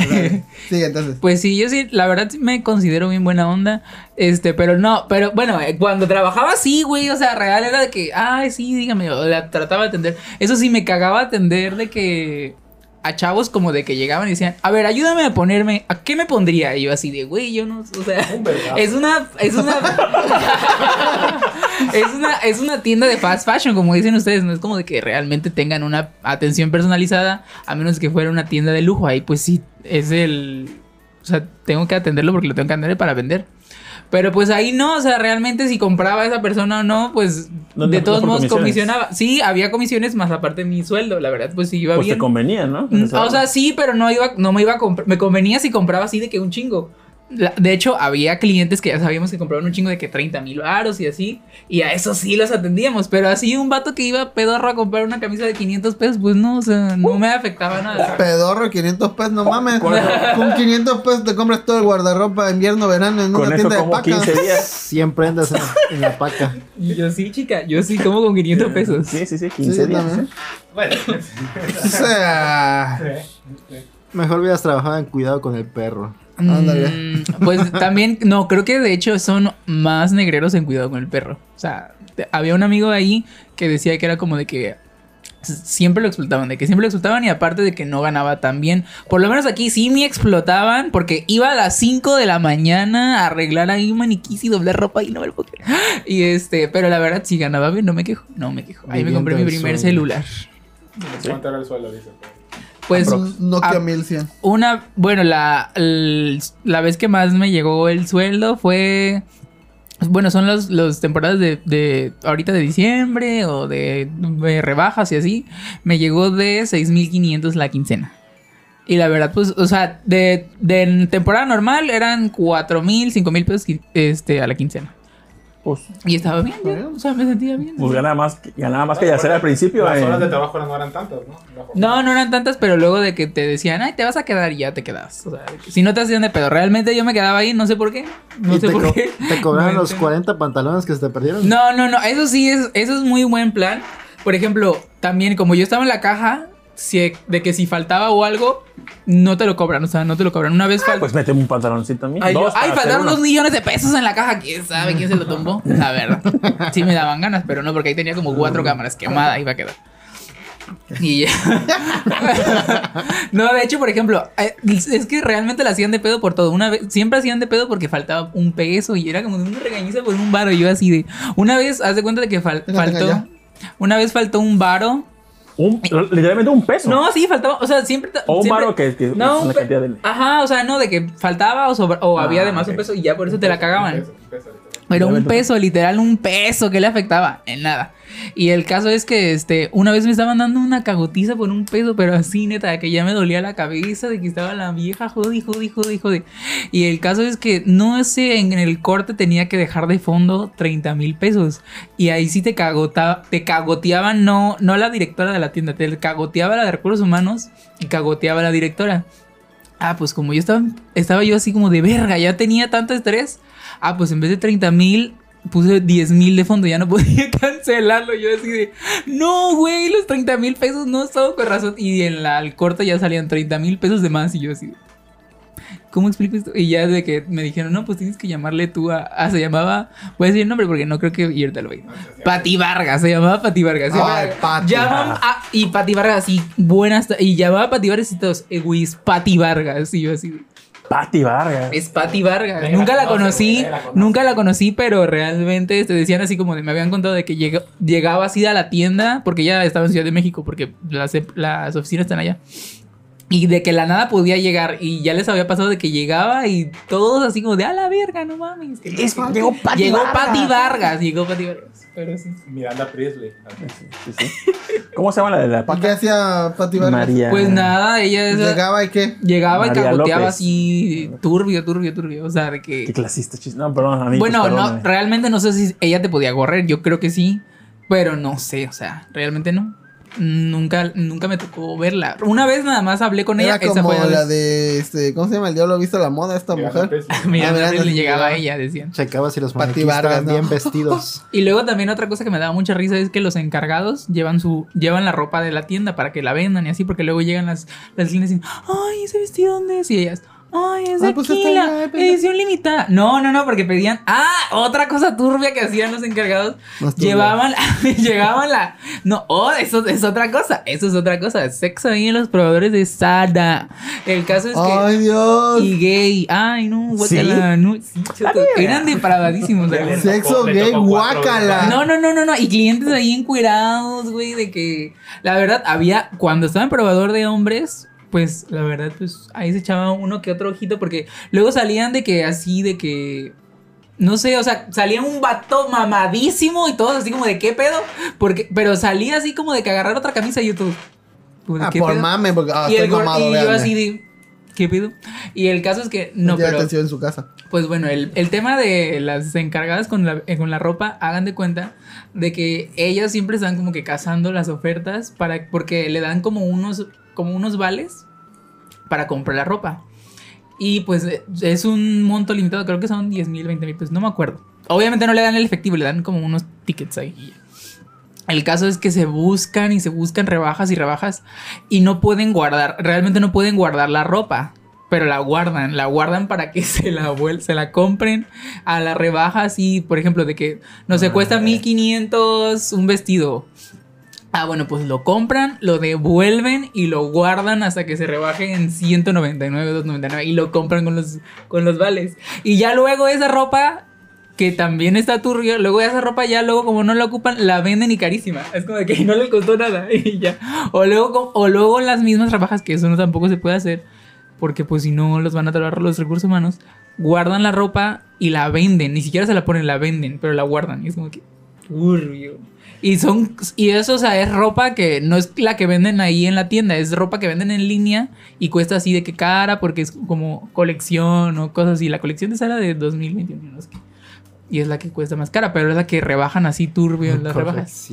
(laughs) Sí, entonces. Pues sí, yo sí, la verdad me considero bien buena onda. Este, pero no, pero bueno, eh, cuando trabajaba sí, güey, o sea, real era de que, ay, sí, dígame, la trataba de atender. Eso sí, me cagaba atender de que a chavos como de que llegaban y decían, a ver, ayúdame a ponerme, ¿a qué me pondría? Y yo así de, güey, yo no, o sea, es una, es una, (laughs) es una, es una tienda de fast fashion, como dicen ustedes, no es como de que realmente tengan una atención personalizada, a menos que fuera una tienda de lujo, ahí pues sí, es el, o sea, tengo que atenderlo porque lo tengo que atender para vender. Pero pues ahí no, o sea, realmente si compraba a esa persona o no, pues No, de no, todos no modos comisionaba. Sí, había comisiones más aparte de mi sueldo, la verdad, pues sí iba Pues bien. te convenía, ¿no? Mm, O sea, sí, pero no iba, no me iba a comprar. Me convenía si compraba así de que un chingo. La- de hecho, había clientes que ya sabíamos que compraban un chingo de que 30 mil varos y así. Y a eso sí los atendíamos. Pero así un vato que iba pedorro a comprar una camisa de 500 pesos, pues no, o sea, no me afectaba nada. (laughs) Pedorro, 500 pesos, no mames. Con 500 pesos te compras todo el guardarropa invierno, verano en con una eso tienda de como pacas. 15 días. (laughs) Siempre andas en, en la paca. (laughs) Y yo sí, chica, yo sí como con 500 pesos. Sí, sí, sí, Sí, 15 días. también. Bueno. O sea, Mejor hubieras trabajado en cuidado con el perro. Ándale. Mm, pues también, no, creo que de hecho son más negreros en cuidado con el perro. O sea, te- había un amigo ahí que decía que era como de que siempre lo explotaban, de que siempre lo explotaban y aparte de que no ganaba tan bien. Por lo menos aquí sí me explotaban porque iba a las 5 de la mañana a arreglar ahí maniquís y doblar ropa y no me lo puedo creer. Y este, pero la verdad sí ganaba bien, no me quejo, no me quejo. Ahí me compré mi el primer sueño. celular. ¿Cuánto Pues Nokia ah, 1100. Una, bueno, la, la vez que más me llegó el sueldo fue. Bueno, son los, los temporadas de, de ahorita de diciembre o de, de rebajas y así. Me llegó de 6.500 la quincena. Y la verdad, pues, o sea, de, de temporada normal eran 4.000, 5.000 pesos este, a la quincena. Pues, Y estaba bien, o sea, me sentía bien. pues ganaba más, que- ganaba más que Yacer al principio. Las eh. horas de trabajo no eran tantas, ¿no? No, no eran tantas, pero luego de que te decían, ay, te vas a quedar y ya te quedas. O sea, si no te hacían de pedo, realmente yo me quedaba ahí, no sé por qué. No ¿Y sé te, por co- qué. te cobraron (laughs) No los entiendo. 40 pantalones que se te perdieron? No, no, no, eso sí es, eso es muy buen plan. Por ejemplo, también como yo estaba en la caja, si, de que si faltaba o algo, no te lo cobran, o sea, no te lo cobran. Una vez faltó. Pues mete un pantaloncito a mí. Ay, dos faltaron dos millones de pesos en la caja. ¿Quién sabe quién se lo tumbó? La verdad. (laughs) Sí me daban ganas, pero no, porque ahí tenía como cuatro cámaras quemadas. Iba a quedar. Y ya. (laughs) no, de hecho, por ejemplo, eh, es que realmente la hacían de pedo por todo. Una vez, siempre hacían de pedo porque faltaba un peso y era como una regañiza por un varo. Y yo así de. Una vez, haz de cuenta de que fal- faltó. Una vez faltó un varo. Un- literalmente un peso. No, sí, faltaba. O sea, siempre. O un siempre- que, que No, es una cantidad de. Ajá, o sea, no, de que faltaba o, sobra- o Ah, había además ok. un peso y ya por eso te la cagaban. Peso, peso, literal. Pero un peso, literal, un peso, ¿qué le afectaba? En nada. Y el caso es que este, una vez me estaban dando una cagotiza por un peso, pero así, neta, que ya me dolía la cabeza de que estaba la vieja, jodi, jodi, jodi, jodi. Y el caso es que no sé, en el corte tenía que dejar de fondo 30 mil pesos. Y ahí sí te cagota, te cagoteaban, no, no la directora de la tienda, te cagoteaba la de recursos humanos y cagoteaba la directora. Ah, pues como yo estaba, estaba yo así como de verga, ya tenía tanto estrés. Ah, pues en vez de 30 mil, puse 10 mil de fondo, ya no (laughs) podía cancelarlo. Yo así de, no, güey, los 30 mil pesos no estaba con razón. Y en la al corte ya salían 30 mil pesos de más. Y yo así ¿cómo explico esto? Y ya de que me dijeron, no, pues tienes que llamarle tú a. Ah, se llamaba, voy a decir el nombre porque no creo que y ahorita lo veis. Pati Vargas, se llamaba Pati Vargas. Ay, Pati. A- y Pati Vargas así, buenas. Y llamaba Pati Vargas y todos, eh, güey, es Pati Vargas. Y yo así de, Pati Vargas. es Patti Vargas. Nunca la conoce, conocí, la nunca la conocí, pero realmente te decían así como de, me habían contado de que llega- llegaba así a la tienda, porque ella estaba en Ciudad de México, porque las, las oficinas están allá. Y de que la nada podía llegar, y ya les había pasado de que llegaba y todos así como de, a la verga, no mames. Es- sé qué". llegó Pati Llegó Vargas. Patti Vargas, llegó Patti Vargas. Pero sí. Miranda Priestley. Sí, sí. ¿Cómo se llama la de la ¿Y qué hacía Pati? María? Pues nada, ella esa- Llegaba y qué. llegaba y cagoteaba López. así turbio, turbio, turbio. O sea, de que... Qué clasista, chis. No, perdón, amigos. Bueno, no, realmente no sé si ella te podía correr, yo creo que sí, pero no sé, o sea, realmente no. Nunca, nunca me tocó verla. Una vez nada más hablé con ella, Era esa como fue la de, este, ¿cómo se llama? El diablo ha visto la moda, esta mujer. Priestley. Mira, Ah, mira, le llegaba a ella, decían. Checaba si los Pati maniquís Vargas, estaban ¿no? bien vestidos. (laughs) Y luego también otra cosa que me daba mucha risa es que los encargados llevan su llevan la ropa de la tienda para que la vendan y así, porque luego llegan las, las clientes y dicen, ay, ese vestido dónde es? Y ellas, ay, es de Ah, pues está la eh, pendejo". edición limitada. No, no, no, porque pedían, ah, otra cosa turbia que hacían los encargados. Llevaban, (laughs) llevaban la. No, oh, eso es otra cosa. Eso es otra cosa. Sexo ahí en los probadores de Sada. El caso es que. Ay, Dios. Y gay. Ay, no, ¿Sí? guácala. No, eran depravadísimos. (laughs) Sexo gay, veces. No, no, no, no, no. Y clientes ahí encuerados, güey, de que. La verdad, había. Cuando estaba en probador de hombres. Pues la verdad, pues ahí se echaba uno que otro ojito. Porque luego salían de que así, de que. No sé, o sea, salía un vato mamadísimo y todos así como de qué pedo. Porque, pero salía así como de que agarrar otra camisa y YouTube. Pues, Ah, ¿qué por pedo? mame, porque ah, y estoy el gor- mamado, y yo así de. ¿Qué pedo? Y el caso es que. No, Tiene pero. atención en su casa. Pues bueno, el, el tema de las encargadas con la, eh, con la ropa, hagan de cuenta de que ellas siempre están como que cazando las ofertas para, porque le dan como unos, como unos vales para comprar la ropa. Y pues es un monto limitado, creo que son 10 mil, 20 mil pesos, no me acuerdo. Obviamente no le dan el efectivo, le dan como unos tickets ahí. y. El caso es que se buscan y se buscan rebajas y rebajas y no pueden guardar, realmente no pueden guardar la ropa, pero la guardan, la guardan para que (laughs) se la se la compren a la rebaja así, por ejemplo, de que no sé, cuesta 1500 un vestido. Ah, bueno, pues lo compran, lo devuelven y lo guardan hasta que se rebaje en 199, 299 y lo compran con los, con los vales. Y ya luego esa ropa, que también está turbio, luego esa ropa ya luego como no la ocupan, la venden y carísima. Es como que (laughs) no les costó nada (laughs) y ya. O luego, o luego las mismas rebajas, que eso no tampoco se puede hacer, porque pues si no los van a trabar los recursos humanos, guardan la ropa y la venden. Ni siquiera se la ponen, la venden, pero la guardan. Y es como que turbio. Y son y eso o sea, es ropa que no es la que venden ahí en la tienda, es ropa que venden en línea y cuesta así de que cara porque es como colección o cosas así. La colección de Sara de 2021, no sé qué. y es la que cuesta más cara, pero es la que rebajan así turbio en las rebajas.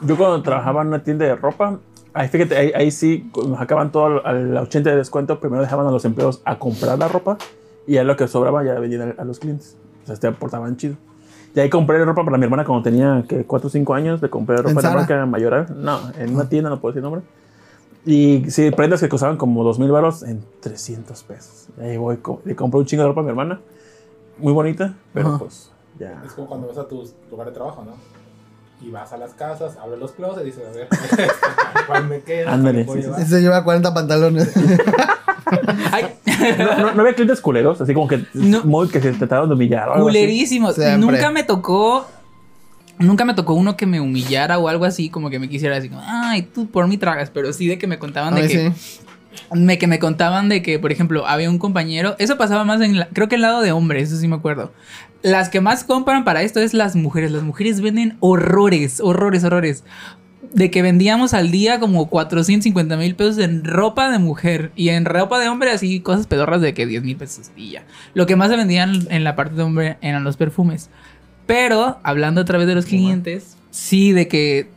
Yo cuando trabajaba en una tienda de ropa, ahí fíjate, ahí, ahí sí nos acaban todo al 80 de descuento. Primero dejaban a los empleados a comprar la ropa y ya lo que sobraba ya vendían a los clientes. O sea, te aportaban chido. Y ahí compré ropa para mi hermana cuando tenía que 4 o 5 años. Le compré ropa ¿En en la Zara? marca Mayoral. No, en una tienda, no puedo decir nombre. Y sí, prendas que costaban como 2 mil baros en 300 pesos. Y ahí voy, co- le compré un chingo de ropa a mi hermana. Muy bonita, pero Ajá. pues ya. Es como cuando vas a tu lugar de trabajo, ¿no? Y vas a las casas, abres los closets y dices, a ver, (laughs) ¿cuál me queda? Ándale. Se lleva 40 pantalones. (laughs) (laughs) Ay, No, no- no había clientes culeros, así como que No. muy que se trataron de humillar. o algo así. culerísimos. Siempre. Nunca me tocó. Nunca me tocó uno que me humillara o algo así, como que me quisiera así, como, ay, tú por mí tragas, pero sí de que me contaban de Ay, que, sí. me, que me contaban de que, por ejemplo, había un compañero, eso pasaba más en, la- creo que el lado de hombres, eso sí me acuerdo. Las que más compran para esto es las mujeres, las mujeres venden horrores, horrores, horrores. De que vendíamos al día como 450 mil pesos en ropa de mujer y en ropa de hombre así cosas pedorras de que 10 mil pesos y ya. Lo que más se vendían en la parte de hombre eran los perfumes. Pero, hablando a través de los clientes, sí, de que,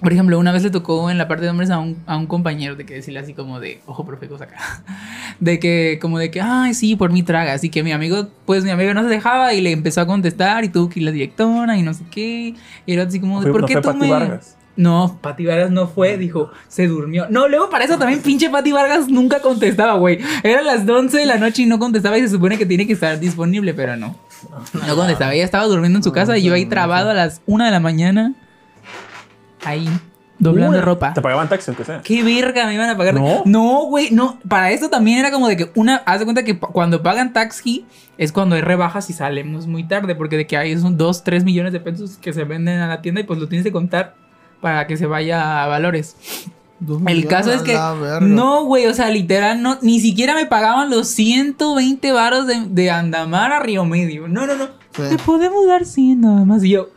por ejemplo, una vez le tocó en la parte de hombres a un, a un compañero de que decirle así como de, ojo, profe, cosa acá. (laughs) De que, como de que, ay, sí, por mí traga. Así que mi amigo, pues mi amigo no se dejaba y le empezó a contestar y tuvo que ir la directora y no sé qué. Y era así como, de, ¿por no qué tú me...? Vargas. No, Pati Vargas no fue, dijo, se durmió. No, luego para eso también pinche Pati Vargas nunca contestaba, güey. Eran las 11 de la noche y no contestaba y se supone que tiene que estar disponible, pero no. No contestaba, ella estaba durmiendo en su casa y yo ahí trabado a las 1 de la mañana. Ahí, doblando Una. ropa. Te pagaban taxi, aunque sea. ¿Qué verga me iban a pagar? ¿No? No, güey, no. Para esto también era como de que una. Haz de cuenta que cuando pagan taxi es cuando hay rebajas y salimos muy tarde. Porque de que hay son 2, 3 millones de pesos que se venden a la tienda y pues lo tienes que contar para que se vaya a valores. El caso es que. No, güey, o sea, literal, no, ni siquiera me pagaban los 120 varos de, de Andamar a Río Medio. No, no, no. Sí. Te podemos dar 100 nada más. Y yo.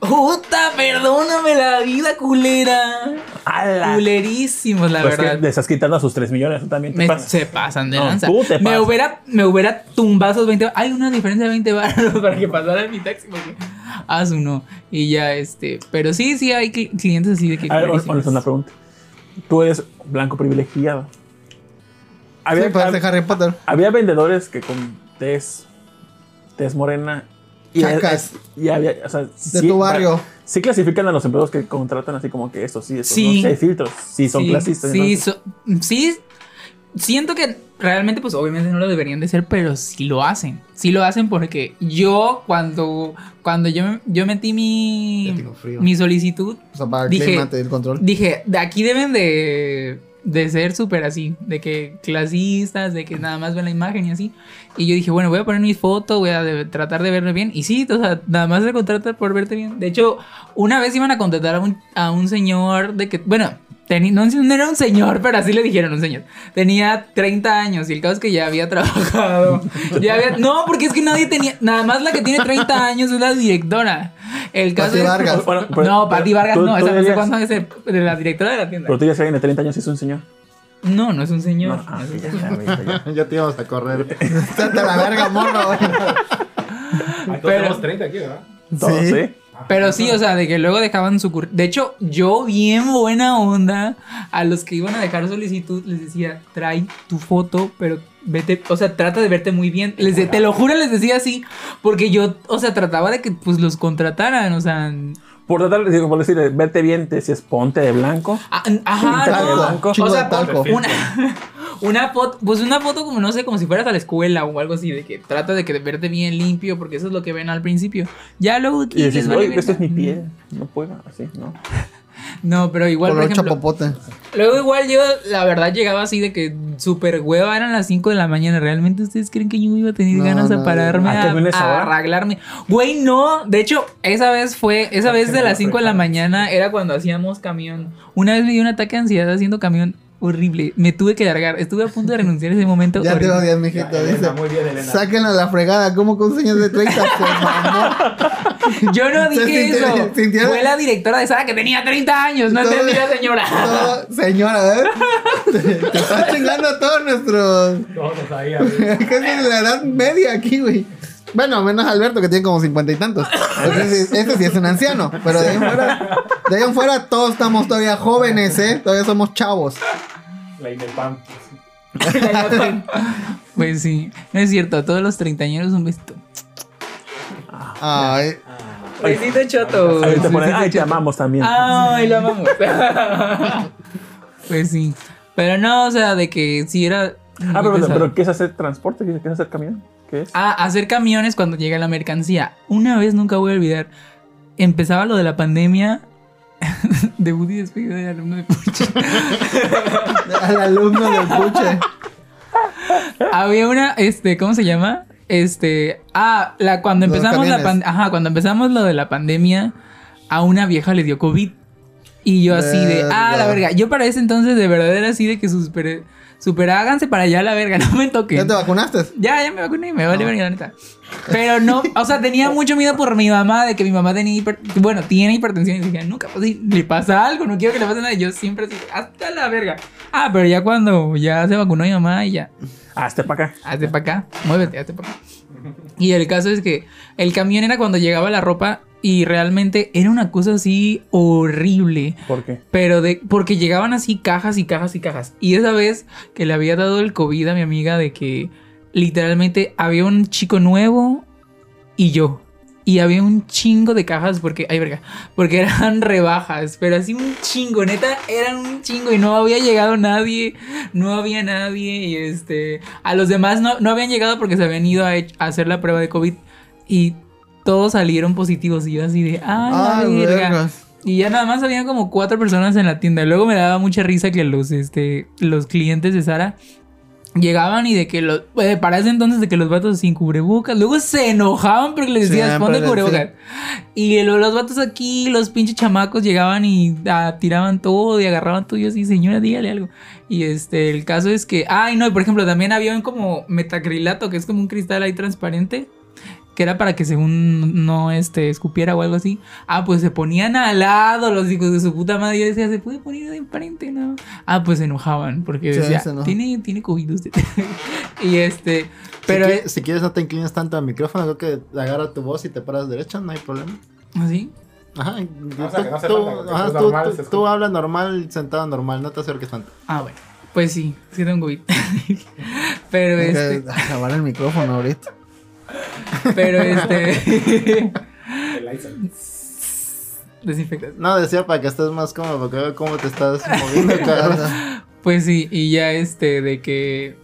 Puta, perdóname la vida, culera. ¡Hala! Culerísimos, la Pues verdad. que le estás quitando a sus 3 millones, tú también te Me- pasas. se pasan de No, lanza. tú te me, hubiera, me hubiera tumbado esos 20 Hay una diferencia de 20 baros (laughs) para que pasara mi taxi. Porque, ah, su no. Y ya, este. Pero sí, sí, hay cli- clientes así de que. A ver, una pregunta. Tú eres blanco privilegiado. Sí, Había, parece Harry Potter. había vendedores que con tez, tez morena y, Chacas. y había, o sea, De sí, tu barrio. Sí clasifican a los empleados que contratan así como que esto sí, esto Sí. no. Sí hay filtros. Sí son Sí, clasistas. Sí, ¿no? so- sí. Siento que realmente, pues obviamente no lo deberían de ser, pero sí lo hacen. Sí lo hacen porque yo, cuando, cuando yo, yo metí mi, mi solicitud, O sea, para el Dije- clima, el control. Dije, de aquí deben de, de ser súper así, de que clasistas, de que nada más ven la imagen y así. Y yo dije, bueno, voy a poner mi foto, voy a de- tratar de verme bien. Y sí, o sea, nada más se contrata por verte bien. De hecho, una vez iban a contratar a un, a un señor de que, bueno, no, no era un señor, pero así le dijeron un señor. Tenía 30 años y el caso es que ya había trabajado. Ya había, no, porque es que nadie tenía, nada más la que tiene 30 años es la directora. El caso Pati es... Vargas. Bueno, pero- no, Pati Vargas tú- no, tú esa no sé cuánto es de, de la directora de la tienda. Pero tú ya sabes, de 30 años es un señor. No, no es un señor. No, ah, ya, (laughs) señor. ya, ya, (laughs) ya. Ya te íbamos a correr. (laughs) Trata la verga, morro. todos Pero- tenemos 30 aquí, ¿verdad? Todo, Sí. sí. Pero sí, o sea, de que luego dejaban su curr- De hecho, yo bien buena onda a los que iban a dejar solicitud les decía, trae tu foto, pero vete, o sea, trata de verte muy bien. Les de- te lo juro, les decía así, porque yo, o sea, trataba de que pues los contrataran, o sea, Por tratar de por decir, verte bien, te decías ponte de blanco. a- ajá, no, blanco. o de sea, talco. una, (laughs) una foto, pues una foto como no sé, como si fueras a la escuela o algo así, de que trata de que de verte bien limpio, porque eso es lo que ven al principio. Ya luego Y ¿quién decís, les vale oye, este es mi pie. No puedo, así, ¿no? No, pero igual, por ejemplo, chapopote. luego igual yo, la verdad, llegaba así de que súper hueva, eran las 5 de la mañana. ¿Realmente ustedes creen que yo iba a tener No, ganas de no, pararme ¿a a, arreglarme? Güey, no. De hecho, esa vez fue, esa vez de las 5 de la mañana era cuando hacíamos camión. Una vez me dio un ataque de ansiedad haciendo camión horrible. Me tuve que largar. Estuve a punto de renunciar en ese momento. Ya te horrible. odias, mijito. Elena, Dice. muy bien, Elena. Sáquenlo a la fregada, como con señas de 30 se mamó. Yo no Se dije sintió- eso. sintió- Fue la directora de Sara que tenía 30 años. No Todo- entendí la señora. Todo- señora, ¿eh? Te, te estás chingando a todos nuestros. Todos ahí. Casi (laughs) de la edad media aquí, güey. Bueno, menos Alberto que tiene como cincuenta y tantos. Ese, sí- (laughs) ese sí es un anciano. Pero de ahí en fuera, de ahí en fuera todos estamos todavía jóvenes, ¿eh? Todavía somos chavos. La INEPAM. Pues sí, no es cierto, a todos los treintañeros un besito. Ay, Besito choto. Ahí te ponen, ay, te amamos también. Ay, lo amamos. (laughs) pues sí. Pero no, o sea, de que si era. ah, pero, muy pesado. pero ¿qué es hacer transporte? ¿Qué es hacer camión? ¿Qué es? Ah, hacer camiones cuando llega la mercancía. Una vez nunca voy a olvidar. Empezaba lo de la pandemia. (laughs) Debut y despedida de alumno de Puche. (laughs) al alumno del puche. Había una, este, ¿cómo se llama? Este, ah, la, cuando Los empezamos la pan- ajá, cuando empezamos lo de la pandemia, a una vieja le dio COVID. Y yo así de, ah, la Verga. verga. Yo para ese entonces de verdad era así de que super, super háganse para allá la verga, (laughs) no me toquen. ¿Ya te vacunaste? Ya, ya me vacuné, me vale verga, la neta. Pero no, o sea, tenía (laughs) mucho miedo por mi mamá, de que mi mamá tenía hiper, bueno, tiene hipertensión. Y dije, nunca, pues si le pasa algo, no quiero que le pase nada. Y yo siempre así, hasta la verga. Ah, pero ya cuando ya se vacunó mi mamá y ya, Hazte para acá. hazte para acá, muévete, hazte para acá. Y el caso es que el camión era cuando llegaba la ropa y realmente era una cosa así horrible. ¿Por qué? Pero de, porque llegaban así cajas y cajas y cajas. Y esa vez que le había dado el COVID a mi amiga de que literalmente había un chico nuevo y yo. Y había un chingo de cajas porque, ay verga, porque eran (laughs) rebajas, pero así un chingo, neta, eran un chingo y no había llegado nadie, no había nadie y este, a los demás no, no habían llegado porque se habían ido a, a hacer la prueba de COVID y todos salieron positivos y yo así de, ay, la Ay, verga. Y ya nada más habían como cuatro personas en la tienda. Luego me daba mucha risa que los, este, los clientes de Sara llegaban y de que los, eh, para ese entonces de que los vatos sin cubrebocas, luego se enojaban porque les decías, Siempre ponte cubrebocas. Y lo- los vatos aquí, los pinches chamacos llegaban y ah, tiraban todo y agarraban todo y yo así, señora, dígale algo. Y este, el caso es que, ay no, y por ejemplo, también había un como metacrilato, que es como un cristal ahí transparente que era para que según no este escupiera o algo así. Ah, pues se ponían al lado los hijos de su puta madre. Yo decía, ¿se puede poner de enfrente? No. Ah, pues se enojaban porque Sí, decía, tiene, tiene COVID usted. (laughs) y este, pero si, eh, quieres, si quieres no te inclines tanto al micrófono, creo que agarra tu voz y te paras derecho, no hay problema. así. Ajá, tú, que ajá, tú- hablas normal, sentado normal, no te acerques tanto. Ah, bueno. Pues sí, sí tengo COVID. (laughs) pero este, Acabar el micrófono ahorita. Pero este. Desinfectas. No, decía para que estés más cómodo, porque veo cómo te estás moviendo (laughs) cada. Pues sí, y ya este, de que.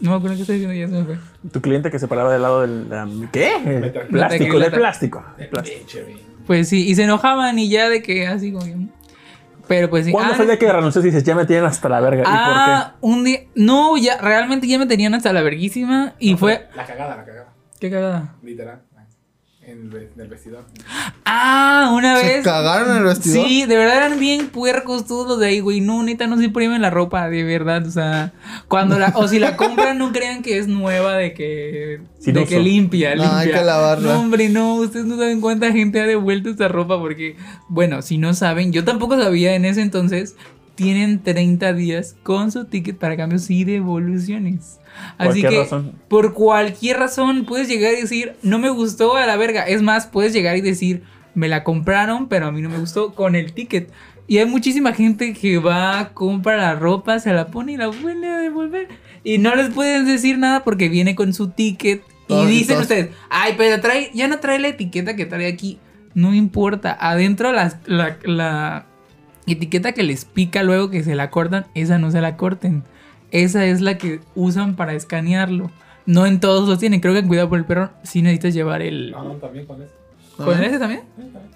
No me acuerdo qué estoy diciendo, ya se me fue. Tu cliente que se paraba del lado del. um, ¿Qué? Plástico, de plástico. de plástico. Pues sí, y se enojaban y ya de que así como. Pero pues sí. ¿Cuándo ah, fue el día que renunciaste y dices, ya me tienen hasta la verga? Ah, un día. No, ya, realmente ya me tenían hasta la verguísima. Y fue. La cagada, la cagada. ¿Qué cagada? Literal. En el, ve- en el vestidor. Ah, una Se vez. cagaron en el vestidor. Sí, de verdad eran bien puercos todos los de ahí, güey. No, neta, no se imprimen la ropa, de verdad. O sea, cuando la. O si la compran, no crean que es nueva, de que. Sin de uso. que limpia, No, limpia. hay que lavarla. No, hombre, no. Ustedes no saben cuánta gente ha devuelto esta ropa, porque. Bueno, si no saben, yo tampoco sabía en ese entonces. Tienen 30 días con su ticket para cambios y devoluciones. Así que, razón. por cualquier razón, puedes llegar y decir, no me gustó a la verga. Es más, puedes llegar y decir, me la compraron, pero a mí no me gustó con el ticket. Y hay muchísima gente que va, compra la ropa, se la pone y la vuelve a devolver. Y no les pueden decir nada porque viene con su ticket. Y Todos y dicen todos. ustedes, ay, pero trae, ya no trae la etiqueta que trae aquí. No importa. Adentro la, la etiqueta que les pica luego que se la cortan, esa no se la corten. Esa es la que usan para escanearlo. No en todos los tienen. Creo que en Cuidado por el Perro sí necesitas llevar el... No, no, también con eso. ¿Con ese también?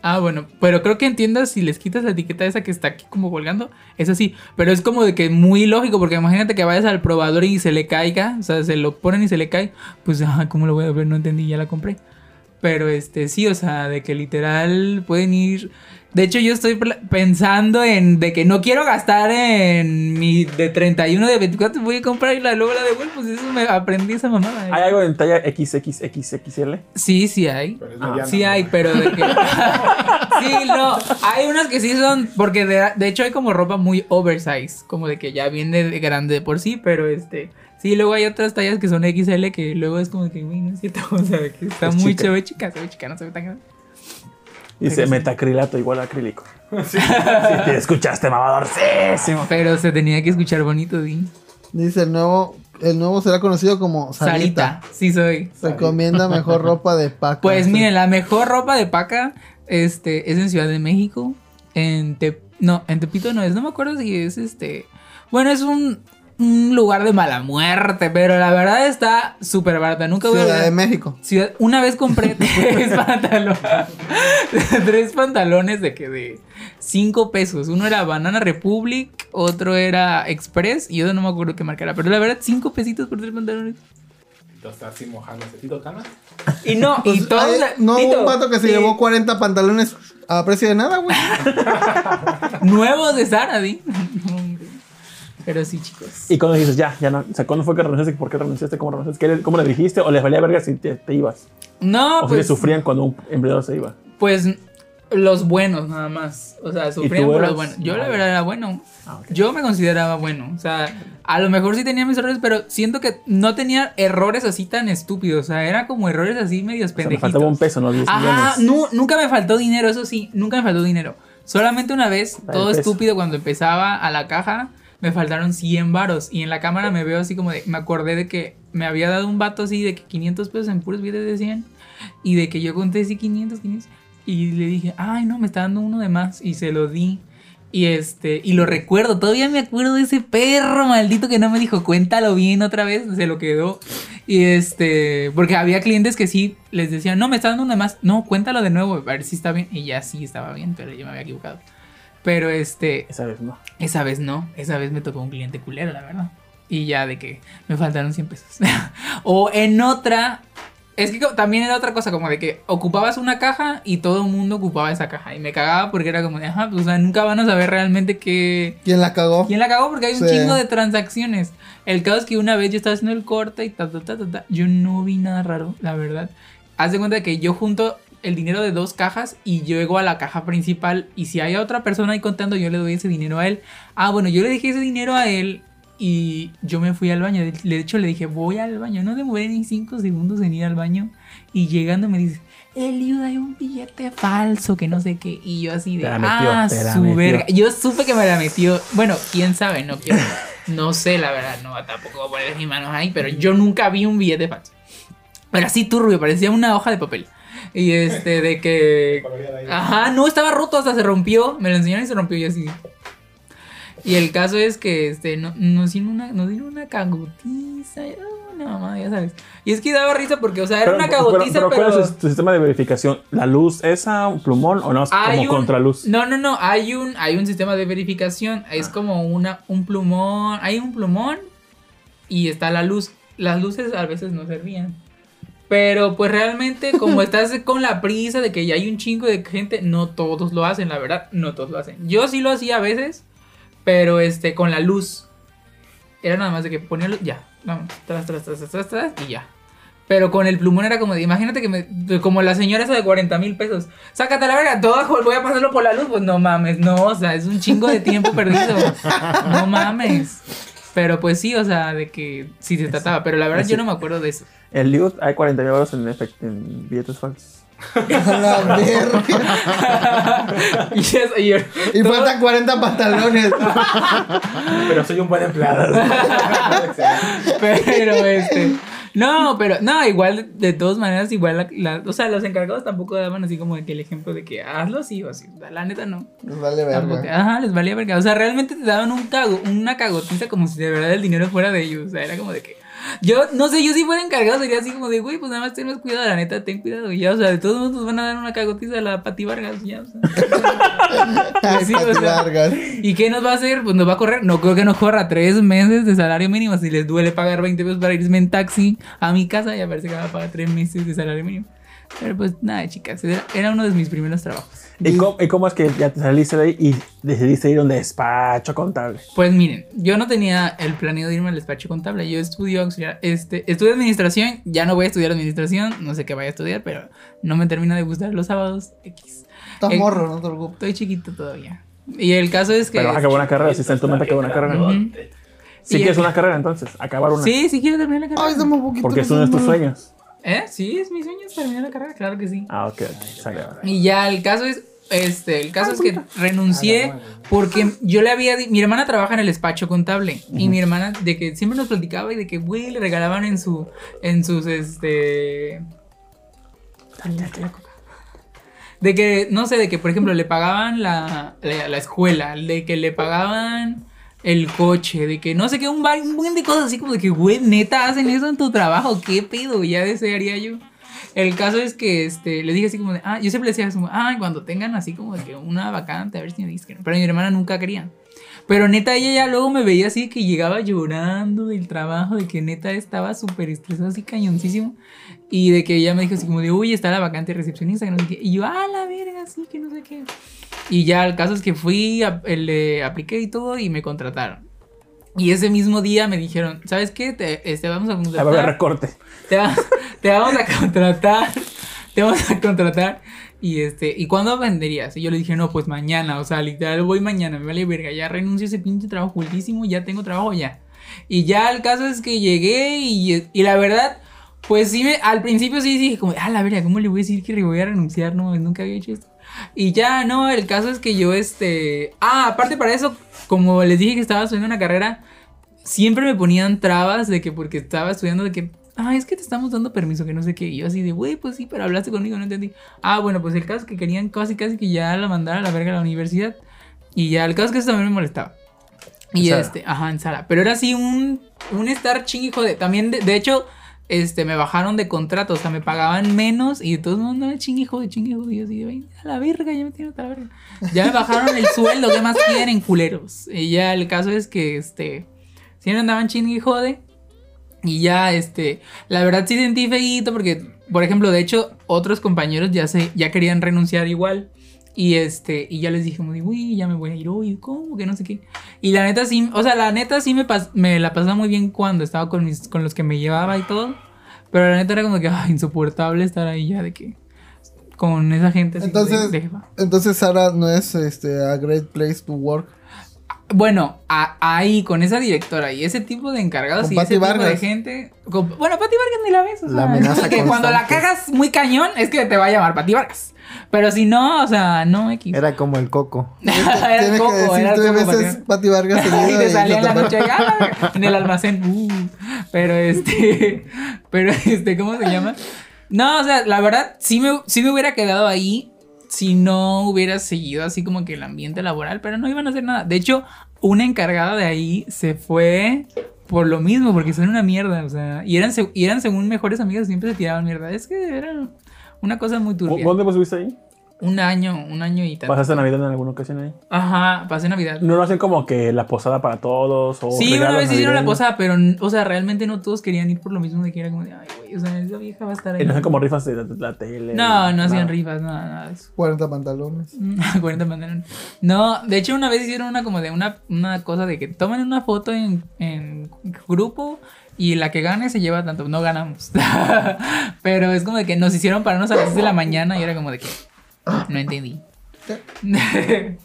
Ah, bueno. Pero creo que en tiendas si les quitas la etiqueta esa que está aquí como colgando, es así. Pero es como de que muy lógico, porque imagínate que vayas al probador y se le caiga, o sea, se lo ponen y se le cae, pues, ah, ¿cómo lo voy a ver? No entendí, ya la compré. Pero este, sí, o sea, de que literal pueden ir. De hecho, yo estoy pensando en de que no quiero gastar en mi de 31 de 24, voy a comprar y la, luego la devuelvo. Pues eso me aprendí esa mamada. ¿Hay algo en talla XXXXL? Sí, sí hay. Pero es Ah, mediano, Sí ¿no? hay, pero de que... (laughs) sí, no. Hay unas que sí son... Porque de, de hecho hay como ropa muy oversize. Como de que ya viene de grande de por sí, pero este... Sí, luego hay otras tallas que son XL que luego es como que, güey, no es cierto. (laughs) O sea, que está Es muy chica. chévere, chica, se ve chica, no se ve tan grande. Dice metacrilato igual a acrílico. (laughs) Sí, te escuchaste, mamador. Sí, sí. Pero se tenía que escuchar bonito, di. Dice el nuevo, el nuevo será conocido como Sarita. Sarita, sí soy. Recomienda mejor ropa de paca. Pues Sí. miren, la mejor ropa de paca este, es en Ciudad de México. En Te- no, en Tepito no es, no me acuerdo si es este. Bueno, es un, un lugar de mala muerte, pero la verdad está súper barata. Nunca voy a Ciudad de México. Ciudad- una vez compré (laughs) tres pantalones. (laughs) tres pantalones de que de 5 pesos. Uno era Banana Republic, otro era Express y otro no me acuerdo qué marca era. Pero la verdad, 5 pesitos por tres pantalones. Entonces así mojándose. ¿Tito Canas? Y no, y Pues, todos. no hubo un vato que se sí, llevó 40 pantalones a precio de nada, güey. (laughs) Nuevos de Sara, di. No. Pero sí, chicos. Y cuando dices, ya, ya no. O sea, ¿cuándo fue que renunciaste? ¿Por qué renunciaste? ¿Cómo renunciaste? ¿Qué le- ¿Cómo le dijiste? ¿O les valía verga si te, te ibas? No, ¿O si pues. le sufrían cuando un empleado se iba? Pues los buenos nada más. O sea, sufrían por los buenos. Yo la verdad era bueno. Ah, ok. Yo me consideraba bueno. O sea, a lo mejor sí tenía mis errores, pero siento que no tenía errores así tan estúpidos. O sea, era como errores así medios O sea, me faltaba un peso, no 10 Ajá, nu- nunca me faltó dinero, eso sí, nunca me faltó dinero. Solamente una vez, todo estúpido, cuando empezaba a la caja, me faltaron 100 varos. Y en la cámara me veo así como de. Me acordé de que me había dado un vato así de que 500 pesos en puros billetes de 100. Y de que yo conté así 500, 500. Y le dije, ay, no, me está dando uno de más. Y se lo di. Y este, y lo recuerdo, todavía me acuerdo de ese perro maldito que no me dijo, cuéntalo bien otra vez, se lo quedó. Y este, porque había clientes que sí les decían, no, me está dando uno de más, no, cuéntalo de nuevo, a ver si está bien. Y ya sí estaba bien, pero yo me había equivocado. Pero este, Esa vez no. esa vez no, esa vez me tocó un cliente culero, la verdad. Y ya de que me faltaron 100 pesos. (laughs) o en otra, es que también era otra cosa, como de que ocupabas una caja y todo el mundo ocupaba esa caja. Y me cagaba porque era como de, ajá, pues, o sea, nunca van a saber realmente qué, ¿Quién la cagó? ¿Quién la cagó? Porque hay un Sí. chingo de transacciones. El caso es que una vez yo estaba haciendo el corte y ta, ta, ta, ta, ta, Yo no vi nada raro, la verdad. Haz de cuenta que yo junto el dinero de dos cajas y llego a la caja principal. Y si hay otra persona ahí contando, yo le doy ese dinero a él. Ah, bueno, yo le dejé ese dinero a él y yo me fui al baño. De hecho, le dije, voy al baño. No demoré ni cinco segundos en ir al baño. Y llegando me dice, Eliud, hay un billete falso, que no sé qué. Y yo así de, metió, ah, su metió". verga. Yo supe que me la metió. Bueno, quién sabe, no quiero. No sé, la verdad, no, tampoco voy a poner mis manos ahí, pero yo nunca vi un billete falso. Pero así turbio, parecía una hoja de papel. Y este, de que. Ajá, no, estaba roto, hasta se rompió. Me lo enseñaron y se rompió y así. Y el caso es que este, no- nos dieron una, nos dieron una cagotiza. Una mamá, ya sabes. Y es que daba risa porque, o sea, era una cagotiza, pero. ¿cuál es tu sistema de verificación? ¿La luz esa, un plumón o no? Es Hay como un- contraluz. No, no, no. Hay un, hay un sistema de verificación. Es como una, un plumón. Hay un plumón y está la luz. Las luces a veces no servían. Pero pues realmente, como (laughs) estás con la prisa de que ya hay un chingo de gente, no todos lo hacen, la verdad, no todos lo hacen. Yo sí lo hacía a veces, pero este, con la luz. Era nada más de que ponía luz, ya, vamos, tras, tras, tras, tras, tras, y ya. Pero con el plumón era como de, imagínate que me, como la señora esa de 40 mil pesos, sácate la verga, todo, voy a pasarlo por la luz, pues no mames, no, o sea, es un chingo de tiempo (laughs) perdido, no mames. Pero pues sí, o sea, de que sí se trataba, pero la verdad yo no me acuerdo de eso. En Liud hay 40 mil euros en, efect- en billetes falsos. (laughs) La verga. (laughs) y todo- faltan 40 pantalones. Pero soy un buen empleado. (laughs) Pero este. No, pero no, igual, de todas maneras, igual, la, la- o sea, los encargados tampoco daban así como de que el ejemplo de que hazlo así o así. La neta no. Nos vale Tampoco- verga. ajá, les valía verga. O sea, realmente te daban un cago, una cagotiza como si de verdad el dinero fuera de ellos. O sea, era como de que. Yo, no sé, yo si fuera encargado sería así como de, güey, pues nada más ten más cuidado, la neta, ten cuidado. Y ya, o sea, de todos modos nos van a dar una cagotiza a la Pati Vargas, ya, o sea. (laughs) Ay, Sí, o Pati sea, Vargas. ¿Y qué nos va a hacer? Pues nos va a correr. No creo que nos corra tres meses de salario mínimo. Si les duele pagar 20 pesos para irme en taxi a mi casa, ya parece que va a pagar tres meses de salario mínimo. Pero pues nada, chicas, era, era uno de mis primeros trabajos. ¿Y cómo, y cómo es que ya te saliste de ahí y decidiste ir a un despacho contable? Pues miren, yo no tenía el planeo de irme al despacho contable. Yo estudio auxiliar, este, estudio administración. Ya no voy a estudiar administración. No sé qué vaya a estudiar, pero no me termina de gustar los sábados X. Estás Eh, morro, no te preocupes. Estoy chiquito todavía. Y el caso es que. Pero baja que buena carrera, si está en tu mente que buena carrera. Ujú. Si Y- quieres una carrera, entonces, acabar una. Sí, sí quiero terminar la carrera. Ay, estamos un poquito. Porque es uno de tus sueños. ¿Eh? Sí, es mi sueño es terminar la carrera, claro que sí. Ah, ok. Y ya el caso es, este, el caso es que renuncié porque yo le había, mi hermana trabaja en el despacho contable y mi hermana de que siempre nos platicaba y de que güey le regalaban en su, en sus, este, de que no sé, de que por ejemplo le pagaban la, la, la escuela, de que le pagaban el coche, de que no sé qué, un, un buen de cosas así como de que, güey, neta, hacen eso en tu trabajo, qué pedo, ya desearía yo. El caso es que este, le dije así como de, ah, yo siempre le decía como, ah, cuando tengan así como de que una vacante, a ver si me dicen. Pero mi hermana nunca quería. Pero neta, ella ya luego me veía así que llegaba llorando del trabajo, de que neta estaba súper estresada, así cañoncísimo. Y de que ella me dijo así como de, uy, está la vacante de recepcionista. Y yo, ah, la verga, sí, que no sé qué. Y ya el caso es que fui, a- le apliqué y todo y me contrataron. Y ese mismo día me dijeron, ¿sabes qué? Te, este, vamos a A ver, contratar. recorte. Te, va- te vamos a contratar. Te vamos a contratar. Y este, ¿y cuándo venderías? Y yo le dije, no, pues mañana. O sea, literal, voy mañana, me vale verga. Ya renuncio a ese pinche trabajo cultísimo, ya tengo trabajo ya. Y ya el caso es que llegué y, y la verdad, pues sí me, al principio sí dije como, ah, la verga, ¿cómo le voy a decir que le voy a renunciar? No, nunca había hecho esto. Y ya, no, el caso es que yo, este, ah, aparte para eso, como les dije que estaba estudiando una carrera, siempre me ponían trabas de que porque estaba estudiando de que, ah, es que te estamos dando permiso, que no sé qué. Y yo así de, güey, pues sí, pero hablaste conmigo, no entendí. Ah, bueno, pues el caso es que querían casi, casi que ya la mandara a la verga a la universidad. Y ya, el caso es que eso también me molestaba. Y En Sara. este, ajá, en Sara. Pero era así un, un estar ching, hijo de. También, de, de hecho, este, me bajaron de contrato, o sea, me pagaban menos y de todos modos, no, ching, hijo de ching, hijo de. Y yo así de, "Ven a la verga, ya me tienen hasta la verga. Ya me bajaron el sueldo, ¿qué más quieren, culeros? Y ya, el caso es que, este, siempre andaban ching y jode. Y ya, este, la verdad sí sentí feíto porque, por ejemplo, de hecho, otros compañeros ya se, ya querían renunciar igual. Y este, y ya les dije, como de, uy, ya me voy a ir hoy, ¿cómo? Que no sé qué. Y la neta sí, o sea, la neta sí me, pas- me la pasaba muy bien cuando estaba con, mis, con los que me llevaba y todo. Pero la neta era como que, ay, insoportable estar ahí ya de que, con esa gente así Entonces, de entonces Sara no es este a great place to work. Bueno, a- ahí con esa directora y ese tipo de encargados Con y ese tipo de gente. con- bueno, Pati Vargas ni la ves. O La sea, amenaza es (laughs) como que cuando la constante. cagas muy cañón es que te va a llamar Pati Vargas. Pero si no, o sea, no X. Era como el coco. (laughs) Era el coco, que decir era el coco, veces Pati Vargas (laughs) y te salía en la noche ¡ah! en el almacén. uh. pero este. Pero este, ¿cómo se llama? No, o sea, la verdad, sí me, sí me hubiera quedado ahí si no hubiera seguido así como que el ambiente laboral, pero no iban a hacer nada. De hecho, una encargada de ahí se fue por lo mismo, porque son una mierda, o sea, y eran, y eran según mejores amigas, siempre se tiraban mierda. Es que era una cosa muy turbia. ¿Dónde vos estuviste ahí? Un año, un año y tal. ¿Pasaste Navidad en alguna ocasión ahí? Ajá, pasé Navidad. ¿No lo hacen como que la posada para todos? O Sí, una vez hicieron la posada, pero, o sea, realmente no todos querían ir por lo mismo de que era como de, ay, güey, o sea, esa vieja va a estar ahí. ¿Y no hacen como rifas de la, tele? No, no hacían rifas, nada, nada eso. 40 pantalones. (laughs) 40 pantalones. No, de hecho una vez hicieron una como de una, una cosa de que tomen una foto en, en grupo y la que gane se lleva tanto. No ganamos. (laughs) Pero es como de que nos hicieron pararnos a las 6 de la mañana y era como de que no entendí. (laughs)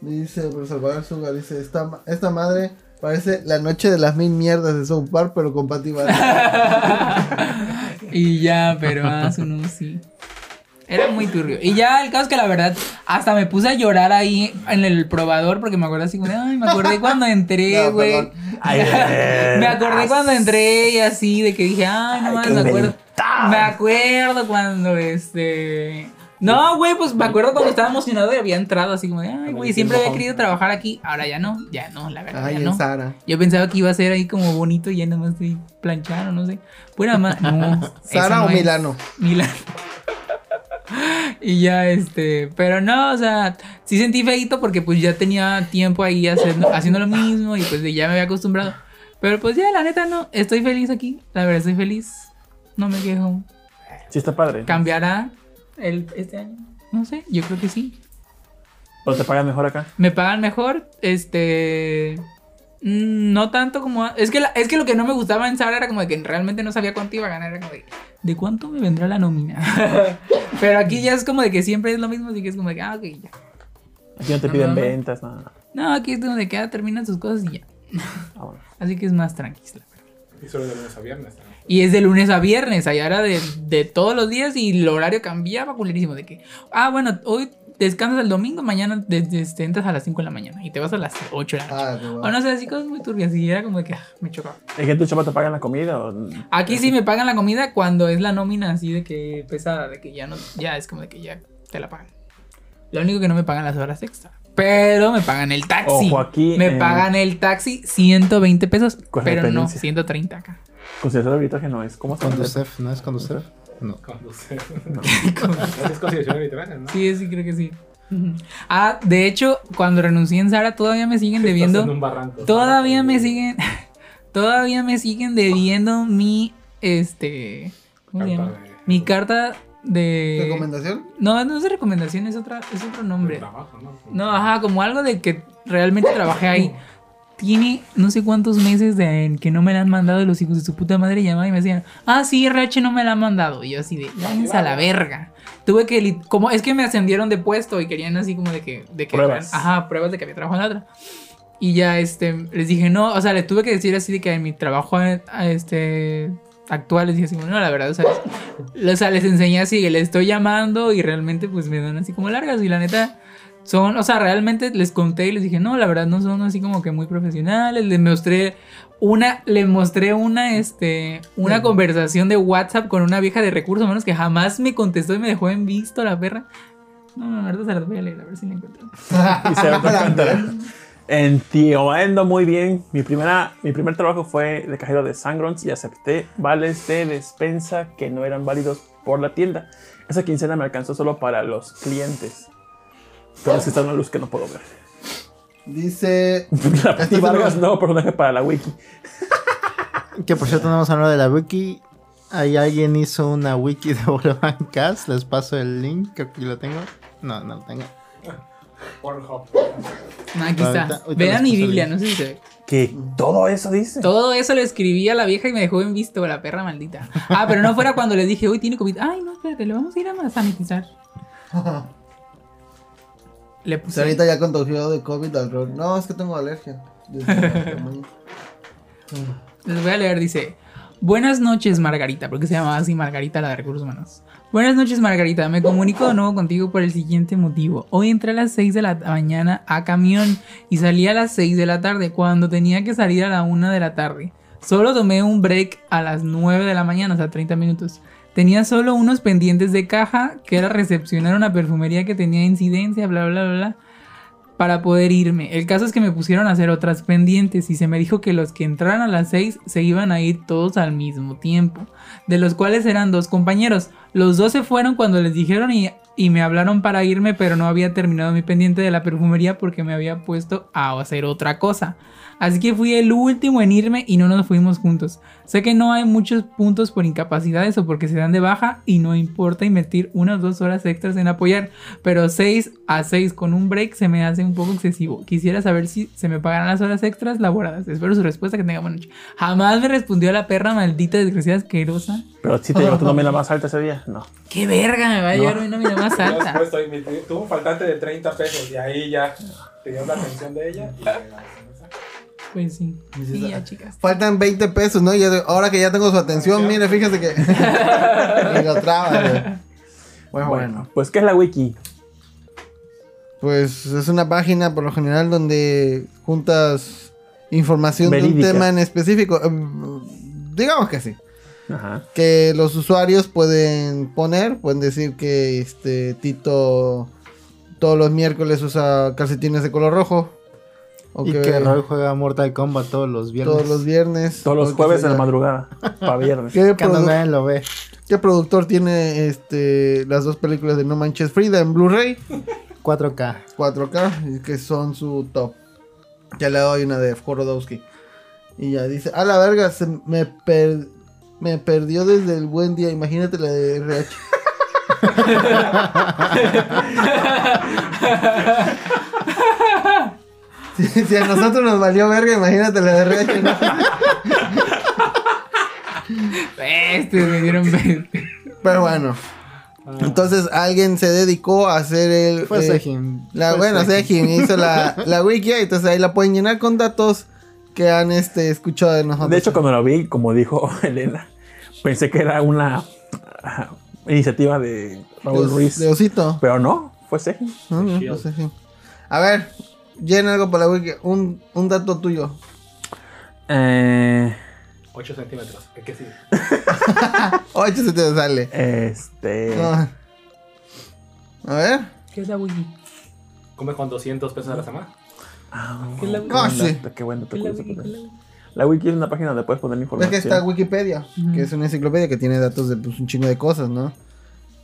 Dice el Salvador Sugar, dice, esta, esta madre parece la noche de las mil mierdas de South Park, pero con Vargas. (laughs) y ya, pero ah, su no, sí. Era muy turbio. Y ya el caso es que la verdad, hasta me puse a llorar ahí en el probador porque me acuerdo así como, de, ay, me acordé cuando entré, (laughs) güey. me acordé cuando entré y así, de que dije, ay, no más, me acuerdo. Me acuerdo cuando este. No, güey, pues me acuerdo cuando estaba emocionado y había entrado así como de, ay, güey, siempre había querido trabajar aquí. Ahora ya no, ya no, la verdad, Ay, ya no. Sara. Yo pensaba que iba a ser ahí como bonito y ya nada más de planchar o no sé. Pura más. No. (laughs) ¿Sara eso o no es. Milano? Milano. (laughs) y ya, este. Pero no, o sea, sí sentí feito porque pues ya tenía tiempo ahí haciendo, haciendo lo mismo y pues ya me había acostumbrado. Pero pues ya, la neta, no. Estoy feliz aquí. La verdad, estoy feliz. No me quejo. Sí, está padre. ¿Cambiará el, este año? No sé, yo creo que sí. ¿O te pagan mejor acá? Me pagan mejor, este... No tanto como... Es que, la- es que lo que no me gustaba en Sara era como de que realmente no sabía cuánto iba a ganar. Era como de... ¿De cuánto me vendrá la nómina? (laughs) Pero aquí ya es como de que siempre es lo mismo, así que es como de que, ah, ok, ya. Aquí no te No, piden no, no. ventas, nada. No, aquí es donde queda, terminan sus cosas y ya. Ah, bueno. (laughs) Así que es más tranquila. Y solo de lunes a viernes. ¿no? Y es de lunes a viernes, allá era de, de todos los días y el horario cambiaba culerísimo. De que, ah, bueno, hoy descansas el domingo, mañana desde, este, entras a las 5 de la mañana y te vas a las 8 de la noche. Ah. O no sé, así cosas muy turbias. Y era como de que ah, me chocaba. ¿Es que en tu chapa te pagan la comida? O... Aquí sí me pagan la comida cuando es la nómina así de que pesada, de que ya no, ya es como de que ya te la pagan. Lo único que no me pagan las horas extra. Pero me pagan el taxi. Ojo, aquí, me eh, pagan el taxi 120 pesos. Pero no, dependencia. 130 acá. Considerar arbitraje no es. ¿Cómo se? Conducef, ¿no es Conducef? No. Conducir. (laughs) Esa (laughs) es consideración arbitraria, ¿no? Sí, sí, creo que sí. Ah, de hecho, cuando renuncié en Sara, todavía me siguen Estás en debiendo. un barranco. Todavía me siguen. (laughs) Todavía me siguen debiendo mi. Este. ¿Cómo se llama? de- Mi carta de. ¿Recomendación? No, no es de recomendación, es, otra, es otro de nombre. trabajo, ¿no? No, ajá, como algo de que realmente trabajé ahí. Tiene no sé cuántos meses de en que no me la han mandado y los hijos de su puta madre llamaban y me decían, ah, sí, RH no me la han mandado. Y yo así de, váyanse a la verga. Tuve que, como, es que me ascendieron de puesto y querían así como de que, de que, Pruebas. ajá, pruebas de que había trabajado en la otra. Y ya, este, les dije, no, o sea, les tuve que decir así de que en mi trabajo, eh, este, actual, les dije así, como, no, la verdad, o sea, les, o sea, les enseñé así, les estoy llamando y realmente, pues, me dan así como largas y la neta, son, o sea, realmente les conté y les dije, no, la verdad, no son así como que muy profesionales, les mostré una, les mostré una, este, una conversación de WhatsApp con una vieja de recursos humanos que jamás me contestó y me dejó en visto la perra. No, no, ahorita se las voy a leer, a ver si la encuentro. Y se va a (laughs) contar. Entiendo muy bien. Mi, primera, mi primer trabajo fue de cajero de Sangrons y acepté vales de despensa que no eran válidos por la tienda. Esa quincena me alcanzó solo para los clientes. Pero es que está una luz que no puedo ver. Dice. (laughs) La Pati es Vargas no, personaje para la wiki. Que por cierto, no hemos hablado de la wiki. Ahí alguien hizo una wiki de Bolovan Cast. Les paso el link. Creo que lo tengo. No, no lo tengo. Pornhub. Ah, aquí Ahorita- está. ahorita Vean mi Biblia, no sé si se ve. Que todo eso dice. Todo eso le escribí a la vieja y me dejó en visto, la perra maldita. Ah, pero no fuera cuando le dije, hoy tiene COVID. Ay, no, espérate, le vamos a ir a sanitizar. (laughs) Le puse. ahorita ya contagiado de COVID al rol. No, es que tengo alergia. (laughs) Les voy a leer, dice. Buenas noches, Margarita, porque se llamaba así Margarita, la de recursos humanos. Buenas noches, Margarita. Me comunico de nuevo contigo por el siguiente motivo. Hoy entré a las 6 de la mañana a camión y salí a las 6 de la tarde, cuando tenía que salir a la 1 de la tarde. Solo tomé un break a las 9 de la mañana, o sea, 30 minutos. Tenía solo unos pendientes de caja, que era recepcionar una perfumería que tenía incidencia, bla, bla, bla, bla para poder irme. El caso es que me pusieron a hacer otras pendientes y se me dijo que los que entraran a las 6 se iban a ir todos al mismo tiempo, de los cuales eran dos compañeros. Los dos se fueron cuando les dijeron y, y me hablaron para irme, pero no había terminado mi pendiente de la perfumería porque me había puesto a hacer otra cosa. Así que fui el último en irme y no nos fuimos juntos. Sé que no hay muchos puntos por incapacidades o porque se dan de baja y no importa invertir unas dos horas extras en apoyar, pero 6 a 6 con un break se me hace un poco excesivo. Quisiera saber si se me pagarán las horas extras laboradas. Espero su respuesta, que tenga buena noche. Jamás me respondió la perra maldita desgraciada asquerosa. Pero si te llegó tu nómina más alta ese día, no. ¡Qué verga! Me va a llegar una nómina más alta. tuvo un faltante de 30 pesos y ahí ya tenías la atención de ella y ¿no? Pues sí. Sí, ya, chicas. Faltan 20 pesos, ¿no? Ya de- ahora que ya tengo su atención, mire, fíjese que. (laughs) Me lo traba, güey. Bueno, bueno. Bueno, pues ¿qué es la wiki? Pues es una página por lo general donde juntas información de un tema en específico. Em, Digamos que sí. Ajá. Que los usuarios pueden poner, pueden decir que este Tito todos los miércoles usa calcetines de color rojo. Y que Roy juega Mortal Kombat todos los viernes. todos los viernes. Todos los jueves de la madrugada. (laughs) Para viernes. ¿Qué, Que no produ- nadie lo ve. qué productor tiene este las dos películas de No Manches Frida en Blu-ray? 4K. 4K, y que son su top. Ya le doy una de Jorodowski. Y ya dice, a la verga, se me, per- me perdió desde el buen día. Imagínate la de RH. (laughs) (laughs) (laughs) si, a nosotros nos valió verga, imagínate la de RH. ¿no? Este, me dieron 20. Pero bueno. Entonces alguien se dedicó a hacer el... Fue eh, Sejin. La, Fue bueno, Sejin. Sejin hizo la, (laughs) la wiki, entonces ahí la pueden llenar con datos que han este, escuchado de nosotros. De hecho, cuando lo vi, como dijo (laughs) Elena, pensé que era una ah, iniciativa de Raúl de, Ruiz. de Osito. Pero no, fue Seji. No, no. A ver, llena algo para la wiki. Un, un dato tuyo. Eh, 8 centímetros. ¿Qué, qué sigue? Ocho se te sale. este. No. A ver. ¿Qué es la wiki? ¿Comes con 200 pesos a la semana? Ah, ¿Qué es la qué Ah, sí. bueno. ¿Qué es la wiki? ¿Qué es la wiki? La wiki es una página donde puedes poner información. que está Wikipedia, que es una enciclopedia que tiene datos de pues, un chingo de cosas, ¿no?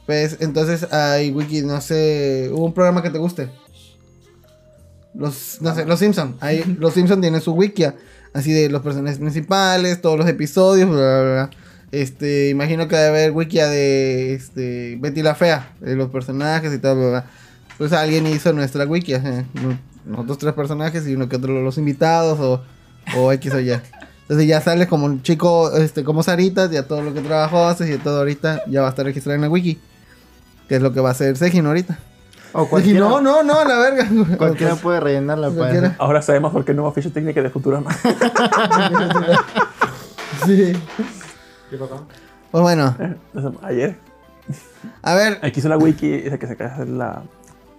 Pues entonces hay wiki, no sé, hubo un programa que te guste. Los, no sé, los Simpson. Hay, los Simpson tienen su wikia, así de los personajes principales, todos los episodios, bla, bla, bla. Este, imagino que debe haber wikia de este, Betty la Fea, de los personajes y todo, bla, bla. Pues alguien hizo nuestra wiki, ajá. nosotros tres personajes y uno que otro los invitados o, o X o Y. Entonces ya sale como un chico, este, como Saritas, ya todo lo que trabajó haces y todo ahorita ya va a estar registrado en la wiki. Que es lo que va a hacer Sejin ahorita. O Sejin, (laughs) cualquiera, no, no, no, a la verga. cualquiera (laughs) puede rellenarla para Cualquiera. eso. Ahora sabemos por qué no hubo ficha técnica de Futurama. (laughs) Sí. ¿Qué pasó? Pues bueno, Ayer. a ver, Aquí hizo la wiki, esa que se acaba de hacer la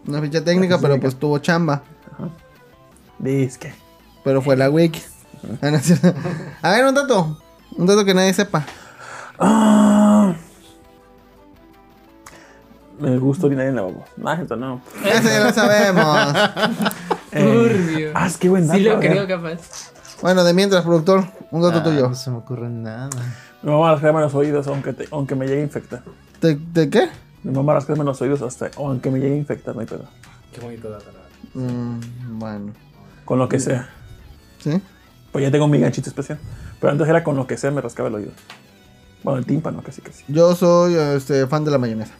una ficha técnica, pero pues tuvo chamba. disque. Pero fue la wiki. A ver, un dato. Un dato que nadie sepa. Ah. Me gusta orinar en la boca. No, esto no. Eso ya lo sabemos. (laughs) Eh, Turbio. ah, es que buen dato. Sí lo creo capaz. Bueno, de mientras, productor, un dato Ah, tuyo. No se me ocurre nada. Mi mamá rascarme los oídos aunque, te- aunque me llegue a infectar. ¿De, de qué? Mi mamá rascarme los oídos hasta aunque me llegue a infectar, no hay pedo. Qué bonito dato. Mm, bueno. Con lo que sea. ¿Sí? Pues ya tengo mi ganchito especial. Pero antes era con lo que sea me rascaba el oído. Bueno, el tímpano casi casi. Yo soy este, fan de la mayonesa.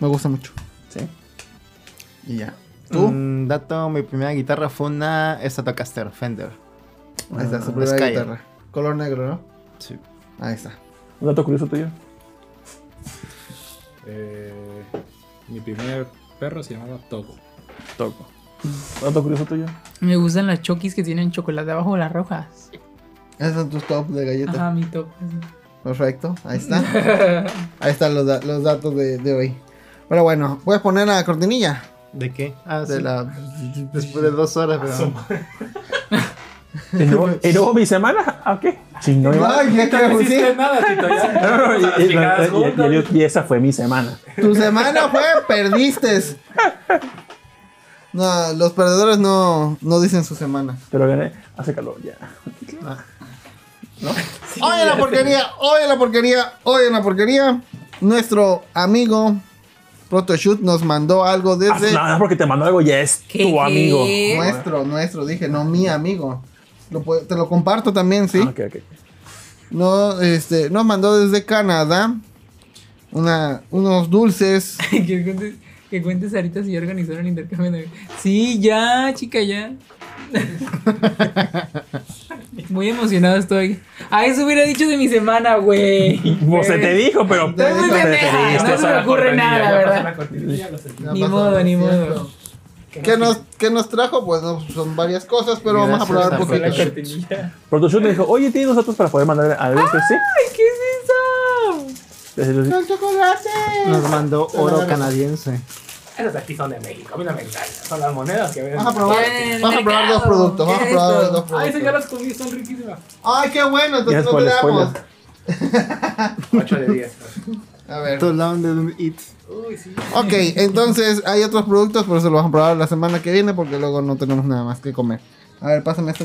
Me gusta mucho. Sí. Y ya. ¿Tú? Un dato, mi primera guitarra fue una Stratocaster Fender. Ahí está, su Ah, primera guitarra. Color negro, ¿no? Sí. Ahí está. Un dato curioso tuyo. Eh, mi primer perro se llamaba Togo. Toco. Un dato curioso tuyo. Me gustan las chokis que tienen chocolate abajo de las rojas. Esos son tus top de galletas. Ajá, mi top. Perfecto. Ahí está. (laughs) Ahí están los, da- los datos de, de hoy. Pero bueno, puedes poner la cortinilla ¿De qué? Ah, de sí. la. Después de dos horas, pero... ¿Y luego, ¿y luego mi semana? ¿A qué? Chingón. ¿qué creo? Sí. nada, Tito, ya. No, no, no, y, esa fue mi semana. Tu semana fue perdiste. No, los perdedores no, no dicen su semana. Pero gané. Hace calor ya. Oye la porquería, oye la porquería, oye la porquería. Nuestro amigo Protoshoot nos mandó algo Ah, desde No, no, porque te mandó algo, ya es ¿Qué? tu amigo. nuestro, nuestro, dije, no mi amigo. Lo te lo comparto también, sí. Ah, ok, ok. No, este, nos mandó desde Canadá una, unos dulces. (laughs) que cuentes, que cuentes ahorita si ya organizaron intercambio de... Sí, ya, chica, ya. (laughs) Muy emocionado estoy. Ah, eso hubiera dicho de mi semana, güey. (laughs) Pues se te dijo, pero. No o se me ocurre nada. Ni modo, ni modo. ¿Qué nos, qué nos trajo? Pues no, son varias cosas, pero vamos a probar un Rafael. La poquito. cortinilla. Protoshoot me dijo, oye, ¿tienes nosotros para poder mandar algo? Sí. Ay, ¿qué es eso? Entonces, ¡El chocolate! Nos mandó oro canadiense. Esas de aquí son de México, a mí no me engañan. Son las monedas que ven. Vamos a probar, vamos a probar dos productos. Vamos a ¿Qué probar dos productos. esas ya las comí, son riquísimas. Ay, qué bueno, entonces no tenemos. spoiler. (laughs) 8 de 10. A ver. Too long didn't eat. Uy, sí. Ok, entonces hay otros productos, pero se los vamos a probar la semana que viene porque luego no tenemos nada más que comer. A ver, pásame esto.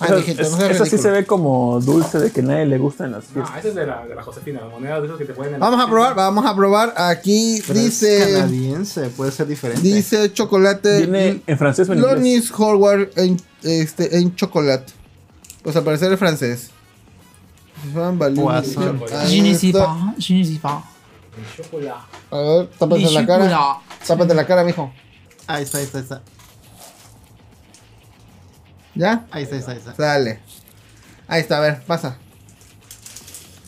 Ay, Eso, mijito, es- no seas eso sí ridículo. se ve como dulce de que nadie le gusta en las fiestas. esa es de la, de la Josefina, las monedas de esos que te ponen en Vamos a probar, vamos a probar. Aquí Pero es dice canadiense, puede ser diferente. dice chocolate Viene en francés o en inglés. Lonis Hallward en, este, en chocolate. Pues al parecer es francés. Van Balloon- Poisson. Ahí Je ne sais está. pas, je ne sais pas. El chocolate. A ver, tápate la cara. Tápate la cara, mijo. Ahí está, ahí está, ahí está. ¿Ya? Ahí está, ahí está, ahí está. Dale. Ahí está, a ver, pasa.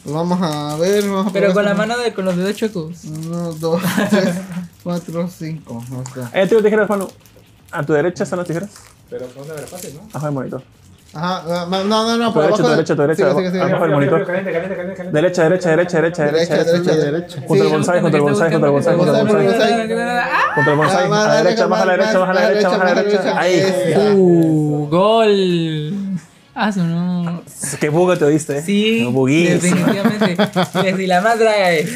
Pues vamos a ver, vamos a Pero con la mano de con los dedos chuecos. Uno, dos, (laughs) tres, cuatro, cinco. Ahí está. Eh, tengo tijeras, Manu. A tu derecha están las tijeras. Pero fue una fácil, ¿no? Ajá, el monitor. Ajá, no, no, no, no, por derecha, derecha, derecha, abajo. el monitor. Derecha, derecha, derecha, derecha, Derecha, derecha. derecha, derecha. derecha. Junto al Sí. bonsai, junto al bonsai, junto al bonsai, junto al Bonsai. ¡Ah! Contra el bonsai. Más, A la derecha, baja a la derecha, baja a la derecha, baja a la derecha. Ahí. Uh, gol. Ah, su no. Qué buga te diste. Sí, No buguís. definitivamente. Si la más draga es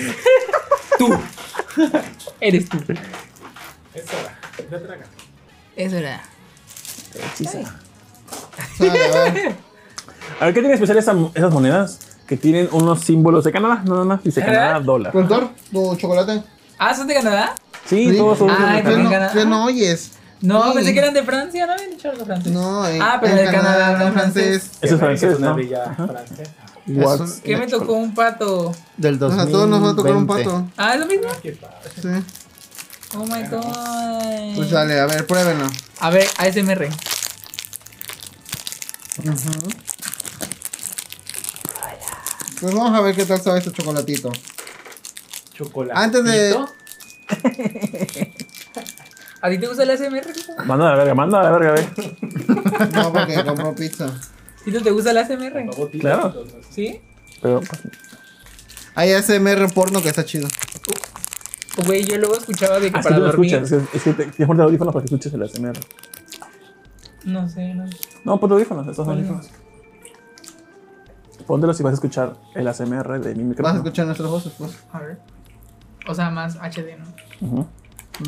tú. Eres tú. Eso era. Ya traga. Eso era. Vale, (laughs) a ver. A ¿qué tiene especial esa- esas monedas? Que tienen unos símbolos de Canadá. No, no, no. Dice Canadá, dólar. ¿Contor? ¿Tu chocolate? Ah, ¿son de Canadá? Sí, Sí. todos son. Ay, ¿Qué también no, Canadá. qué no oyes? No, Sí. pensé que eran de Francia, no habían dicho algo francés. No, en, Ah, pero en de Canadá, hablan en francés. Eso es francés, una ¿no? villa francesa. ¿Qué me tocó un pato? Del O 2020. sea, todos nos va a tocar un pato. Ah, ¿es lo mismo? Qué padre. Sí. Oh my god. Pues dale, a ver, pruébenlo. A ver, ASMR. Pues vamos a ver qué tal sabe este chocolatito. Chocolate. Antes de. ¿A ti te gusta el ASMR? Manda a la verga, manda a la verga, ve. No, porque compró pizza. ¿Tito te gusta el ASMR? Claro. ¿Sí? Pero, pues, Hay ASMR porno que está chido. Güey, yo luego escuchaba de que así para tú dormir. escuchas. Es, que te, te pones audífonos para que escuches el ASMR. No sé, no. No, ponte audífonos, estos ¿Cuál audífonos. Póntelos y vas a escuchar el ASMR de mi Vas a micrófono. escuchar nuestras voces, pues. A ver. O sea, más HD, ¿no?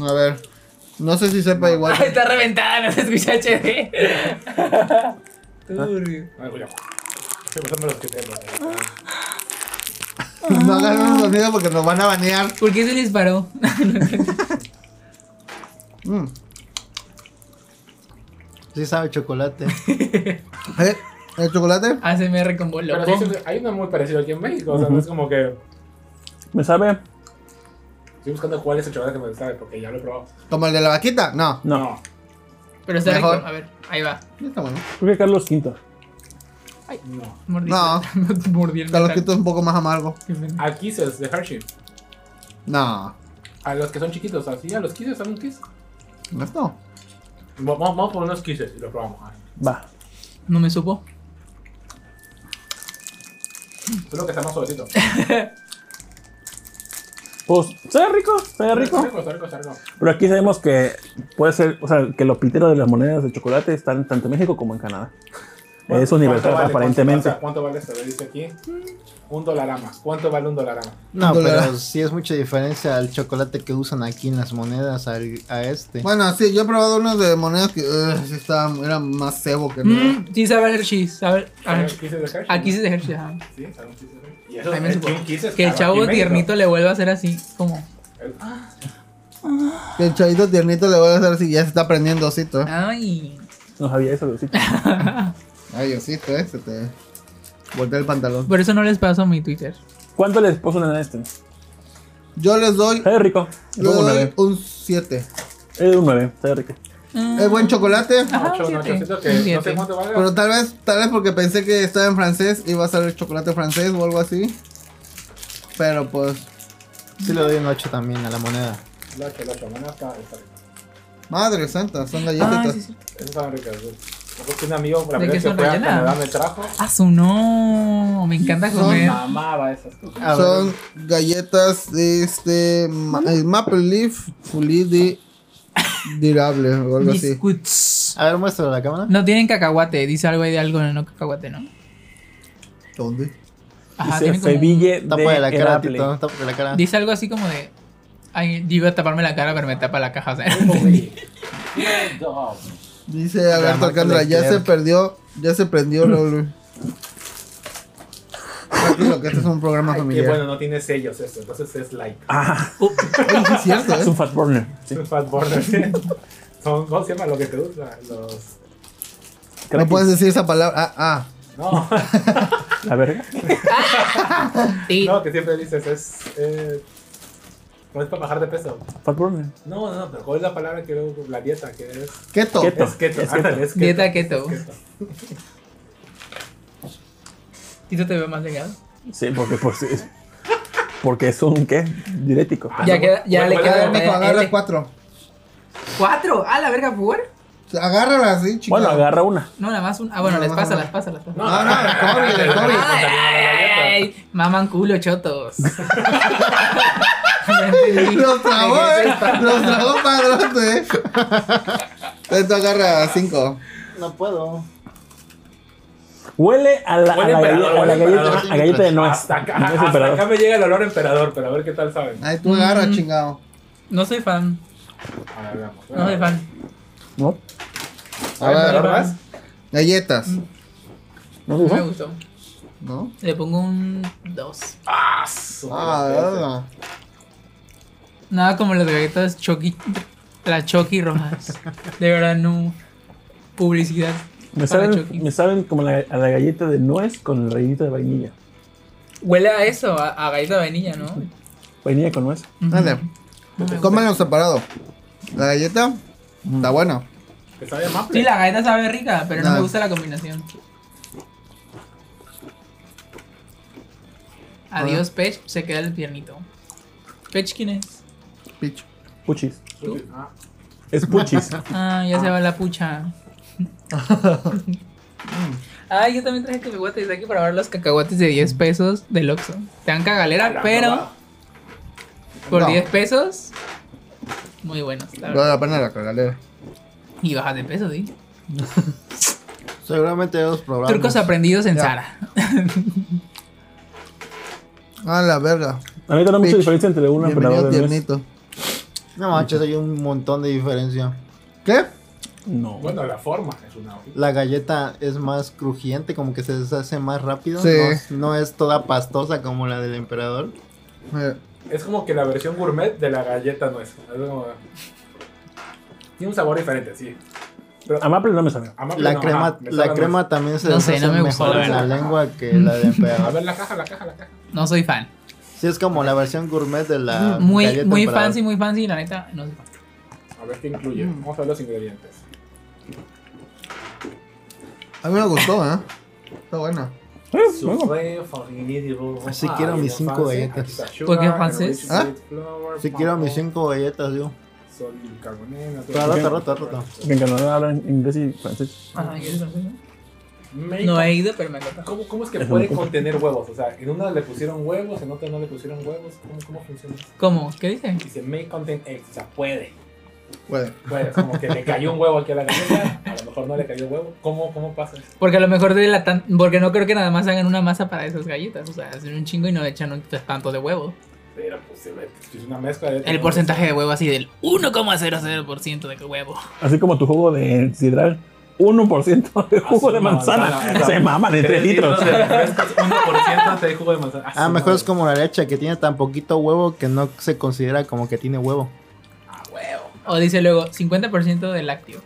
A ver. No sé si sepa igual. Ah, (laughs) está reventada, no se escucha HD. (laughs) Turbio. Ay, voy a- Estoy pasando los que tengo. No hagan un sonido porque nos van a banear. ¿Por qué se les paró? (laughs) Mm. Sí sabe chocolate. (laughs) ¿Eh? ¿El chocolate? ASMR con bolo. Pero sí, hay uno muy parecido aquí en México. O sea, no es como que. ¿Me sabe? Estoy buscando cuál es el chocolate que me sabe, porque ya lo he probado. ¿Como el de la vaquita? No. No. Pero está rico. Mejor. A ver, ahí va. Está bueno. Creo que Carlos V. No. Mordí. No. (laughs) Mordí el Carlos. Quito es un poco más amargo. Qué pena. A Kisses de Hershey. No. A los que son chiquitos, así, a los Kisses, ¿son un Kiss? No. Vamos, vamos por unos Kisses y lo probamos. Va. No me supo. Solo que está más suavecito. (laughs) Pues, rico, sabe Está rico. rico, está rico, está rico. Pero aquí sabemos que puede ser, o sea, que los piteros de las monedas de chocolate están tanto en México como en Canadá. Es universal, ¿Cuánto vale? aparentemente. ¿Cuánto, vale esto? Dice aquí. Un dolarama. ¿Cuánto vale un dolarama? No, Dólar. pero sí es mucha diferencia al chocolate que usan aquí en las monedas al- a este. Bueno, sí, yo he probado unos de monedas que uh, eran más cebo que nada. Mm, sí, sabe a Hershey. Sabe ¿Kisses de Hershey? Aquí sí de Hershey. ajá. Sí, sabe un de Hershey. Y eso es Que el chavo tiernito le vuelva a hacer así, como. Que el chavito tiernito le voy a hacer así, ya se está prendiendo osito. eh. Ay. No sabía eso, sí. (laughs) Ay, osito, eh, se te voltea el pantalón. Por eso no les paso mi Twitter. ¿Cuánto les puso en este? Yo les doy, Sabe rico. Le yo doy 9. un 7. Es un 9, sabe rico. Es buen chocolate, Ajá, Ocho, un siete. que Un no siete. sé cuánto valga. pero tal vez, tal vez porque pensé que estaba en francés, iba a ser el chocolate francés o algo así. Pero pues, Sí le doy un 8 también a la moneda. El ocho, el ocho, bueno, está, está rico. madre santa, son Ah, galletitas. sí, sí. Esas estaban ricas. güey. Un amigo, la ¿De verdad qué que son fue a rellenas? Canadá me trajo. Ah, su no. Me encanta Son- comer. Mamaba esas cosas. Son galletas de este ma- eh, Maple Leaf Fully Durable o algo así. Biscuits. a ver, muéstralo a la cámara. No tienen cacahuate. Dice algo ahí de algo, no cacahuate, ¿no? ¿Dónde? Ajá, Dice tienen como- Feville Tapa de de la cara, Eraple. Tito. Tapa de la cara. Dice algo así como de. Ay, yo iba a taparme la cara, pero me tapa la caja. O sea, (laughs) Dice Alberto Alcántara, ya se perdió, ya se prendió (laughs) Raúl. Tranquilo, que este es un programa Ay, familiar. bueno, no tiene sellos esto, entonces es like. Ah, (laughs) sí es cierto, (laughs) es un fat burner. Sí. Es un fat burner. Son, ¿Cómo se llama lo que te gusta? Los. No puedes decir esa palabra. Ah, ah. No, La verga. sí. no, que siempre dices es. Eh, no es para bajar de peso. Fat burner. No, no, no, pero ¿cuál es la palabra que luego, la dieta que es? Keto. Keto. Es keto. Es ándale, es keto. Dieta keto. Es keto. Tito te veo más delgado. Sí, porque pues, es- porque es un qué? Diurético. Ah, Ya, no, queda, ya bueno, le bueno, queda. Eh, agarra eh, cuatro. ¿Cuatro? Ah, la verga, ¿por? Sí, Agárrala así, chica. Bueno, agarra una. No, nada más un. Ah, bueno, No, les no, pasa, no. las pasa, las pasa. No, no, el COVID, el COVID. Ay, maman culo, chotos. (laughs) Los tragó, ¿De qué eh. Los tragó padrote, eh. Entonces tú agarra cinco. No puedo. Huele a la, a Huele la, emperador, galleta, a huele la galleta, emperador. a galleta de nuez. Hasta acá, hasta emperador. acá me llega el olor a emperador, pero a ver qué tal saben. Ahí tú agarra, Mm. chingado. No soy fan. A ver, veamos. No soy fan. ¿No? A ver, ¿emperador más? galletas. ¿No No te me gustó. ¿No? Le pongo un 2. Ah, su Ah. Nada como las galletas Chucky. Las Chucky rojas. De verdad, no. Publicidad. Me para saben, Chucky. me saben como la, a la galleta de nuez con el rellito de vainilla. Huele a eso, a, a galleta de vainilla, ¿no? Vainilla con nuez. Dale. Gusta. Cómelo separado. La galleta está buena. Que sabe más. Sí, la galleta sabe rica, pero no Ah. me gusta la combinación. Adiós, Pech. Se queda el piernito. ¿Pech quién es? Picho. Puchis. Es puchis. (laughs) Ah, ya se va la pucha. (laughs) Ah, yo también traje cacahuates aquí para ver los cacahuates de 10 pesos del Oxxo. Te dan cagalera, pero por No. 10 pesos, muy buenos. Vale la pena la cagalera. Y bajas de peso, sí. (laughs) Seguramente dos programas. Trucos aprendidos en Ya. Sara. Ah, la verga. A mí no hay mucha diferencia entre un Bienvenido emperador de nuez. tiernito. No manches, hay un montón de diferencia. ¿Qué? No. Bueno, la forma es una. La galleta es más crujiente, como que se deshace más rápido. Sí. No, no es toda pastosa como la del emperador. Eh, Es como que la versión gourmet de la galleta no es. es como- Tiene un sabor diferente, sí. Pero A Maple no me sabe. amable La no, crema, ajá, la sabe crema también se No sé, deshace no me gustó, mejor la en la lengua que la de (laughs) A emperador. ver la caja, la caja, la caja. No soy fan. Sí, es como la versión gourmet de la Muy, galleta muy emperador. fancy, muy fancy, la neta, no fan. A ver qué incluye. Vamos a ver los ingredientes. a mí me gustó, ¿eh? Está buena. Eh, Así Ah, quiero mis fancy. cinco Aquí galletas. está sugar, ¿Por qué francés? ¿Ah? Sí quiero mis maple, cinco galletas, yo. salt y bicarbonato. Pero rato, rato, rato. Que en Canadá hablan inglés y francés. No he ido, pero me encanta. ¿Cómo, ¿Cómo es que puede contener huevos? O sea, en una le pusieron huevos, en otra no le pusieron huevos. ¿Cómo, cómo funciona? eso? ¿Cómo? ¿Qué dice? Dice may contain eggs, o sea, puede. Puede. Puede, es como que le cayó un huevo aquí a la galleta, a lo mejor no le cayó huevo. ¿Cómo, cómo pasa eso? Porque a lo mejor de la tan... Porque no creo que nada más hagan una masa para esas galletas. O sea, hacen un chingo y no le echan un tanto de huevo. Pero pues se ve, es una mezcla de... El porcentaje de huevo así del 1,00% de huevo. Así como tu jugo de sidral. 1% de jugo de manzana. Se maman en 3 litros. de refrescos, 1% de jugo de manzana. Ah, su mejor es como la leche que tiene tan poquito huevo que no se considera como que tiene huevo. Ah, huevo. O dice luego 50% de lácteo.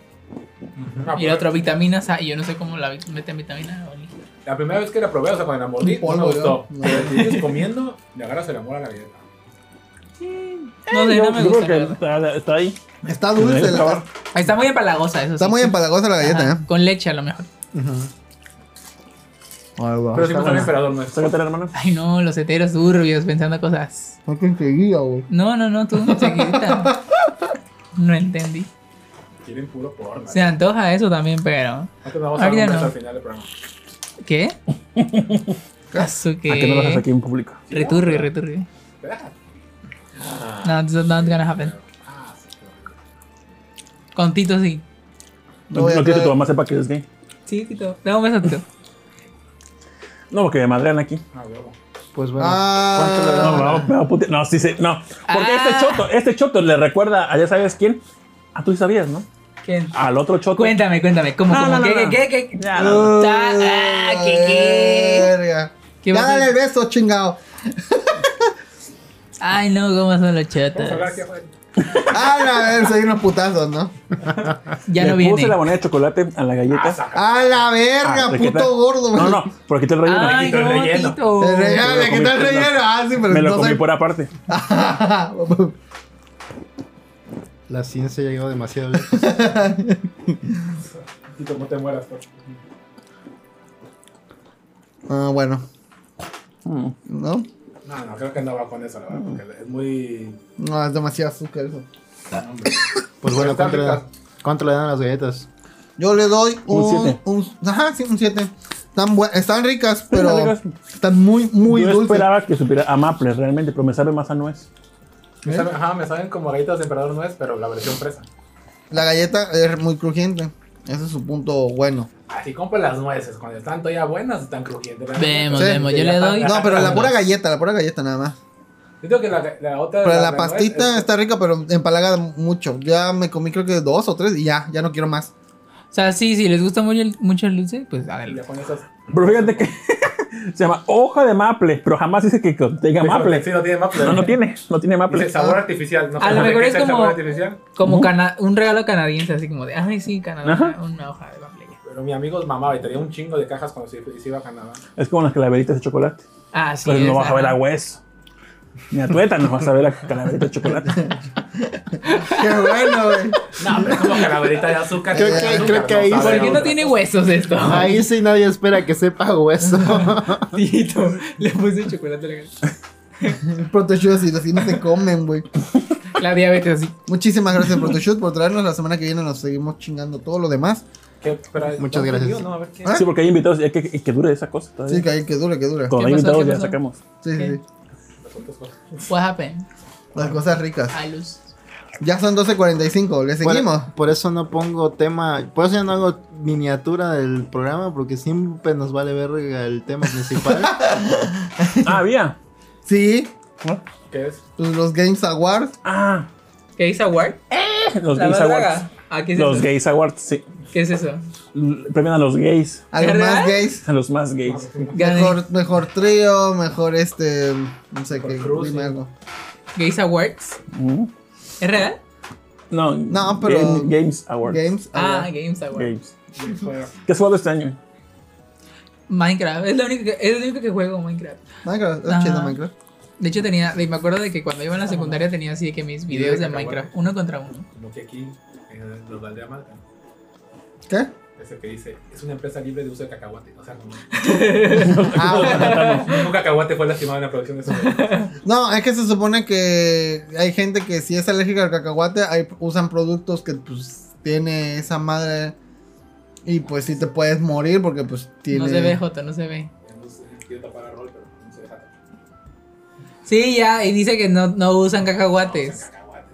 Ah, Y el otro vitaminas A. Y yo no sé cómo la meten vitamina A. o ni- La primera vez que la probé, o sea, cuando la mordí, no me gustó. Pero si comiendo, le agarras el amor a la No sé, Yo- no me gusta. que verdad. está, está ahí. Está dulce. La-. Está muy empalagosa, eso Está sí. muy empalagosa la galleta, Ajá, ¿eh? Con leche a lo mejor. Ahí va. Pero si me sabe emperador, no es. Sácate, hermano. Ay, no, los heteros turbios pensando cosas. No que enseguida, güey. No, no, no, tú seguidita. No entendí. Quieren puro porno. Se antoja eso también, pero. Antes vamos a beso no. al final del programa. ¿Qué? (laughs) Asu ¿A qué no lo haces aquí en público? Returri, returri. No, is not gonna happen. Ah, sí, claro. Con Tito sí. No, No no quiero que tu mamá sepa que eres gay. Sí, Tito. Dame un beso a Tito. No, porque me madrean aquí. Ah. Pues bueno, Ah. ¿cuánto le No, no, me va a pute- no, sí, sí, no. Porque Ah. este choto, este choto le recuerda a ya sabes quién. Ah, tú sí sabías, ¿no? ¿Quién? Al otro choto. Cuéntame, cuéntame. ¿Cómo, No, cómo? no, ¿Qué, no, no. qué, qué, qué? Ya, no. Ah, ¿qué, qué? Verga. ¿Qué dale el beso, chingado. Ay, no, ¿cómo son los afuera. Ah, a ver, soy unos putazos, ¿no? Ya le no puse viene. la moneda de chocolate a la galleta. Ah, la verga, Ah, ¿de qué puto gordo, No, güey. no, porque quité el relleno. Ay, quito el no, relleno. El relleno, le quité el relleno. Ah, sí, pero Me lo no comí soy- por aparte. (laughs) La ciencia llegó demasiado lejos. Tito, no te mueras, por favor. Ah, bueno. Mm. ¿No? No, no, creo que no va con eso, la verdad, porque es muy. No, es demasiado azúcar eso. Hombre. Pues bueno, ¿cuánto le, cuánto dan a las galletas? Yo le doy Un un. siete. un- ajá, sí, un 7. Están, están ricas, pero Están ricas. están muy, muy Yo dulces. esperaba que supiera a maple realmente, pero me sabe más a nuez. Ajá, me saben como galletas de emperador nuez, pero la versión fresa. La galleta es muy crujiente. Ese es su punto bueno. Así compren las nueces, cuando están todavía buenas, están crujientes. Vemos, Sí. vemos. Yo le doy. No, pero la pura galleta, la pura galleta nada más. Yo digo que la, la otra. Pero la nuez pastita es- está rica, pero empalaga mucho. Ya me comí creo que dos o tres y ya, ya no quiero más. O sea, sí, si les gusta mucho el, mucho el dulce, pues le háganlo. ponen esas. Pero fíjate que (laughs) se llama hoja de maple, pero jamás dice que contenga maple. Sí, no tiene maple. No, no tiene, no tiene maple. Dice sabor artificial. No A lo mejor es como- sabor artificial. Como cana- un regalo canadiense, así como de, ay, sí, Canadá, una hoja de maple. Mi amigo mamaba y tenía un chingo de cajas cuando se, se iba a Canadá. Es como las calaveritas de chocolate. Ah, sí. Pues no vas a ver a hueso. Ni a tuétano vas a ver a calaverita de chocolate. (laughs) Qué bueno, güey. No, pero es como calaverita de azúcar. Creo que- azúcar, creo que no ahí ¿Por qué no tiene huesos esto? Ahí sí nadie espera que sepa hueso. (laughs) Tito, le puse chocolate a la galleta. Protoshoot así, así no se comen, güey. La diabetes así. Muchísimas gracias, Protoshoot, por traernos. La semana que viene nos seguimos chingando todo lo demás. Muchas gracias. No, a ver qué. ¿Ah? Sí, porque hay invitados y hay que, que dure esa cosa todavía. Sí, que, hay- que dure, que dure. Cuando ¿Qué hay pasó? invitados ¿Qué ya sacamos. Sí, sí, sí. Las cosas. What happened? Las cosas ricas. A luz. Ya son 12.45, ¿le seguimos? Por, por eso no pongo tema, por eso ya no hago miniatura del programa, porque siempre nos vale verga el tema principal. (laughs) Ah, había. Sí. ¿Qué es? pues los Games Awards. Ah, ¿Qué es Award? los La Awards. draga. Ah, ¿qué es Los? Gays Awards, sí. ¿Qué es eso? Premian a los gays. A los más gays. A los más gays. Mejor, mejor trío, mejor este. No sé qué. Gays Awards. ¿Mm? ¿Es real? No, No, pero- Game- Games Awards. Games Ah, Awards. Games Awards. Games. ¿Qué has jugado este año? Minecraft. Es lo único que, es lo único que juego Minecraft. Minecraft, es Ajá. chido Minecraft. De hecho, tenía. Me acuerdo de que cuando iba en la secundaria tenía así de que mis videos de Minecraft. Uno contra uno. Como que aquí, en los Valdea Malta. ¿Qué? Ese que dice, es una empresa libre de uso de cacahuate. O sea, como. (laughs) Ah. Un cacahuate fue lastimado en la producción de eso. (laughs) No, es que se supone que hay gente que si es alérgica al cacahuate, hay, usan productos que pues tiene esa madre y pues sí te puedes morir porque pues tiene... No se ve, Joto, no se ve. Entonces, quiero tapar a Rol, pero no se deja tapar. Sí, ya, y dice que no, no usan cacahuates. Cacahuate.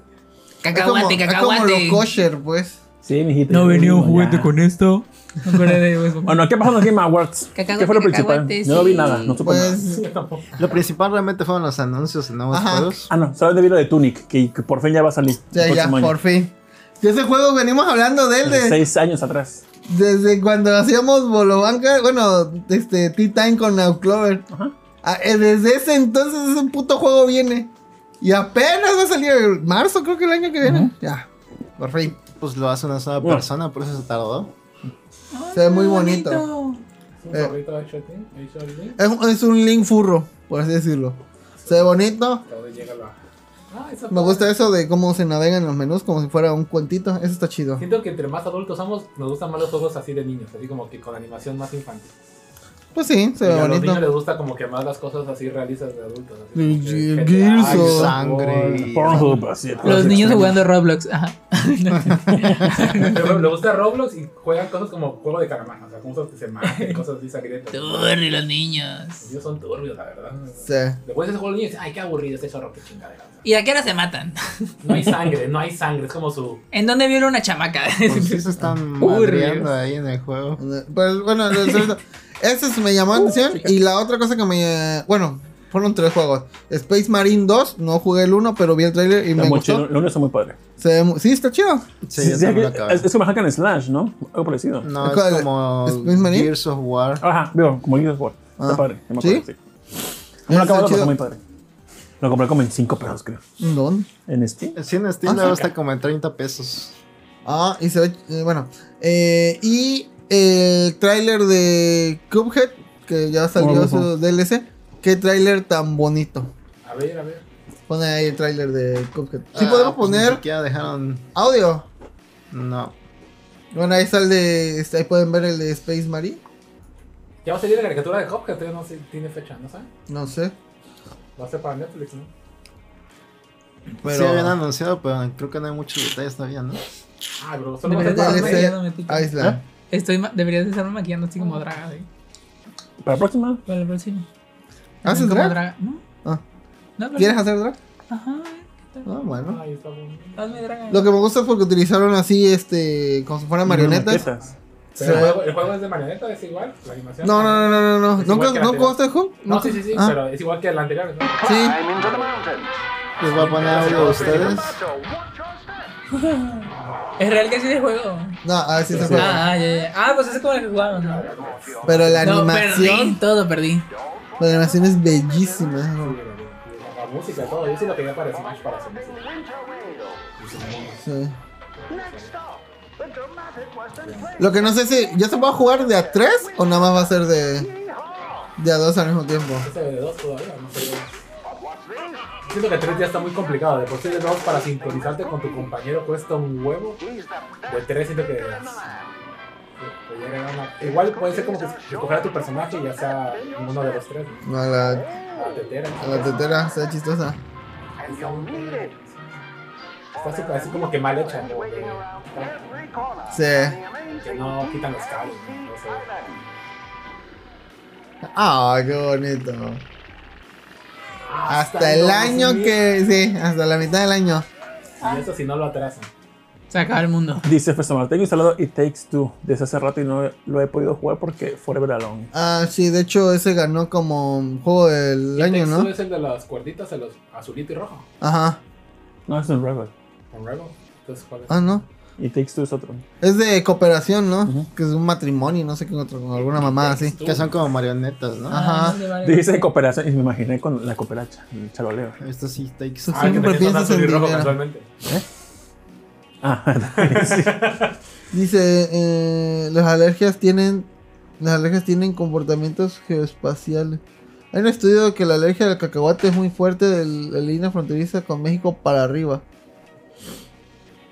Es como, Cacahuate, es como cacahuate. lo kosher, pues. Sí, mijito. No venía un juguete ya. con esto. De eso. (laughs) Bueno, ¿qué pasó en los Game Awards? ¿Qué fue lo principal? no vi nada, no supe nada. Pues... Lo principal realmente fueron los anuncios de nuevos Ajá. juegos. Ah, no, sabes de lo de Tunic, que, que por fin ya va a salir. Ya, ya, año. por fin. Y ese juego venimos hablando de él de- Seis años atrás. desde cuando hacíamos Bolobanca, bueno, este Tea Time con Now Clover. Ajá. Ah, eh, desde ese entonces ese puto juego viene. Y apenas va a salir en marzo, creo que el año que viene. Ya, por fin. Pues lo hace una sola Bueno. persona, por eso se tardó. Se ve muy bonito. Es un Eh. Es, un- es un link furro, por así decirlo. Se ve bonito. Ah, esa Me gusta eso de cómo se navegan los menús como si fuera un cuentito. Eso está chido. Siento que entre más adultos somos, nos gustan más los juegos así de niños, así como que con animación más infantil. Pues sí, se Y ve a los bonito. niños les gusta como que más las cosas así realistas de adultos. Así que Gears o- Sangre y- Pornhub, así. Los niños jugando Roblox. Ajá. Le gusta Roblox y juegan cosas como juego de caramana, o sea, cosas que se matan, cosas así sangrientas. Turri, los niños. Ellos son turbios, la verdad. Sí. Después de ese juego los niños dicen, ay, qué aburrido este zorro, qué chingadera. ¿Y a qué hora se matan? No hay sangre, no hay sangre, es como su... ¿En dónde vieron una chamaca? Pues sí se están (laughs) madreando ahí en el juego. Pues bueno, ese se me llamó la atención. Y la otra cosa que me. Bueno, fueron tres juegos: Space Marine 2, no jugué el 1, pero vi el trailer y Está me muy gustó. chido, Lo único está muy padre. Se ve mu- sí, está chido. Sí, Sí, sí, es, acabé. es, es como hack and slash, ¿no? Algo parecido. No, es como ¿Space Marine? Gears of War. Ajá, veo, como Gears of War. Está Ah, padre. yo me ¿sí? acuerdo, sí. No lo Está muy padre. Lo compré como en 5 pesos, creo. ¿Dónde? En Steam. Sí, en Steam Ah, sí. está como en 30 pesos. Ah, y se ve. eh, bueno. Eh, y el tráiler de Cuphead, que ya salió Oh, su DLC. Qué tráiler tan bonito. A ver, a ver. Pone ahí el tráiler de Cuphead. Sí Ah, podemos pues poner siquiera dejaron. audio. No. Bueno, ahí está el de. este, Ahí pueden ver el de Space Marine. Ya va a salir la caricatura de Cuphead, todavía no sé- tiene fecha, ¿no saben? No sé. Va a ser para Netflix, ¿no? Pero Sí, habían anunciado, pero creo que no hay muchos detalles todavía, ¿no? Ah, bro, solo va a ser para. Island. Estoy ma- deberías de estarme maquillando así como draga, güey. Para la próxima. Para el próximo. ¿Haces como drag? draga. ¿No? Ah. No, pero- ¿Quieres hacer drag? Ajá. Ah, bueno. Ay, está bueno. Hazme draga. Lo que me gusta es porque utilizaron así, este, como si fueran marionetas. Pero el juego, el juego es de marioneta, es igual, la animación. No, no, no, no, no, ¿Nunca, la ¿No jugaste el juego? No, sí, sí, sí, Ah, pero es igual que el anterior, ¿no? sí. Les voy a poner audio a ustedes. (laughs) ¿Es real que así de juego? No, a ver si se juega. Ah, ah, ya, ya. Ah, pues es como el que jugamos, ¿no? Pero la No, perdí, animación, todo perdí. la animación es bellísima. Sí, la, la música, todo. Yo sí lo quería para Smash para hacer música. Sí. Lo que no sé si ya se va a jugar de a 3 o nada más va a ser de, de a 2 al mismo tiempo. Este de dos todavía, no sé. Siento que 3 ya está muy complicado. De por sí de 2 para sincronizarte con tu compañero cuesta un huevo. De 3 siento que. una- Igual puede ser como que escoger a tu personaje y ya sea uno de los tres. a la, A la tetera. a la tetera, está chistosa. Está así como que mal hecha. ¿no? Sí. que no quitan los cables. ¿no? No sé. Ah, qué bonito. Hasta el año que. Sí, hasta la mitad del año. Y eso si no lo atrasan. Se acaba el mundo. Dice Festamar, tengo instalado It Takes Two desde hace rato y no lo he podido jugar porque Forever Alone. Ah, sí, de hecho ese ganó como juego del año, ¿no? es el de las cuerditas, el azulito y rojo. Ajá. No, es un Rebel. Con Rebel. Entonces, ¿cuál es? Ah, no. It Takes Two es otro. Es de cooperación, ¿no? Que es un matrimonio, no sé qué otro, con alguna mamá así. Que son como marionetas, ¿no? Ajá. Dice cooperación y me imaginé con la cooperacha, el charoleo. Esto sí takes. Tú Ah, que siempre son piensas y en rojo casualmente. (laughs) Ah, (laughs) sí. Dice, eh, las alergias tienen las alergias tienen comportamientos geoespaciales. Hay un estudio que la alergia al cacahuate es muy fuerte de la línea fronteriza con México para arriba.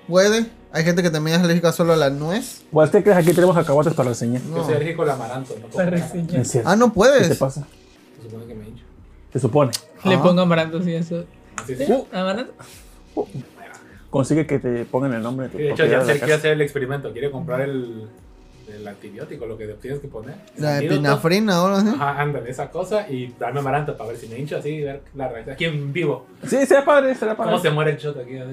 Puede. Hay gente que también es alérgica solo a la nuez. Bueno, ¿qué crees? Aquí tenemos cacahuates para reseñar. Yo soy alérgico al amaranto. No. Ah, no ¿Qué te puedes. pasa? Se supone que me hincho. Se supone. Le Ah. pongo amaranto, sí, eso. Uh, amaranto. Consigue que te pongan el nombre de tu de hecho, ya quiere hacer el experimento. Quiere comprar el, el antibiótico, lo que tienes que poner. La Antídoto. epinafrina ahora sí. Ajá, ándale, esa cosa y darme amaranto para ver si me hincho así y ver la reacción. Aquí en vivo. Sí, será padre, será padre. ¿Cómo se muere el shot aquí? (laughs)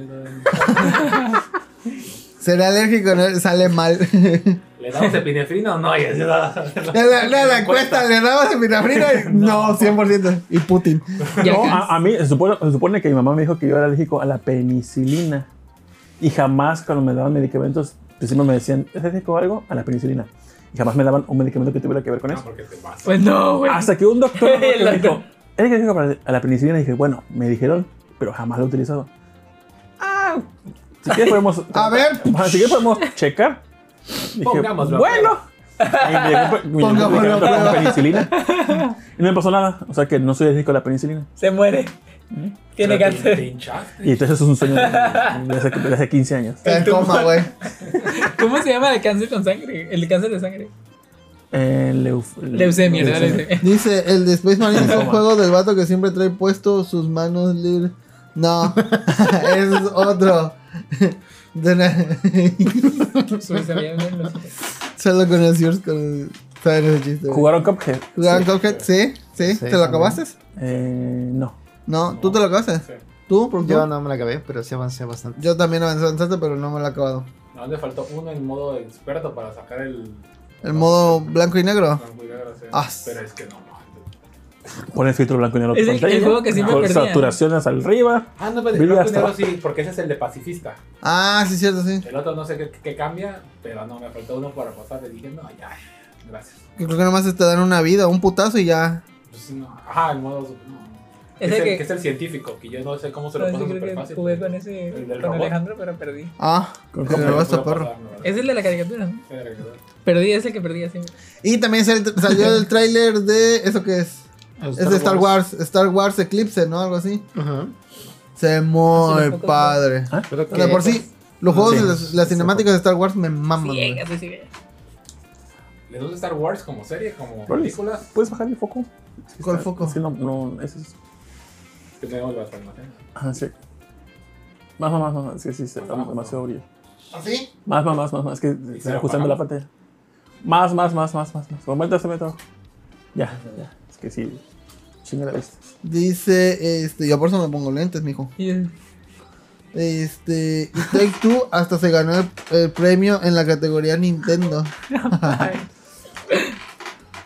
Será alérgico, no sale mal. (laughs) ¿Le damos epinefrina o no? Y así, no, La, la, (laughs) la, la encuesta, ¿le damos epinafrina? No, 100%. Y Putin. Ya No, a, a mí se supone, se supone que mi mamá me dijo que yo era alérgico a la penicilina. Y jamás cuando me daban medicamentos, siempre me decían, ¿es alérgico a algo? A la penicilina. Y jamás me daban un medicamento que tuviera que ver con No, eso. porque te. Pues no, güey. Hasta que un doctor (laughs) me dijo. ¿eres alérgico a la penicilina? Y dije, bueno, me dijeron, pero jamás lo he utilizado. Ah, si quieres podemos... (laughs) A ver. Si quieres podemos checar. Dije, Pongámoslo bueno. Y me llegó me penicilina. Y no me pasó nada. O sea que no soy alérgico a la penicilina. Se muere. Te cáncer. hinchaste. Y entonces es un sueño de hace, de hace 15 años. Está en coma, güey. (laughs) ¿Cómo se llama el cáncer con sangre? El cáncer de sangre. Eh, leuf- Leucemia. Leucemia. Dice, el de Space Marine es un juego del vato que siempre trae puesto sus manos libres. No, (laughs) es otro. De una- Pues se veía bien los- Solo conocidos con saben ese chiste. ¿Jugaron Cuphead? ¿Jugaron Cuphead? Sí, sí. Sí, ¿Te lo acabaste? Eh, no. No, ¿tú te lo acabaste? Sí. ¿Tú? ¿Por Yo tú? no me la acabé, pero sí avancé bastante. Yo también avancé bastante, pero no me lo he acabado. No, le faltó uno en modo experto para sacar el. El modo blanco y negro. blanco y negro, sí. Ah. Pero es que no, no. Pon el filtro blanco y negro. Es el- el juego que siempre Con perdía. saturaciones arriba. Ah, no, pero el blanco y negro sí, porque ese es el de pacifista. Ah, sí, cierto, sí. El otro no sé qué, qué cambia, pero no, me faltó uno para pasar. Le dije, no, ya, gracias. Creo que nomás te dan una vida, un putazo y ya. Pues, no. Ajá, el modo. No. Es Es, el que- que es el científico, que yo no sé cómo se lo pasa sí súper fácil. jugué con ese, El del con robot. Alejandro, pero perdí. Ah, Con Puedo perro. pasar, no. Es el de la caricatura, ¿no? Sí, la. Perdí, es el que perdía siempre. Y también sal- salió el tráiler de... ¿Eso qué es? Es de Star Wars. Star Wars Eclipse, ¿no? Algo así. Ajá. Se ve muy sí, padre. ¿Ah? Pero O sea, por sí, los juegos Sí. de las, las cinemáticas de Star Wars me maman. Sí, así sigue. ¿Les gusta Star Wars como serie, como películas? ¿Puedes bajar el foco? ¿Cuál foco? Sí, no, no, ese es... Que tenemos las animaciones. Ah, sí. Más, más, más, más. Es que sí, está demasiado brillo. ¿Así? Más, más, más, más, más. Es que se lo ajustando la pantalla. Más, más, más, más, más. más. Aumenta ese metro. Ya, ya. Es que sí. Chinga la vista. Dice, este, yo por eso me pongo lentes, mijo. Este, y Take Two hasta se ganó el, el premio en la categoría Nintendo.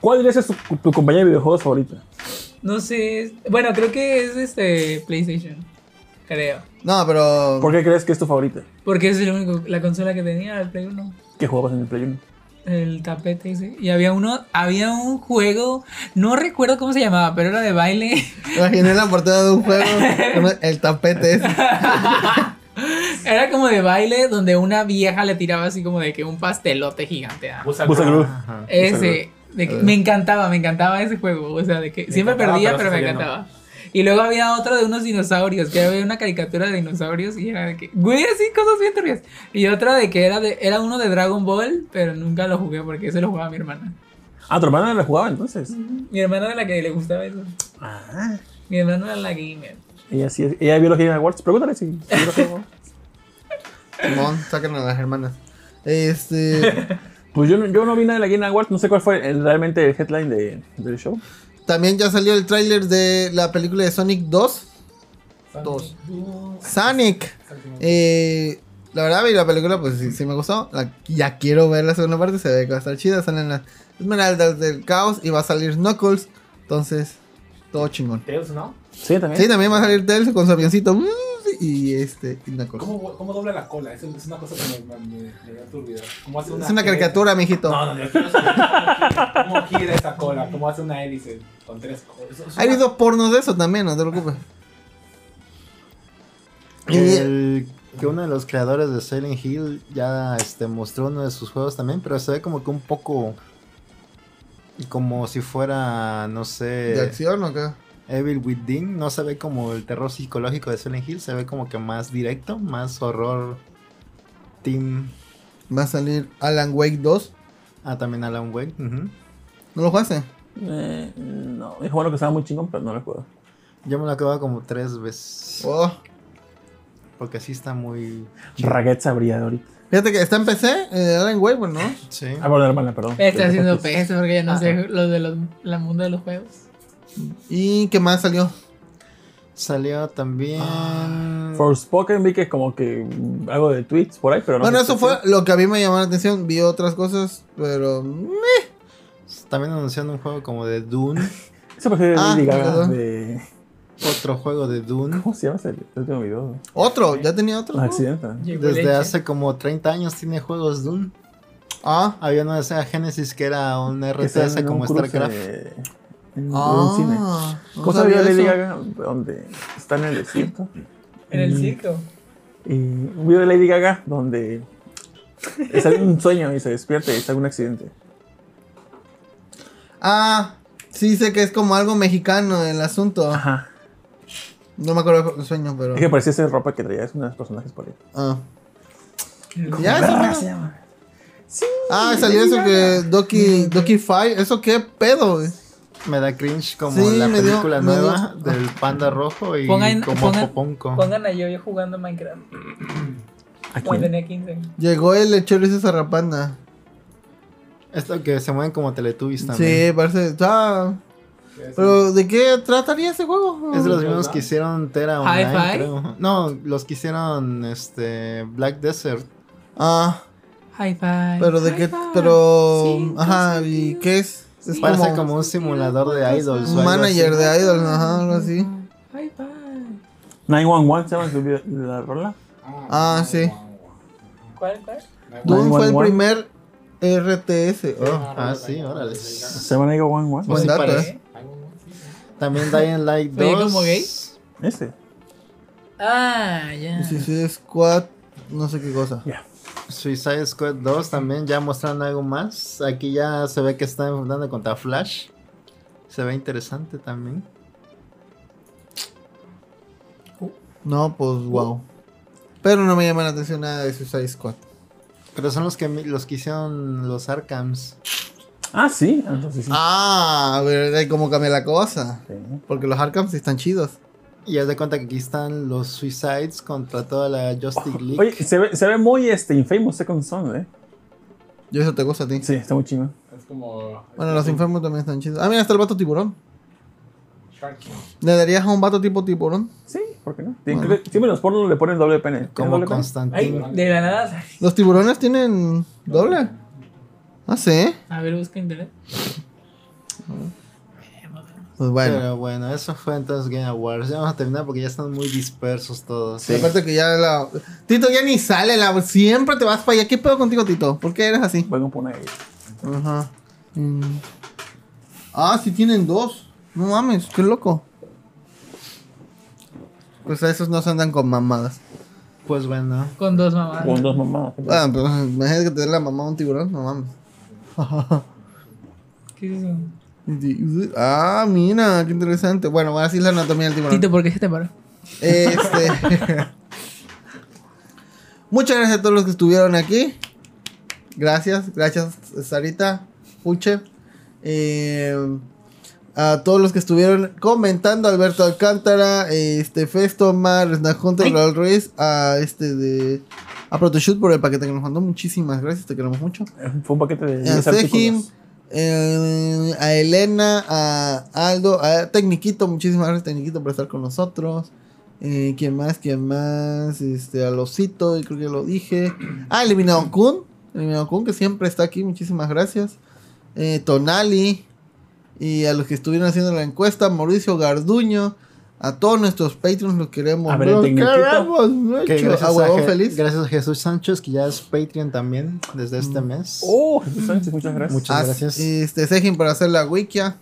¿Cuál es tu, tu compañía de videojuegos favorita? No sé. Bueno, creo que es este PlayStation. Creo. No, pero. ¿Por qué crees que es tu favorita? Porque es el único, la consola que tenía, el Play 1. ¿Qué jugabas en el Play 1? El tapete ese. Y había uno, había un juego, no recuerdo cómo se llamaba, pero era de baile. Imaginé la portada de un juego. el tapete ese. (laughs) Era como de baile donde una vieja le tiraba así como de que un pastelote gigante. ah. Busa. Ajá. Ese, de que- me encantaba, me encantaba ese juego. O sea, de que siempre encantaba, perdía, pero pero me encantaba. Y luego había otro de unos dinosaurios, que había una caricatura de dinosaurios y era de que, güey, así cosas bien turbias. Y otra de que era de era uno de Dragon Ball, pero nunca lo jugué porque ese lo jugaba mi hermana. Ah, tu hermana la jugaba entonces. Mi hermana era la que le gustaba eso. Ah. Mi hermana era la gamer. Ella sí, ella vio los Game Awards. Pregúntale si. si vio los Game (laughs) Awards. Simón, sacan a las hermanas. Este. (laughs) Pues yo, no- yo no vi nada de la Game Awards. No sé cuál fue el- realmente el headline de, del show. También ya salió el tráiler de la película de Sonic 2. Dos. Sonic. Eh, la verdad, vi la película, pues sí, sí me gustó. La- ya quiero ver la segunda parte, se ve que va a estar chida. Salen las esmeraldas del caos y va a salir Knuckles. Entonces, todo chingón. Tails, ¿no? Sí, también. Sí, también va a salir Tails con su avioncito. mm, Y este, y Knuckles. ¿Cómo, ¿Cómo dobla la cola? Es, es una cosa que me, me, me da turbio. ¿Cómo hace Es una caricatura, mijito. No, no, yo quiero saber cómo gira esa cola, cómo hace una hélice con tres colas. Hay dos pornos de eso también, no te preocupes. Y- Que, el- que uno de los creadores de Silent Hill ya este, mostró uno de sus juegos también, pero se ve como que un poco como si fuera, no ¿De sé, acción o qué? Evil Within, no se ve como el terror psicológico de Silent Hill, se ve como que más directo, más horror team. Va a salir Alan Wake 2. Ah, también Alan Wake. ¿No lo jugaste? Eh, no, dijo bueno que estaba muy chingón, pero no lo juego. Yo me lo he acabado como tres veces, Oh. porque así está muy... Raguet sabría de ahorita. Fíjate que está en PC, eh, Alan Wake, ¿no? Sí. Ah, bueno, hermana, perdón. Está haciendo PS porque ya no Ah. sé lo de los, la mundo de los juegos. ¿Y qué más salió? Salió también... Forspoken vi que como que algo de tweets por ahí, pero no bueno, eso fue lo que a mí me llamó la atención. Vi otras cosas, pero. También anunciando un juego como de Dune. (laughs) Fue de Ah, de... Otro juego de Dune. ¿Cómo se llama ese el último video? Otro, ya tenía otro. Llegó Desde hace como 30 años tiene juegos Dune. Ah, Había una de Sega Genesis que era un RTS un como cruce StarCraft. En ah. un cine. no ¿Cómo se llama sabía Lady. Gaga? Donde está en el desierto. En el circo. Y un video de Lady Gaga donde en un sueño y se despierta y está en un accidente. Ah, sí sé que es como algo mexicano el asunto. Ajá. No me acuerdo el sueño, pero. Es que parecía esa ropa que traía, es uno de los personajes por ahí. Ah. Ya, eso ¿Cómo no. se llama? Ah, salió eso que Doki, Doki Fight. ¿Eso qué pedo, güey? Me da cringe como Sí, la dio- película me dio- nueva del panda rojo y Pongan- como pongan- Poponco. Pongan a yo, yo jugando Minecraft. ¿A Cuando quién? tenía 15. Llegó el lechero y ese zarrapanda. Esto que se mueven como Teletubbies también. Sí, parece. Ah, pero ¿de qué trataría ese juego? Es de los mismos que hicieron Terra Hi-Fi. Online, creo. No, los que hicieron este Black Desert. Ah, High five. pero de qué. Pero. Sí, Ajá, ¿y qué es? Es Parece como, como un simulador de idols. un manager así. de idols, ajá, algo así. High five. 911 se llama la rola. Ah, sí. ¿Cuál, cuál? Doom fue el 911. primer RTS. Oh. Ah, sí, órale. Se llama 911. Buen sí dato, parece. eh. También Dying Light 2. Oye, ¿como gay? Ese. Ah, ya. Suicide Squad, no sé qué cosa. Ya. Suicide Squad 2 también ya mostraron algo más. Aquí ya se ve que están enfrentando contra Flash. Se ve interesante también. No, pues wow. Pero no me llama la atención nada de Suicide Squad. Pero son los que los que hicieron los Arkhams. Ah, sí. Entonces sí. Ah, a ver, cómo cambia la cosa. Sí. Porque los Arkham sí están chidos. Y haz de cuenta que aquí están los Suicides contra toda la Justice League. Oye, se ve, se ve muy este, Infamous Second Son, ¿eh? Yo eso te gusta a ti. Sí, está muy chingón. Es como. Bueno, los enfermos también están chidos. Ah, mira, está el vato tiburón. ¿Le darías a un vato tipo tiburón? Sí, ¿por qué no? Siempre Siempre los pornos le ponen doble pene. ¿Tiene como doble pene? Ay, Constantino. de la nada. ¿Los tiburones tienen doble? Ah, sí. A ver, busca internet. Pues bueno. Pero bueno, eso fue entonces Game Awards. Ya vamos a terminar porque ya están muy dispersos todos. Aparte que ya la... Tito ya ni sale, la... siempre te vas para allá. ¿Qué pedo contigo, Tito? ¿Por qué eres así? Voy a poner ahí. Ajá. Mm. Ah, sí tienen dos. No mames, qué loco. Pues a esos no se andan con mamadas. Pues bueno. Con dos mamás. Con dos mamás. Ah, pero imagínate que te dé la mamá a un tiburón, no mames. ¿Qué es eso? Ah, mira, qué interesante. Bueno, así es la anatomía del tiburón. Tito, ¿por qué se te paró? Este. Muchas gracias a todos los que estuvieron aquí. Gracias, gracias, Sarita, Puche. Eh, a todos los que estuvieron comentando, Alberto Alcántara, este Festo, Mar, Snajunta, Ay. Raúl Ruiz, a este de. A Protoshoot por el paquete que nos mandó. Muchísimas gracias, te queremos mucho. Fue un paquete de A 10 Sejim, artículos. eh, a Elena, a Aldo, a Tecniquito, muchísimas gracias Tecniquito por estar con nosotros. Eh, ¿Quién más? ¿Quién más? Este, a Losito, creo que lo dije. Ah, Eliminado Kun, Eliminado Kun, que siempre está aquí, muchísimas gracias. Eh, Tonali, y a los que estuvieron haciendo la encuesta, Mauricio Garduño, a todos nuestros Patreons los queremos. A ver, el los queremos mucho. Que gracias, a Feliz. gracias a Jesús Sánchez, que ya es Patreon también desde este mes. Oh, Jesús Sánchez, muchas gracias. Muchas gracias. Este, Sejin para hacer la wikia.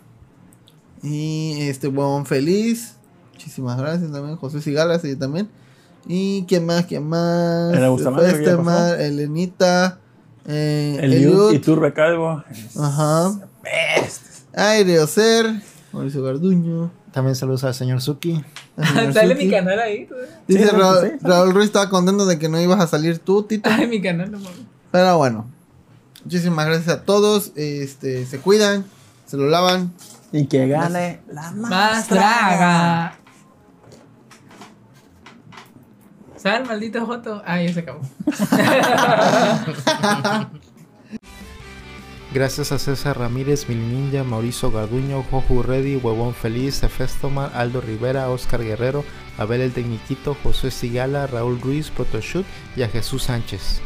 Y este, Huevón Feliz. Muchísimas gracias también. José Cigalas y también. Y quién más, quién más. Que ya Festemar, Elenita. Eh, El Eliud. Liud y tú, Recalvo. Ajá. Aire Ocer. Mauricio Garduño. También saludos al señor Suki. al señor (laughs) Sale Suki. mi canal ahí. tú. Dice Sí, Ra- sí, sí. Raúl Ruiz estaba contento de que no ibas a salir tú, Tito. Ay, mi canal, no mames. Pero bueno. Muchísimas gracias a todos. Este, se cuidan. Se lo lavan. Y que gane la Más draga. Sal, maldito Joto. Ah, ya se acabó. (laughs) (laughs) Gracias a César Ramírez, Mil Ninja, Mauricio Garduño, Joju Reddy, Huevón Feliz, Efestoman, Aldo Rivera, Oscar Guerrero, Abel el Tecniquito, José Sigala, Raúl Ruiz, Protoshut y a Jesús Sánchez.